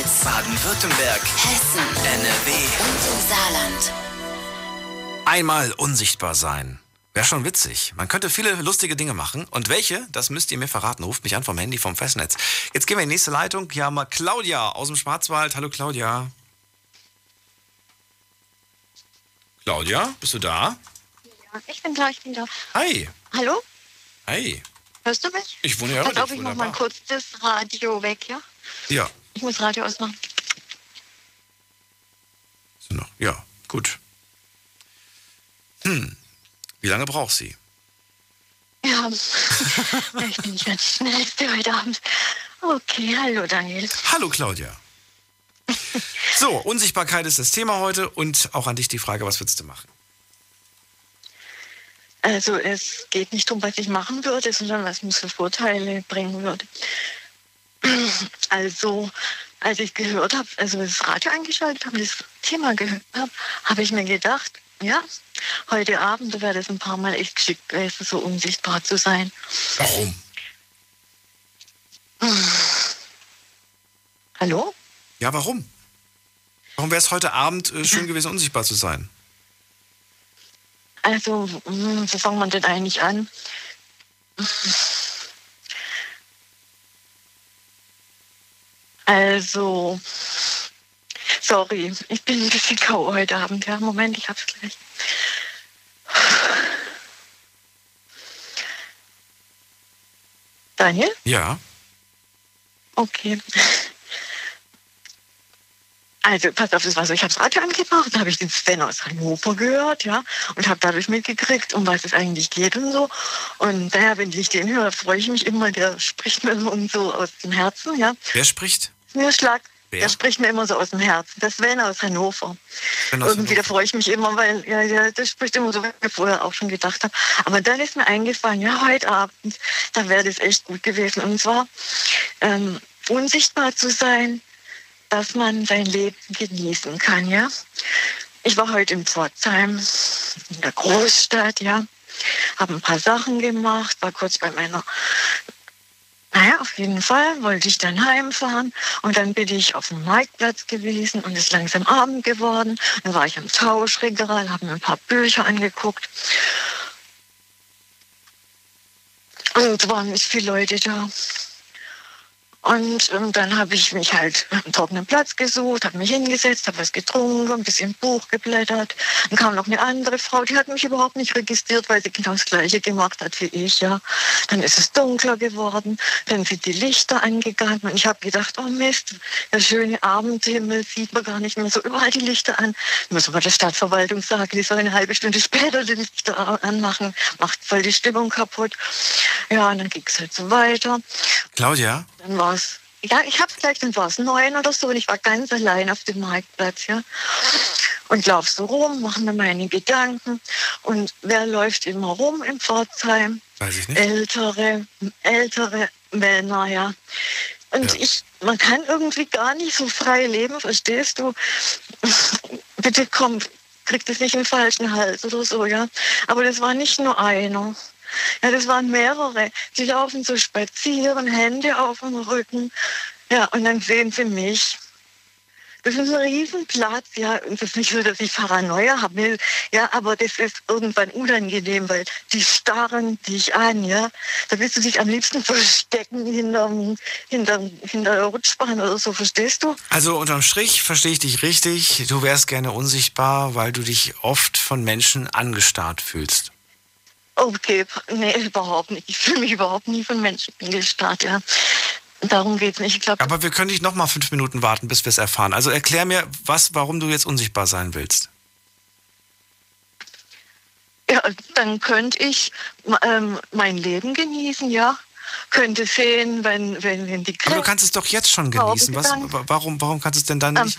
Rheinland-Pfalz. Baden-Württemberg. Hessen. NRW. Und im Saarland. Einmal unsichtbar sein. Wäre schon witzig. Man könnte viele lustige Dinge machen. Und welche, das müsst ihr mir verraten. Ruft mich an vom Handy vom Festnetz. Jetzt gehen wir in die nächste Leitung. Hier haben wir Claudia aus dem Schwarzwald. Hallo Claudia. Claudia, bist du da? Ja, ich bin da, ich bin da. Hi. Hallo? Hi. Hörst du mich? Ich wohne ja Pass dich, auf, ich mach mal kurz das Radio weg, ja? Ja, Ich muss Radio ausmachen. so noch. Ja, gut. Hm. Wie lange braucht sie? Ja, ich bin nicht ganz schnellste heute Abend. Okay, hallo Daniel. Hallo Claudia. So, Unsichtbarkeit ist das Thema heute und auch an dich die Frage, was würdest du machen? Also es geht nicht darum, was ich machen würde, sondern was mir für Vorteile bringen würde. Also, als ich gehört habe, also das Radio eingeschaltet habe, das Thema gehört habe, habe ich mir gedacht, ja, heute Abend wäre das ein paar Mal echt geschickt gewesen, so unsichtbar zu sein. Warum? Hallo? Ja, warum? Warum wäre es heute Abend äh, schön gewesen, unsichtbar zu sein? Also, mh, wo fangen wir denn eigentlich an? Also, sorry, ich bin ein bisschen K.O. heute Abend. Ja, Moment, ich hab's gleich. Daniel? Ja. Okay. Also, pass auf, das war so, ich habe das Radio angemacht, habe ich den Sven aus Hannover gehört, ja, und habe dadurch mitgekriegt, um was es eigentlich geht und so. Und daher, wenn ich den höre, freue ich mich immer, der spricht mir so und so aus dem Herzen, ja. Wer spricht? Mir Schlag, Wer? der spricht mir immer so aus dem Herzen. Das Sven aus Hannover. Sven aus Irgendwie, da freue ich mich immer, weil ja, ja, das spricht immer so, wie ich vorher auch schon gedacht habe. Aber dann ist mir eingefallen, ja, heute Abend, da wäre das echt gut gewesen. Und zwar ähm, unsichtbar zu sein, dass man sein Leben genießen kann, ja. Ich war heute in Pforzheim, in der Großstadt, ja, habe ein paar Sachen gemacht, war kurz bei meiner naja, auf jeden Fall wollte ich dann heimfahren und dann bin ich auf dem Marktplatz gewesen und es ist langsam Abend geworden. Dann war ich am Tauschregal, habe mir ein paar Bücher angeguckt. Und es waren nicht viele Leute da. Und ähm, dann habe ich mich halt einen trockenen Platz gesucht, habe mich hingesetzt, habe was getrunken, ein bisschen Buch geblättert. Dann kam noch eine andere Frau, die hat mich überhaupt nicht registriert, weil sie genau das Gleiche gemacht hat wie ich. Ja. Dann ist es dunkler geworden, dann sind die Lichter angegangen und ich habe gedacht, oh Mist, der schöne Abendhimmel sieht man gar nicht mehr so überall die Lichter an. Ich muss aber der Stadtverwaltung sagen, die soll eine halbe Stunde später die Lichter anmachen, macht voll die Stimmung kaputt. Ja, und dann ging es halt so weiter. Claudia? Dann war es, ja, ich hab's gleich, dann war es neun oder so und ich war ganz allein auf dem Marktplatz, ja. Und lauf so rum, mache mir meine Gedanken. Und wer läuft immer rum in Pforzheim? Weiß ich nicht. Ältere, ältere Männer, ja. Und ich, man kann irgendwie gar nicht so frei leben, verstehst du? Bitte komm, krieg das nicht im falschen Hals oder so, ja. Aber das war nicht nur einer. Ja, das waren mehrere. Die laufen so spazieren, Hände auf dem Rücken. Ja, und dann sehen sie mich. Das ist ein Riesenplatz, ja. Das ist nicht so, dass ich Paranoia haben will. Ja, aber das ist irgendwann unangenehm, weil die starren dich an, ja. Da willst du dich am liebsten verstecken hinterm, hinterm, hinter der Rutschbahn oder so, verstehst du? Also unterm Strich verstehe ich dich richtig. Du wärst gerne unsichtbar, weil du dich oft von Menschen angestarrt fühlst. Okay, nee, überhaupt nicht. Ich fühle mich überhaupt nie von Menschen angestarrt, ja. Darum geht's nicht. Ich glaube, Aber wir können nicht noch mal fünf Minuten warten, bis wir es erfahren. Also erklär mir, was, warum du jetzt unsichtbar sein willst. ja, dann könnte ich ähm, mein Leben genießen, ja. Könnte sehen, wenn, wenn, wenn die Aber du kannst es doch jetzt schon genießen. Was, wa- warum, warum kannst du es denn dann nicht?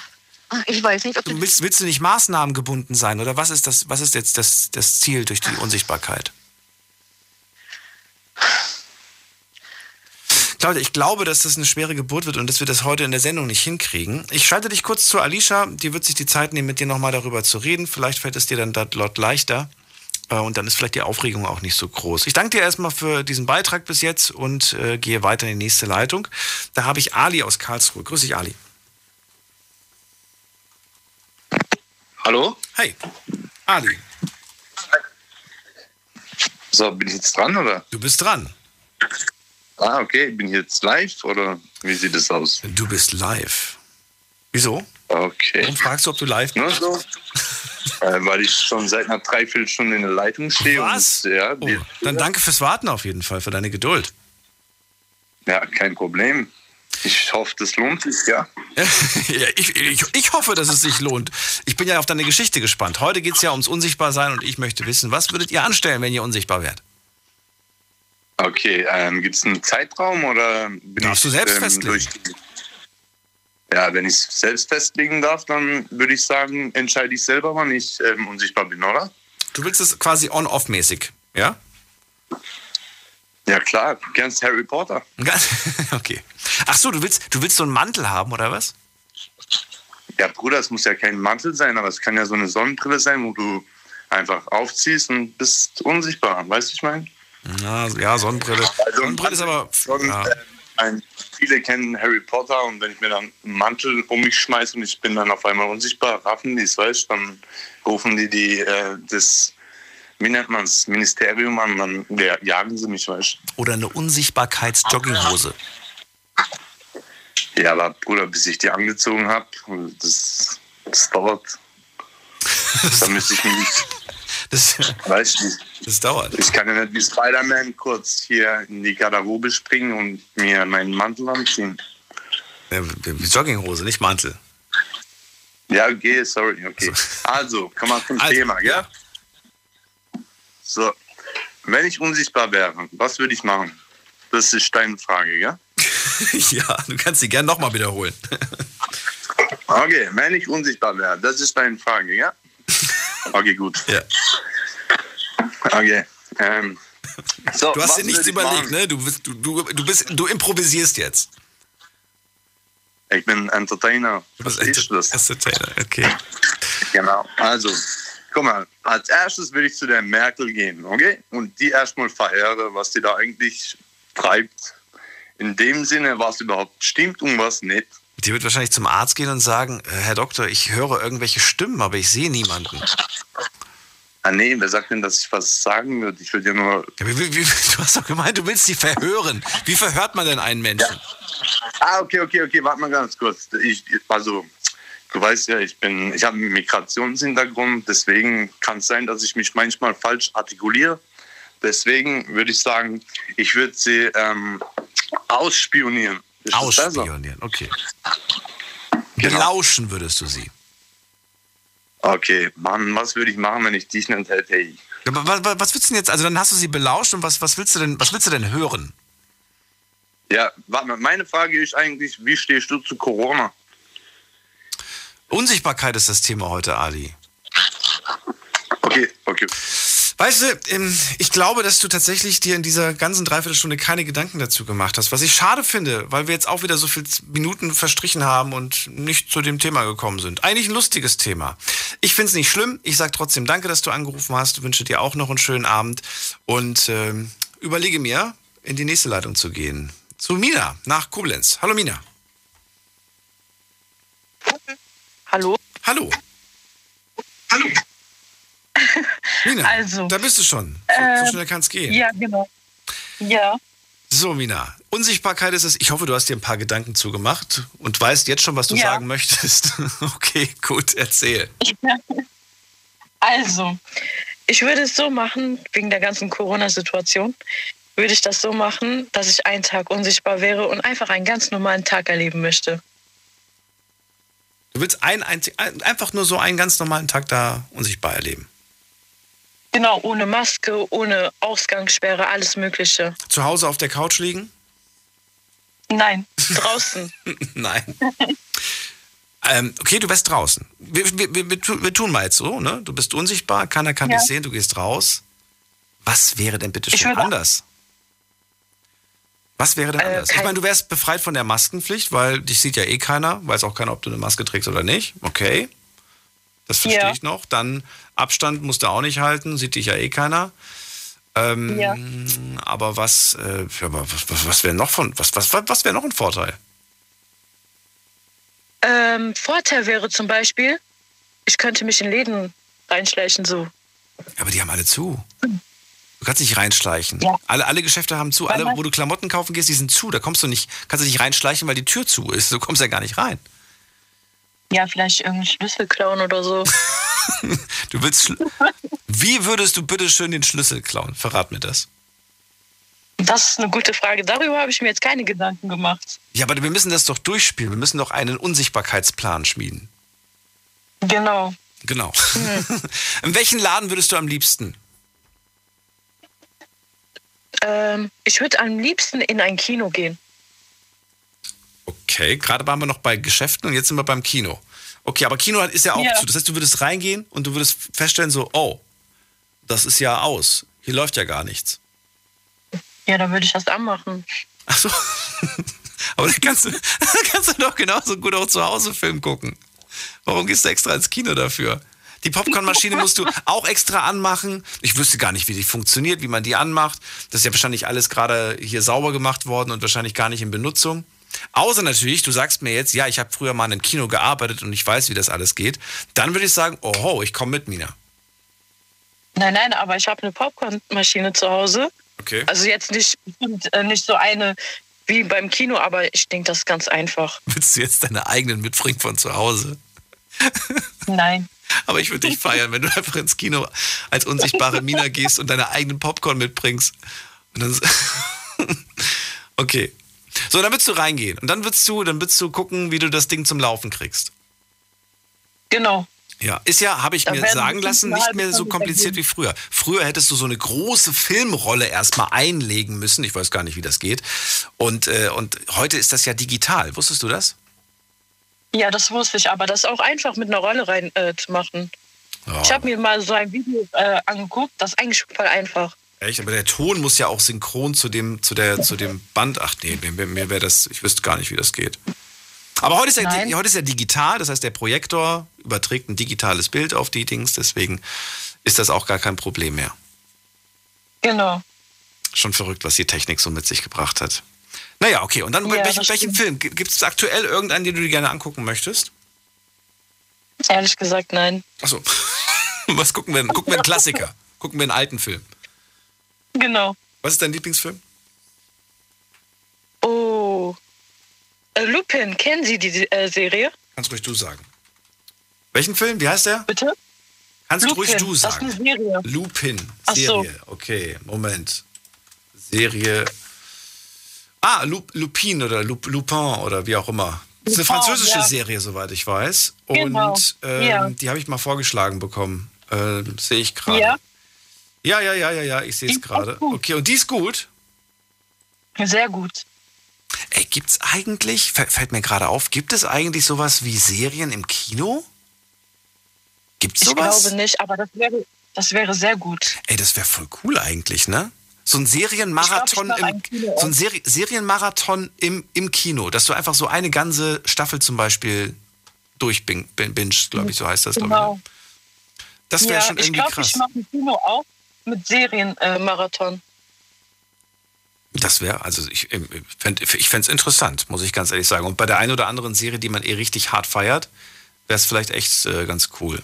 Ähm, Ich weiß nicht, ob Du willst, willst du nicht maßnahmengebunden sein oder was ist das? Was ist jetzt das, das Ziel durch die Unsichtbarkeit? Claudia, ich glaube, dass das eine schwere Geburt wird und dass wir das heute in der Sendung nicht hinkriegen. Ich schalte dich kurz zu Alicia, die wird sich die Zeit nehmen, mit dir nochmal darüber zu reden. Vielleicht fällt es dir dann dort leichter äh, und dann ist vielleicht die Aufregung auch nicht so groß. Ich danke dir erstmal für diesen Beitrag bis jetzt und äh, gehe weiter in die nächste Leitung. Da habe ich Ali aus Karlsruhe. Grüß dich, Ali. Hallo? Hey, Ali. So, bin ich jetzt dran oder? Du bist dran. Ah, okay. Bin ich jetzt live oder wie sieht es aus? Du bist live. Wieso? Okay. Warum fragst du, ob du live bist? So? äh, weil ich schon seit einer Dreiviertelstunde in der Leitung stehe. Was? Und, ja, Oh, dann danke fürs Warten auf jeden Fall, für deine Geduld. ja, kein Problem. Ich hoffe, das lohnt sich, ja. ja, ich, ich, ich hoffe, dass es sich lohnt. Ich bin ja auf deine Geschichte gespannt. Heute geht es ja ums Unsichtbarsein und ich möchte wissen, was würdet ihr anstellen, wenn ihr unsichtbar wärt? Okay, ähm, gibt es einen Zeitraum oder bin Darfst ich, du selbst ähm, festlegen? Ja, wenn ich es selbst festlegen darf, dann würde ich sagen, entscheide ich selber, wann ich ähm, unsichtbar bin, oder? Du willst es quasi on-off-mäßig, ja? Ja klar, du kennst Harry Potter. okay. Ach so, du willst, du willst so einen Mantel haben, oder was? Ja, Bruder, es muss ja kein Mantel sein, aber es kann ja so eine Sonnenbrille sein, wo du einfach aufziehst und bist unsichtbar. Weißt du, ich meine? Ja, ja Sonnenbrille. Also Sonnenbrille ist aber. Sonnen, ja. äh, viele kennen Harry Potter und wenn ich mir dann einen Mantel um mich schmeiße und ich bin dann auf einmal unsichtbar, raffen die es, weißt dann rufen die, die äh, das, wie nennt man es, Ministerium an, dann ja, jagen sie mich, weißt Oder eine Unsichtbarkeits-Jogginghose. Ja, aber Bruder, bis ich die angezogen habe, das, das dauert. da müsste ich mich. Das, weißt du, das dauert. Ich kann ja nicht wie Spider-Man kurz hier in die Garderobe springen und mir meinen Mantel anziehen. Ja, Jogginghose, nicht Mantel. Ja, okay, sorry, okay. Also, komm mal zum Also, Thema, gell? So, wenn ich unsichtbar wäre, was würde ich machen? Das ist deine Frage, gell? ja, du kannst sie gern nochmal wiederholen. Okay, wenn ich unsichtbar wäre, das ist deine Frage, ja? Okay, gut. Ja. Okay. Ähm, so, Du hast was dir nichts überlegt, ne? Du, bist, du, du, du, bist, du improvisierst jetzt. Ich bin Entertainer. Verstehst du das? Entertainer, okay. Genau. Also, guck mal, als erstes will ich zu der Merkel gehen, okay? Und die erstmal verehre, was die da eigentlich treibt. In dem Sinne, was überhaupt stimmt und was nicht. Die wird wahrscheinlich zum Arzt gehen und sagen, äh, Herr Doktor, ich höre irgendwelche Stimmen, aber ich sehe niemanden. Ah nee, wer sagt denn, dass ich was sagen würde? Ich würde ja nur. Ja, wie, wie, du hast doch gemeint, du willst sie verhören. Wie verhört man denn einen Menschen? Ah, okay, okay, okay, warte mal ganz kurz. Ich, also, du weißt ja, ich bin, ich habe einen Migrationshintergrund, deswegen kann es sein, dass ich mich manchmal falsch artikuliere. Deswegen würde ich sagen, ich würde sie ähm, ausspionieren. Ist? Ausspionieren, okay. Belauschen würdest du sie. Okay, Mann, was würde ich machen, wenn ich dich nicht hätte? Hey, aber wa- wa- Was willst du denn jetzt? Also dann hast du sie belauscht und was, was willst du denn, was willst du denn hören? Ja, warte mal, meine Frage ist eigentlich, wie stehst du zu Corona? Unsichtbarkeit ist das Thema heute, Ali. Okay, okay. Weißt du, ähm, ich glaube, dass du tatsächlich dir in dieser ganzen Dreiviertelstunde keine Gedanken dazu gemacht hast. Was ich schade finde, weil wir jetzt auch wieder so viele Minuten verstrichen haben und nicht zu dem Thema gekommen sind. Eigentlich ein lustiges Thema. Ich finde es nicht schlimm. Ich sage trotzdem danke, dass du angerufen hast. Wünsche dir auch noch einen schönen Abend und ähm, überlege mir, in die nächste Leitung zu gehen. Zu Mina nach Koblenz. Hallo Mina. Hallo? Hallo. Hallo. Mina, Also, da bist du schon. So, so äh, schnell kann es gehen. Ja, genau. Ja. So, Mina, Unsichtbarkeit ist es. Ich hoffe, du hast dir ein paar Gedanken zugemacht und weißt jetzt schon, was du Ja. sagen möchtest. Okay, gut, erzähl. Also, ich würde es so machen, wegen der ganzen Corona-Situation, würde ich das so machen, dass ich einen Tag unsichtbar wäre und einfach einen ganz normalen Tag erleben möchte. Du willst ein, einzig- ein, einfach nur so einen ganz normalen Tag da unsichtbar erleben. Genau, ohne Maske, ohne Ausgangssperre, alles Mögliche. Zu Hause auf der Couch liegen? Nein, draußen. Nein. ähm, okay, du wärst draußen. Wir, wir, wir, wir tu- wir tun mal jetzt so, ne? Du bist unsichtbar, keiner kann Ja. dich sehen, du gehst raus. Was wäre denn bitte würde- anders? Was wäre denn Äh, anders? Ich kein- meine, du wärst befreit von der Maskenpflicht, weil dich sieht ja eh keiner, weiß auch keiner, ob du eine Maske trägst oder nicht. Okay. Das verstehe Ja. ich noch. Dann Abstand musst du auch nicht halten, sieht dich ja eh keiner. Ähm, Ja. Aber was, äh, was, was, was wäre noch von, was, was, was wäre noch ein Vorteil? Ähm, Vorteil wäre zum Beispiel, ich könnte mich in Läden reinschleichen, so. Aber die haben alle zu. Du kannst nicht reinschleichen. Ja. Alle, alle Geschäfte haben zu. Alle, wo du Klamotten kaufen gehst, die sind zu. Da kommst du nicht, kannst du nicht reinschleichen, weil die Tür zu ist. Du kommst ja gar nicht rein. Ja, vielleicht irgendeinen Schlüssel klauen oder so. Du willst. Wie würdest du bitte schön den Schlüssel klauen? Verrat mir das. Das ist eine gute Frage. Darüber habe ich mir jetzt keine Gedanken gemacht. Ja, aber wir müssen das doch durchspielen. Wir müssen doch einen Unsichtbarkeitsplan schmieden. Genau. Genau. In welchen Laden würdest du am liebsten? Ähm, ich würde am liebsten in ein Kino gehen. Okay, gerade waren wir noch bei Geschäften und jetzt sind wir beim Kino. Okay, aber Kino ist ja auch Ja. zu. Das heißt, du würdest reingehen und du würdest feststellen, so, oh, das ist ja aus. Hier läuft ja gar nichts. Ja, dann würde ich das anmachen. Ach so. Aber dann kannst, du, dann kannst du doch genauso gut auch zu Hause Film gucken. Warum gehst du extra ins Kino dafür? Die Popcornmaschine musst du auch extra anmachen. Ich wüsste gar nicht, wie die funktioniert, wie man die anmacht. Das ist ja wahrscheinlich alles gerade hier sauber gemacht worden und wahrscheinlich gar nicht in Benutzung. Außer natürlich, du sagst mir jetzt, ja, ich habe früher mal in einem Kino gearbeitet und ich weiß, wie das alles geht. Dann würde ich sagen, oh, ich komme mit, Mina. Nein, nein, aber ich habe eine Popcornmaschine zu Hause. Okay. Also jetzt nicht, äh, nicht so eine wie beim Kino, aber ich denke, das ist ganz einfach. Willst du jetzt deine eigenen mitbringen von zu Hause? Nein. Aber ich würde dich feiern, wenn du einfach ins Kino als unsichtbare Mina gehst und deine eigenen Popcorn mitbringst. Und dann okay. So, dann würdest du reingehen und dann würdest du, dann würdest du gucken, wie du das Ding zum Laufen kriegst. Genau. Ja, ist ja, habe ich Da mir sagen lassen, nicht mehr so kompliziert wie früher. Früher hättest du so eine große Filmrolle erstmal einlegen müssen. Ich weiß gar nicht, wie das geht. Und, äh, und heute ist das ja digital. Wusstest du das? Ja, das wusste ich, aber das auch einfach mit einer Rolle rein äh, zu machen. Ja. Ich habe mir mal so ein Video äh, angeguckt, das ist eigentlich voll einfach. Echt? Aber der Ton muss ja auch synchron zu dem, zu der, zu dem Band. Ach nee, mir, mir wäre das, ich wüsste gar nicht, wie das geht. Aber heute ist, ja, Nein. heute ist ja digital, das heißt, der Projektor überträgt ein digitales Bild auf die Dings, deswegen ist das auch gar kein Problem mehr. Genau. Schon verrückt, was die Technik so mit sich gebracht hat. Naja, okay. Und dann Ja, welchen, welchen Film? Gibt es aktuell irgendeinen, den du dir gerne angucken möchtest? Ehrlich gesagt, nein. Achso. Was gucken wir denn? Gucken wir einen Klassiker? Gucken wir einen alten Film? Genau. Was ist dein Lieblingsfilm? Oh. Äh, Lupin, kennen Sie die äh, Serie? Kannst ruhig du sagen. Welchen Film? Wie heißt der? Bitte? Kannst Lupin, ruhig du das ist sagen. eine Serie. Lupin. Ach so. Serie. Okay, Moment. Serie. Ah, Lu Lupin oder Lup Lupin oder wie auch immer. Das ist eine französische ja. Serie, soweit ich weiß. Und Genau, ähm, ja. die habe ich mal vorgeschlagen bekommen. Ähm, Sehe ich gerade. Ja. Ja, ja, ja, ja, ja, ich sehe es gerade. Okay, und die ist gut. Sehr gut. Ey, gibt's eigentlich, fällt mir gerade auf, gibt es eigentlich sowas wie Serien im Kino? Gibt's Ich sowas? glaube nicht, aber das wäre, das wäre sehr gut. Ey, das wäre voll cool eigentlich, ne? So ein Serienmarathon Ich glaub, ich im so ein. Seri Serienmarathon im, im Kino, dass du einfach so eine ganze Staffel zum Beispiel durchbingst, glaube ich, so heißt das, glaube ich. Genau. ne? Das wäre ja, schon ich irgendwie glaube, krass. ich mache ein Kino auch mit Serienmarathon. Äh. Das wäre, also ich fände ich fänd's interessant, muss ich ganz ehrlich sagen. Und bei der einen oder anderen Serie, die man eh richtig hart feiert, wäre es vielleicht echt äh, ganz cool.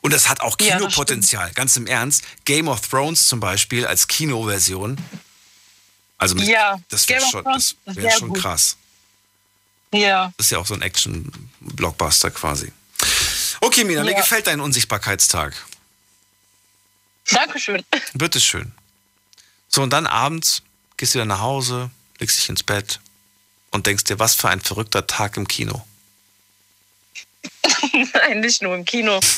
Und das hat auch Ja, Kinopotenzial, ganz im Ernst. Game of Thrones zum Beispiel als Kinoversion. Also mit, Ja, das wäre schon, das wär schon gut. krass. Ja. Das ist ja auch so ein Action-Blockbuster quasi. Okay, Mina, mir Ja. gefällt dein Unsichtbarkeitstag. Dankeschön. Bitteschön. So, und dann abends gehst du wieder nach Hause, legst dich ins Bett und denkst dir, was für ein verrückter Tag im Kino. Nein, nicht nur im Kino.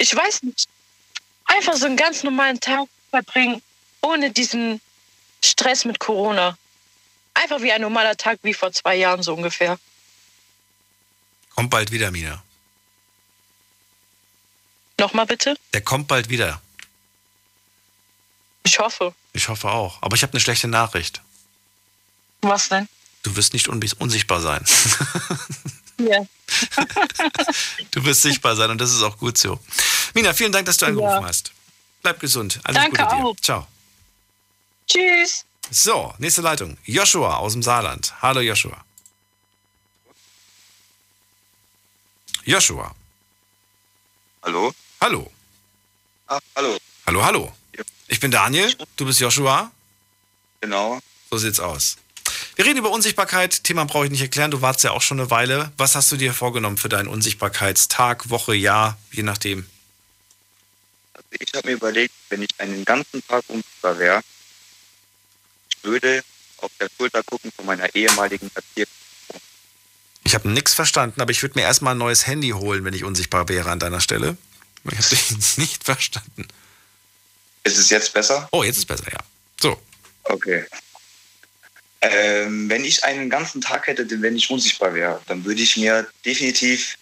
Ich weiß nicht. Einfach so einen ganz normalen Tag verbringen, ohne diesen Stress mit Corona. Einfach wie ein normaler Tag wie vor zwei Jahren so ungefähr. Kommt bald wieder, Mina. Nochmal bitte? Der kommt bald wieder. Ich hoffe. Ich hoffe auch. Aber ich habe eine schlechte Nachricht. Was denn? Du wirst nicht unsichtbar sein. Ja. Du wirst sichtbar sein und das ist auch gut so. Mina, vielen Dank, dass du angerufen Ja. hast. Bleib gesund. Alles Danke Gute dir. auch. Ciao. Tschüss. So, nächste Leitung. Joshua aus dem Saarland. Hallo Joshua. Joshua. Hallo? Hallo. Ah, hallo. Hallo, hallo. Ich bin Daniel, du bist Joshua. Genau. So sieht's aus. Wir reden über Unsichtbarkeit. Thema brauche ich nicht erklären. Du wartest ja auch schon eine Weile. Was hast du dir vorgenommen für deinen Unsichtbarkeitstag, Woche, Jahr, je nachdem? Ich habe mir überlegt, wenn ich einen ganzen Tag unsichtbar wäre, ich würde auf der Schulter gucken von meiner ehemaligen Erzieherin. Ich habe nichts verstanden, aber ich würde mir erstmal ein neues Handy holen, wenn ich unsichtbar wäre an deiner Stelle. Ich habe dich nicht verstanden. Ist es jetzt besser? Oh, jetzt ist besser, ja. So. Okay. Ähm, wenn ich einen ganzen Tag hätte, wenn ich unsichtbar wäre, dann würde ich mir definitiv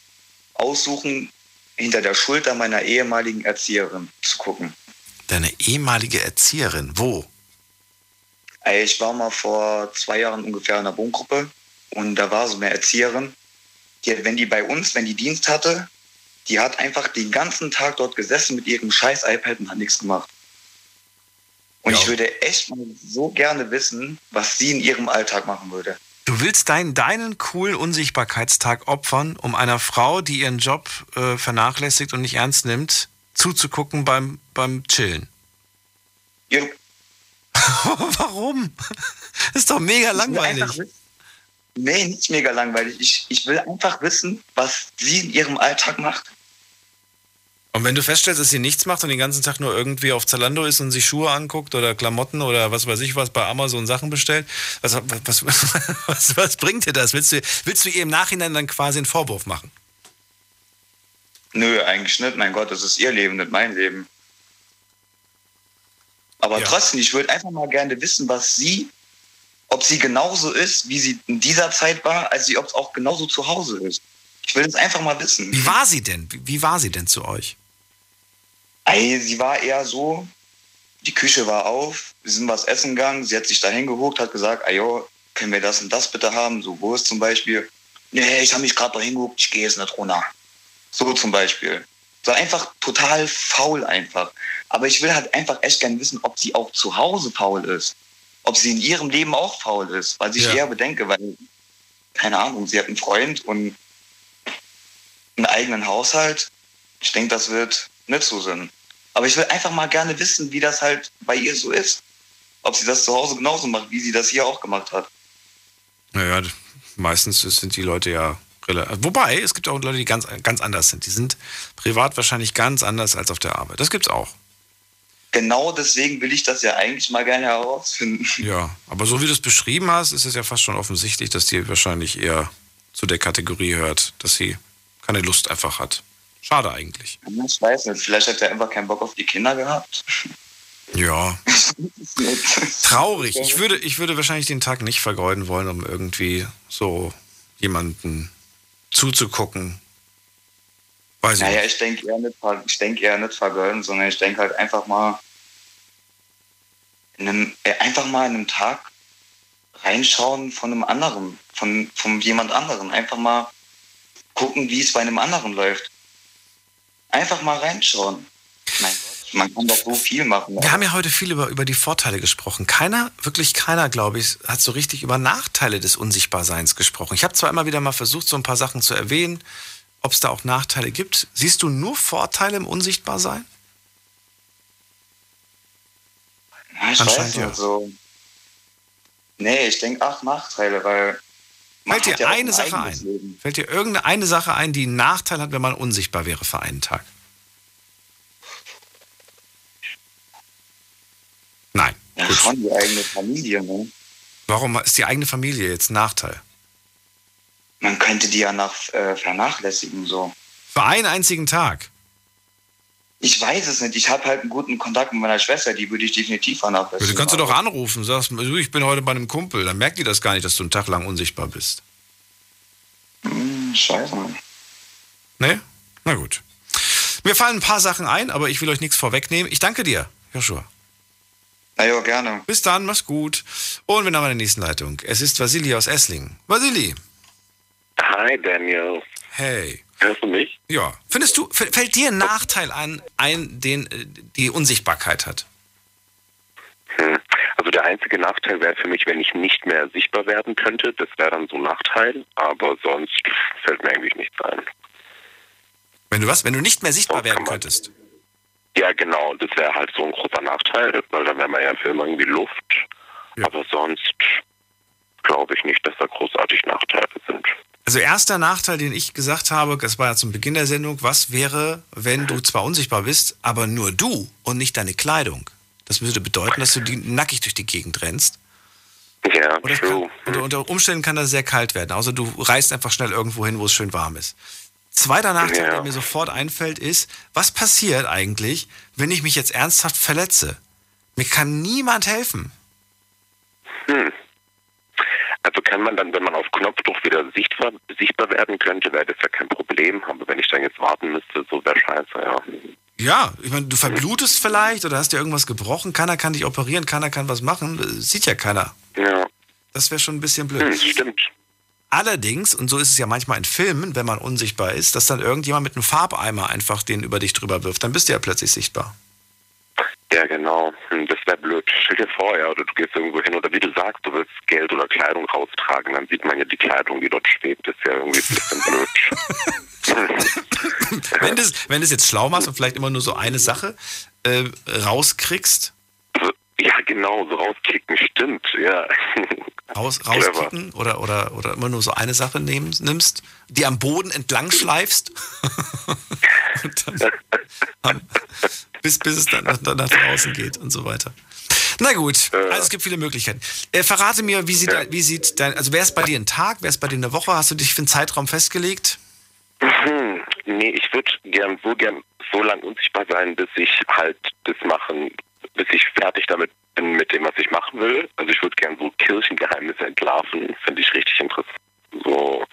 aussuchen, hinter der Schulter meiner ehemaligen Erzieherin zu gucken. Deine ehemalige Erzieherin, wo? Ey, Ich war mal vor zwei Jahren ungefähr in einer Wohngruppe und da war so eine Erzieherin, die, wenn die bei uns, wenn die Dienst hatte, die hat einfach den ganzen Tag dort gesessen mit ihrem scheiß iPad und hat nichts gemacht. Und ich würde echt mal so gerne wissen, was sie in ihrem Alltag machen würde. Du willst deinen, deinen coolen Unsichtbarkeitstag opfern, um einer Frau, die ihren Job äh, vernachlässigt und nicht ernst nimmt, zuzugucken beim, beim Chillen. Ja. Warum? Das ist doch mega langweilig. Nee, nicht mega langweilig. Ich, ich will einfach wissen, was sie in ihrem Alltag macht. Und wenn du feststellst, dass sie nichts macht und den ganzen Tag nur irgendwie auf Zalando ist und sich Schuhe anguckt oder Klamotten oder was weiß ich was bei Amazon Sachen bestellt, was, was, was, was bringt dir das? Willst du, willst du ihr im Nachhinein dann quasi einen Vorwurf machen? Nö, eigentlich nicht. Mein Gott, das ist ihr Leben, nicht mein Leben. Aber Ja. trotzdem, ich würde einfach mal gerne wissen, was sie, ob sie genauso ist, wie sie in dieser Zeit war, als sie ob es auch genauso zu Hause ist. Ich will das einfach mal wissen. Wie war sie denn? Wie, wie war sie denn zu euch? Ey, sie war eher so, die Küche war auf, wir sind was essen gegangen, sie hat sich da hingehuckt, hat gesagt, ayo, können wir das und das bitte haben? So Wurst zum Beispiel. Nee, ich habe mich gerade da hingehuckt, ich gehe jetzt nicht runter. So zum Beispiel. So einfach total faul einfach. Aber ich will halt einfach echt gerne wissen, ob sie auch zu Hause faul ist. Ob sie in ihrem Leben auch faul ist. Was ich Ja. eher bedenke, weil, keine Ahnung, sie hat einen Freund und einen eigenen Haushalt. Ich denke, das wird nicht so sein. Aber ich will einfach mal gerne wissen, wie das halt bei ihr so ist. Ob sie das zu Hause genauso macht, wie sie das hier auch gemacht hat. Naja, meistens sind die Leute ja relativ. Wobei, es gibt auch Leute, die ganz, ganz anders sind. Die sind privat wahrscheinlich ganz anders als auf der Arbeit. Das gibt's auch. Genau deswegen will ich das ja eigentlich mal gerne herausfinden. Ja, aber so wie du es beschrieben hast, ist es ja fast schon offensichtlich, dass die wahrscheinlich eher zu der Kategorie hört, dass sie keine Lust einfach hat. Schade eigentlich. Ich weiß nicht, vielleicht hat er einfach keinen Bock auf die Kinder gehabt. Ja. Traurig. Ich würde, ich würde wahrscheinlich den Tag nicht vergeuden wollen, um irgendwie so jemanden zuzugucken. Weiß ich Naja, ich denke eher nicht, ich denke eher nicht vergolden, sondern ich denke halt einfach mal in einem, äh, einfach mal in einem Tag reinschauen von einem anderen, von, von jemand anderen. Einfach mal gucken, wie es bei einem anderen läuft. Einfach mal reinschauen. Mein Gott, man kann doch so viel machen. Wir haben ja heute viel über, über die Vorteile gesprochen. Keiner, wirklich keiner, glaube ich, hat so richtig über Nachteile des Unsichtbarseins gesprochen. Ich habe zwar immer wieder mal versucht, so ein paar Sachen zu erwähnen, ob es da auch Nachteile gibt. Siehst du nur Vorteile im Unsichtbarsein? Ja, ich Anscheinend weiß nicht ja. so. Nee, ich denke acht Nachteile, weil Fällt dir ja eine ein Sache ein? Leben. Fällt dir irgendeine Sache ein, die einen Nachteil hat, wenn man unsichtbar wäre für einen Tag? Nein. Ja, schon die eigene Familie, ne? Warum ist die eigene Familie jetzt ein Nachteil? Man könnte die ja nach äh, vernachlässigen, so. Für einen einzigen Tag. Ich weiß es nicht. Ich habe halt einen guten Kontakt mit meiner Schwester, die würde ich definitiv Du vernachlässigen. kannst du doch anrufen, sagst, du, ich bin heute bei einem Kumpel, dann merkt die das gar nicht, dass du einen Tag lang unsichtbar bist. Hm, scheiße. Ne? Na gut. Mir fallen ein paar Sachen ein, aber ich will euch nichts vorwegnehmen. Ich danke dir, Joshua. Na ja, gerne. Bis dann, mach's gut. Und wir haben eine nächsten Leitung. Es ist Vasili aus Esslingen. Vasili. Hi Daniel. Hey. Hörst du mich? Ja. Findest du, fällt dir ein Nachteil an, ein, den äh, die Unsichtbarkeit hat? Hm. Also der einzige Nachteil wäre für mich, wenn ich nicht mehr sichtbar werden könnte. Das wäre dann so ein Nachteil. Aber sonst fällt mir eigentlich nichts ein. Wenn du was? Wenn du nicht mehr sichtbar werden könntest? Ja, genau. Das wäre halt so ein großer Nachteil, weil dann wäre man ja für immer irgendwie Luft. Aber sonst glaube ich nicht, dass da großartig Nachteile sind. Also erster Nachteil, den ich gesagt habe, das war ja zum Beginn der Sendung, was wäre, wenn du zwar unsichtbar bist, aber nur du und nicht deine Kleidung? Das würde bedeuten, dass du die nackig durch die Gegend rennst. Ja, Und das kann, unter, unter Umständen kann das sehr kalt werden, außer du reist einfach schnell irgendwo hin, wo es schön warm ist. Zweiter Nachteil, Ja. der mir sofort einfällt, ist, was passiert eigentlich, wenn ich mich jetzt ernsthaft verletze? Mir kann niemand helfen. Hm. Also kann man dann, wenn man auf Knopfdruck wieder sichtbar, sichtbar werden könnte, wäre das ja kein Problem. Aber wenn ich dann jetzt warten müsste, so wäre scheiße, ja. Ja, ich meine, du verblutest vielleicht oder hast dir irgendwas gebrochen, keiner kann dich operieren, keiner kann was machen, sieht ja keiner. Ja. Das wäre schon ein bisschen blöd. Hm, stimmt. Allerdings, und so ist es ja manchmal in Filmen, wenn man unsichtbar ist, dass dann irgendjemand mit einem Farbeimer einfach den über dich drüber wirft. Dann bist du ja plötzlich sichtbar. Ja, genau. Hm, Das wäre blöd. Stell dir vor, ja, oder du gehst irgendwo hin oder wie du sagst, du willst Geld oder Kleidung raustragen, dann sieht man ja die Kleidung, die dort steht. Das ist ja irgendwie ein bisschen blöd. Wenn du es wenn jetzt schlau machst und vielleicht immer nur so eine Sache äh, rauskriegst, Ja, genau, so rauskicken, stimmt, ja. raus, rauskicken oder, oder, oder immer nur so eine Sache nehmen, nimmst, die am Boden entlang schleifst und dann, am- bis, bis es dann nach, dann nach draußen geht und so weiter. Na gut, also es gibt viele Möglichkeiten. Äh, verrate mir, wie sieht, dein- wie sieht dein, also wäre es bei dir ein Tag, wäre es bei dir eine Woche? Hast du dich für einen Zeitraum festgelegt? Mhm. Nee, ich würde gern so gern so lang unsichtbar sein, bis ich halt das machen, bis ich fertig damit bin mit dem, was ich machen will. Also ich würde gern so Kirchengeheimnisse entlarven, finde ich richtig interessant. So,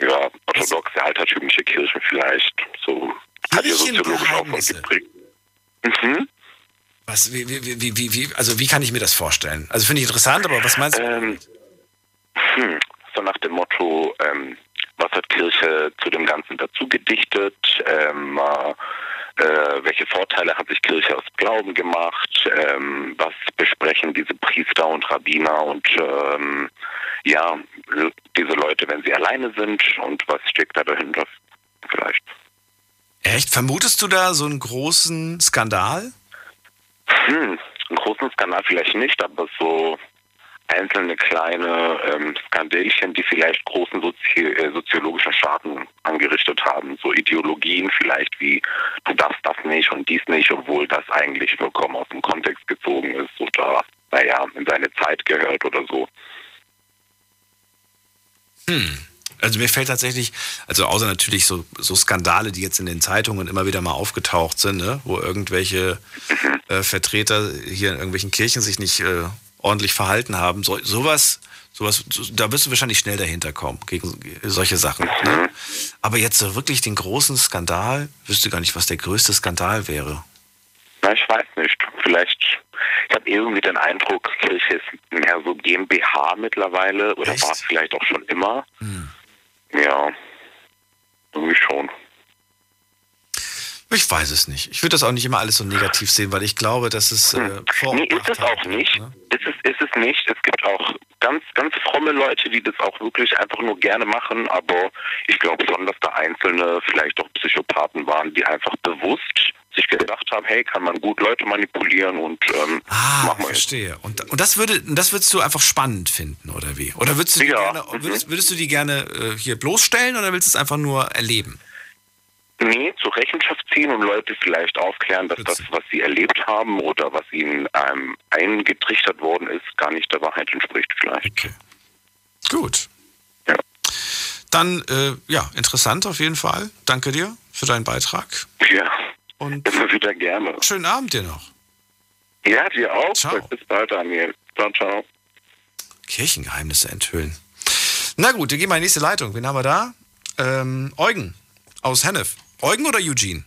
ja, orthodoxe, altertümliche Kirchen vielleicht. So hat ihr soziologisch auch geprägt. Mhm. Was, wie, wie, wie, wie, wie, also wie kann ich mir das vorstellen? Also finde ich interessant, aber was meinst du? Ähm, hm, so nach dem Motto, ähm, was hat Kirche zu dem Ganzen dazu gedichtet? Ähm, äh, äh, welche Vorteile hat sich Kirche aus Glauben gemacht? Ähm, was besprechen diese Priester und Rabbiner und ähm, ja, diese Leute, wenn sie alleine sind und was steckt da dahinter? Vielleicht. Echt? Vermutest du da so einen großen Skandal? Hm, einen großen Skandal vielleicht nicht, aber so einzelne kleine ähm, Skandälchen, die vielleicht großen Sozi äh, soziologischen Schaden angerichtet haben. So Ideologien vielleicht wie du darfst das nicht und dies nicht, obwohl das eigentlich vollkommen aus dem Kontext gezogen ist oder naja, in seine Zeit gehört oder so. Hm. Also mir fällt tatsächlich, also außer natürlich so, so Skandale, die jetzt in den Zeitungen immer wieder mal aufgetaucht sind, ne, wo irgendwelche äh, Vertreter hier in irgendwelchen Kirchen sich nicht äh, ordentlich verhalten haben, so, sowas, sowas, so, da wirst du wahrscheinlich schnell dahinter kommen gegen solche Sachen. Ne? Aber jetzt so wirklich den großen Skandal, wüsste gar nicht, was der größte Skandal wäre. Na, ich weiß nicht. Vielleicht, ich habe irgendwie den Eindruck, Kirche ist mehr so GmbH mittlerweile oder war es vielleicht auch schon immer. Ja, irgendwie schon. Ich weiß es nicht. Ich würde das auch nicht immer alles so negativ sehen, weil ich glaube, dass es äh, Vor- Nee, ist es auch nicht. Ist es, ist es nicht. Es gibt auch ganz, ganz fromme Leute, die das auch wirklich einfach nur gerne machen, aber ich glaube schon, dass da einzelne vielleicht auch Psychopathen waren, die einfach bewusst sich gedacht haben, hey, kann man gut Leute manipulieren und ähm, Ah, machen wir verstehe. Und, und das würde, das würdest du einfach spannend finden, oder wie? Oder würdest du die Ja, gerne, würdest, würdest du die gerne äh, hier bloßstellen oder willst du es einfach nur erleben? Nee, zur Rechenschaft ziehen und Leute vielleicht aufklären, dass das, was sie erlebt haben oder was ihnen ähm, eingetrichtert worden ist, gar nicht der Wahrheit entspricht vielleicht. Gut. Dann, äh, ja, interessant auf jeden Fall. Danke dir für deinen Beitrag. Ja. Und immer wieder gerne. Schönen Abend dir noch. Ja, dir auch. Bis bald, Daniel. Ciao, ciao. Kirchengeheimnisse enthüllen. Na gut, wir gehen mal in die nächste Leitung. Wen haben wir da? Ähm, Eugen aus Hennef. Eugen oder Eugene?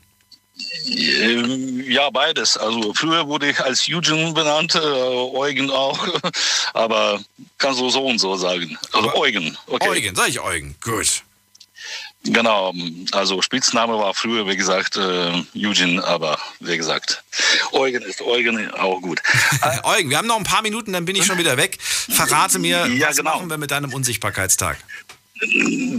Ähm, Ja, beides. Also früher wurde ich als Eugen benannt, äh, Eugen auch, aber kannst du so und so sagen. Also Eugen. Okay. Eugen, sag ich Eugen. Gut. Genau, also Spitzname war früher, wie gesagt, äh, Eugen, aber wie gesagt, Eugen ist Eugen auch gut. Eugen, wir haben noch ein paar Minuten, dann bin ich schon wieder weg. Verrate mir, Ja, was genau. machen wir mit deinem Unsichtbarkeitstag?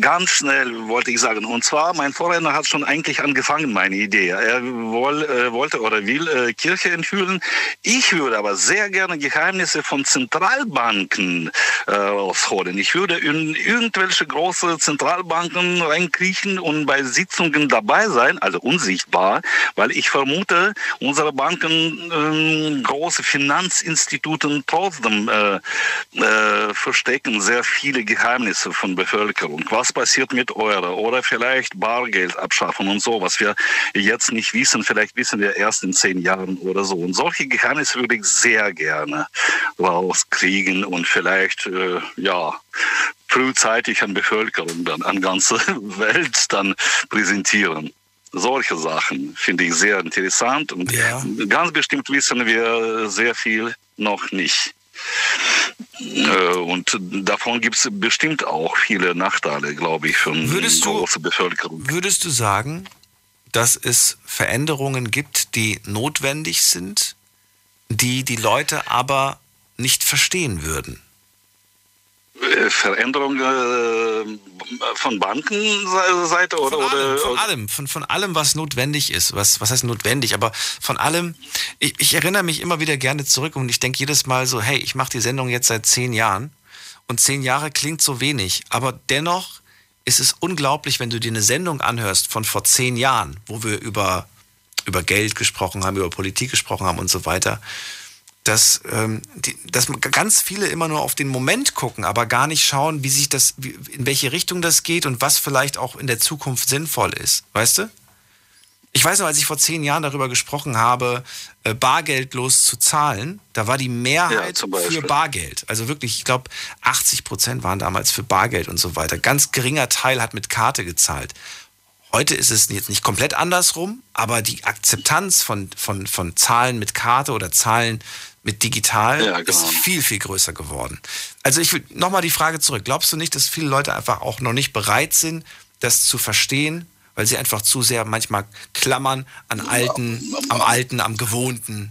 Ganz schnell wollte ich sagen. Und zwar, mein Vorredner hat schon eigentlich angefangen, meine Idee. Er woll, äh, wollte oder will äh, Kirche enthüllen. Ich würde aber sehr gerne Geheimnisse von Zentralbanken äh, ausholen. Ich würde in irgendwelche große Zentralbanken reinkriechen und bei Sitzungen dabei sein, also unsichtbar, weil ich vermute, unsere Banken, ähm, große Finanzinstitute trotzdem äh, äh, verstecken sehr viele Geheimnisse von Bevölkerung. Was passiert mit Euro oder vielleicht Bargeld abschaffen und so, was wir jetzt nicht wissen, vielleicht wissen wir erst in zehn Jahren oder so. Und solche Geheimnisse würde ich sehr gerne rauskriegen und vielleicht, äh, ja, frühzeitig an Bevölkerung, dann an ganze Welt dann präsentieren. Solche Sachen finde ich sehr interessant und ganz bestimmt wissen wir sehr viel noch nicht. Äh, und davon gibt es bestimmt auch viele Nachteile, glaube ich, für eine Würdest du- große Bevölkerung. Würdest du sagen, dass es Veränderungen gibt, die notwendig sind, die die Leute aber nicht verstehen würden? Äh, Veränderung äh, von Bankenseite oder, Von allem, oder von allem, von, von allem, was notwendig ist. Was, was heißt notwendig? Aber von allem, ich, ich erinnere mich immer wieder gerne zurück und ich denke jedes Mal so, hey, ich mache die Sendung jetzt seit zehn Jahren und zehn Jahre klingt so wenig, aber dennoch ist es unglaublich, wenn du dir eine Sendung anhörst von vor zehn Jahren, wo wir über, über Geld gesprochen haben, über Politik gesprochen haben und so weiter, dass, ähm, die, dass ganz viele immer nur auf den Moment gucken, aber gar nicht schauen, wie sich das, wie, in welche Richtung das geht und was vielleicht auch in der Zukunft sinnvoll ist. Weißt du? Ich weiß noch, als ich vor zehn Jahren darüber gesprochen habe, äh, bargeldlos zu zahlen, da war die Mehrheit für Bargeld. Also wirklich, ich glaube, 80 Prozent waren damals für Bargeld und so weiter. Ganz geringer Teil hat mit Karte gezahlt. Heute ist es jetzt nicht komplett andersrum, aber die Akzeptanz von, von, von Zahlen mit Karte oder Zahlen mit digital Ja, ist genau. viel, viel größer geworden. Also ich will nochmal die Frage zurück. Glaubst du nicht, dass viele Leute einfach auch noch nicht bereit sind, das zu verstehen, weil sie einfach zu sehr manchmal klammern an alten, am alten, am gewohnten?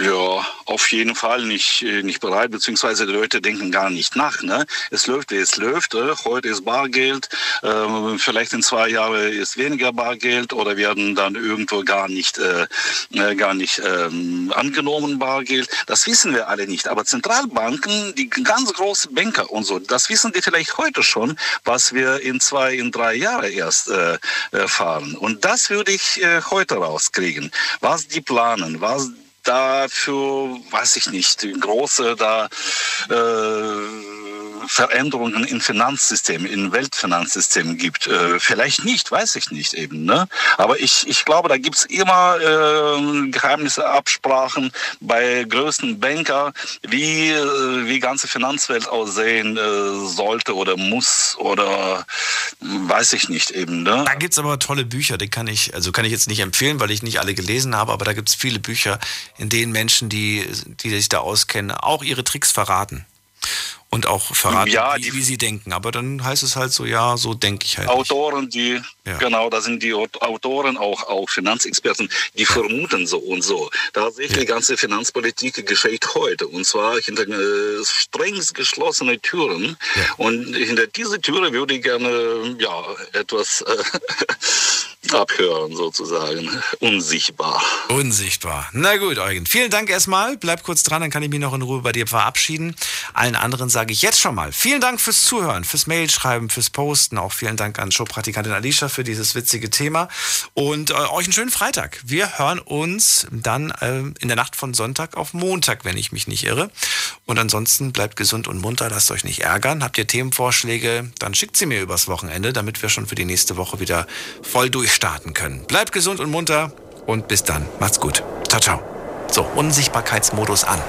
Ja, auf jeden Fall nicht, äh, nicht bereit, beziehungsweise die Leute denken gar nicht nach. Ne? Es läuft, wie es läuft. Äh? Heute ist Bargeld, ähm, vielleicht in zwei Jahren ist weniger Bargeld oder werden dann irgendwo gar nicht, äh, gar nicht ähm, angenommen Bargeld. Das wissen wir alle nicht. Aber Zentralbanken, die ganz großen Banker und so, das wissen die vielleicht heute schon, was wir in zwei, in drei Jahren erst erfahren. Und das würde ich heute rauskriegen. Was die planen, was dafür, weiß ich nicht, große da äh, Veränderungen im Finanzsystem, im Weltfinanzsystem gibt. Äh, vielleicht nicht, weiß ich nicht eben. Ne? Aber ich, ich glaube, da gibt's immer äh, Geheimnisse, Absprachen bei größten Banker, wie äh, wie ganze Finanzwelt aussehen äh, sollte oder muss oder hm, weiß ich nicht eben. Ne? Da gibt's aber tolle Bücher, die kann ich, also kann ich jetzt nicht empfehlen, weil ich nicht alle gelesen habe, aber da gibt's viele Bücher, in denen Menschen, die, die sich da auskennen, auch ihre Tricks verraten. Und auch verraten, Ja, wie, wie sie denken. Aber dann heißt es halt so, ja, so denke ich halt. Autoren, die, genau, da sind die Aut- Autoren auch, auch Finanzexperten, die vermuten so und so. Tatsächlich, die ganze Finanzpolitik geschieht heute. Und zwar hinter äh, strengst geschlossene Türen. Und hinter diese Türe würde ich gerne, ja, etwas äh, abhören, sozusagen. Unsichtbar. Unsichtbar. Na gut, Eugen. Vielen Dank erstmal. Bleib kurz dran, dann kann ich mich noch in Ruhe bei dir verabschieden. Allen anderen sage ich jetzt schon mal vielen Dank fürs Zuhören, fürs Mailschreiben, fürs Posten. Auch vielen Dank an Showpraktikantin Alicia für dieses witzige Thema. Und äh, euch einen schönen Freitag. Wir hören uns dann äh, in der Nacht von Sonntag auf Montag, wenn ich mich nicht irre. Und ansonsten bleibt gesund und munter, lasst euch nicht ärgern. Habt ihr Themenvorschläge, dann schickt sie mir übers Wochenende, damit wir schon für die nächste Woche wieder voll durchstarten können. Bleibt gesund und munter und bis dann. Macht's gut. Ciao, ciao. So, Unsichtbarkeitsmodus an.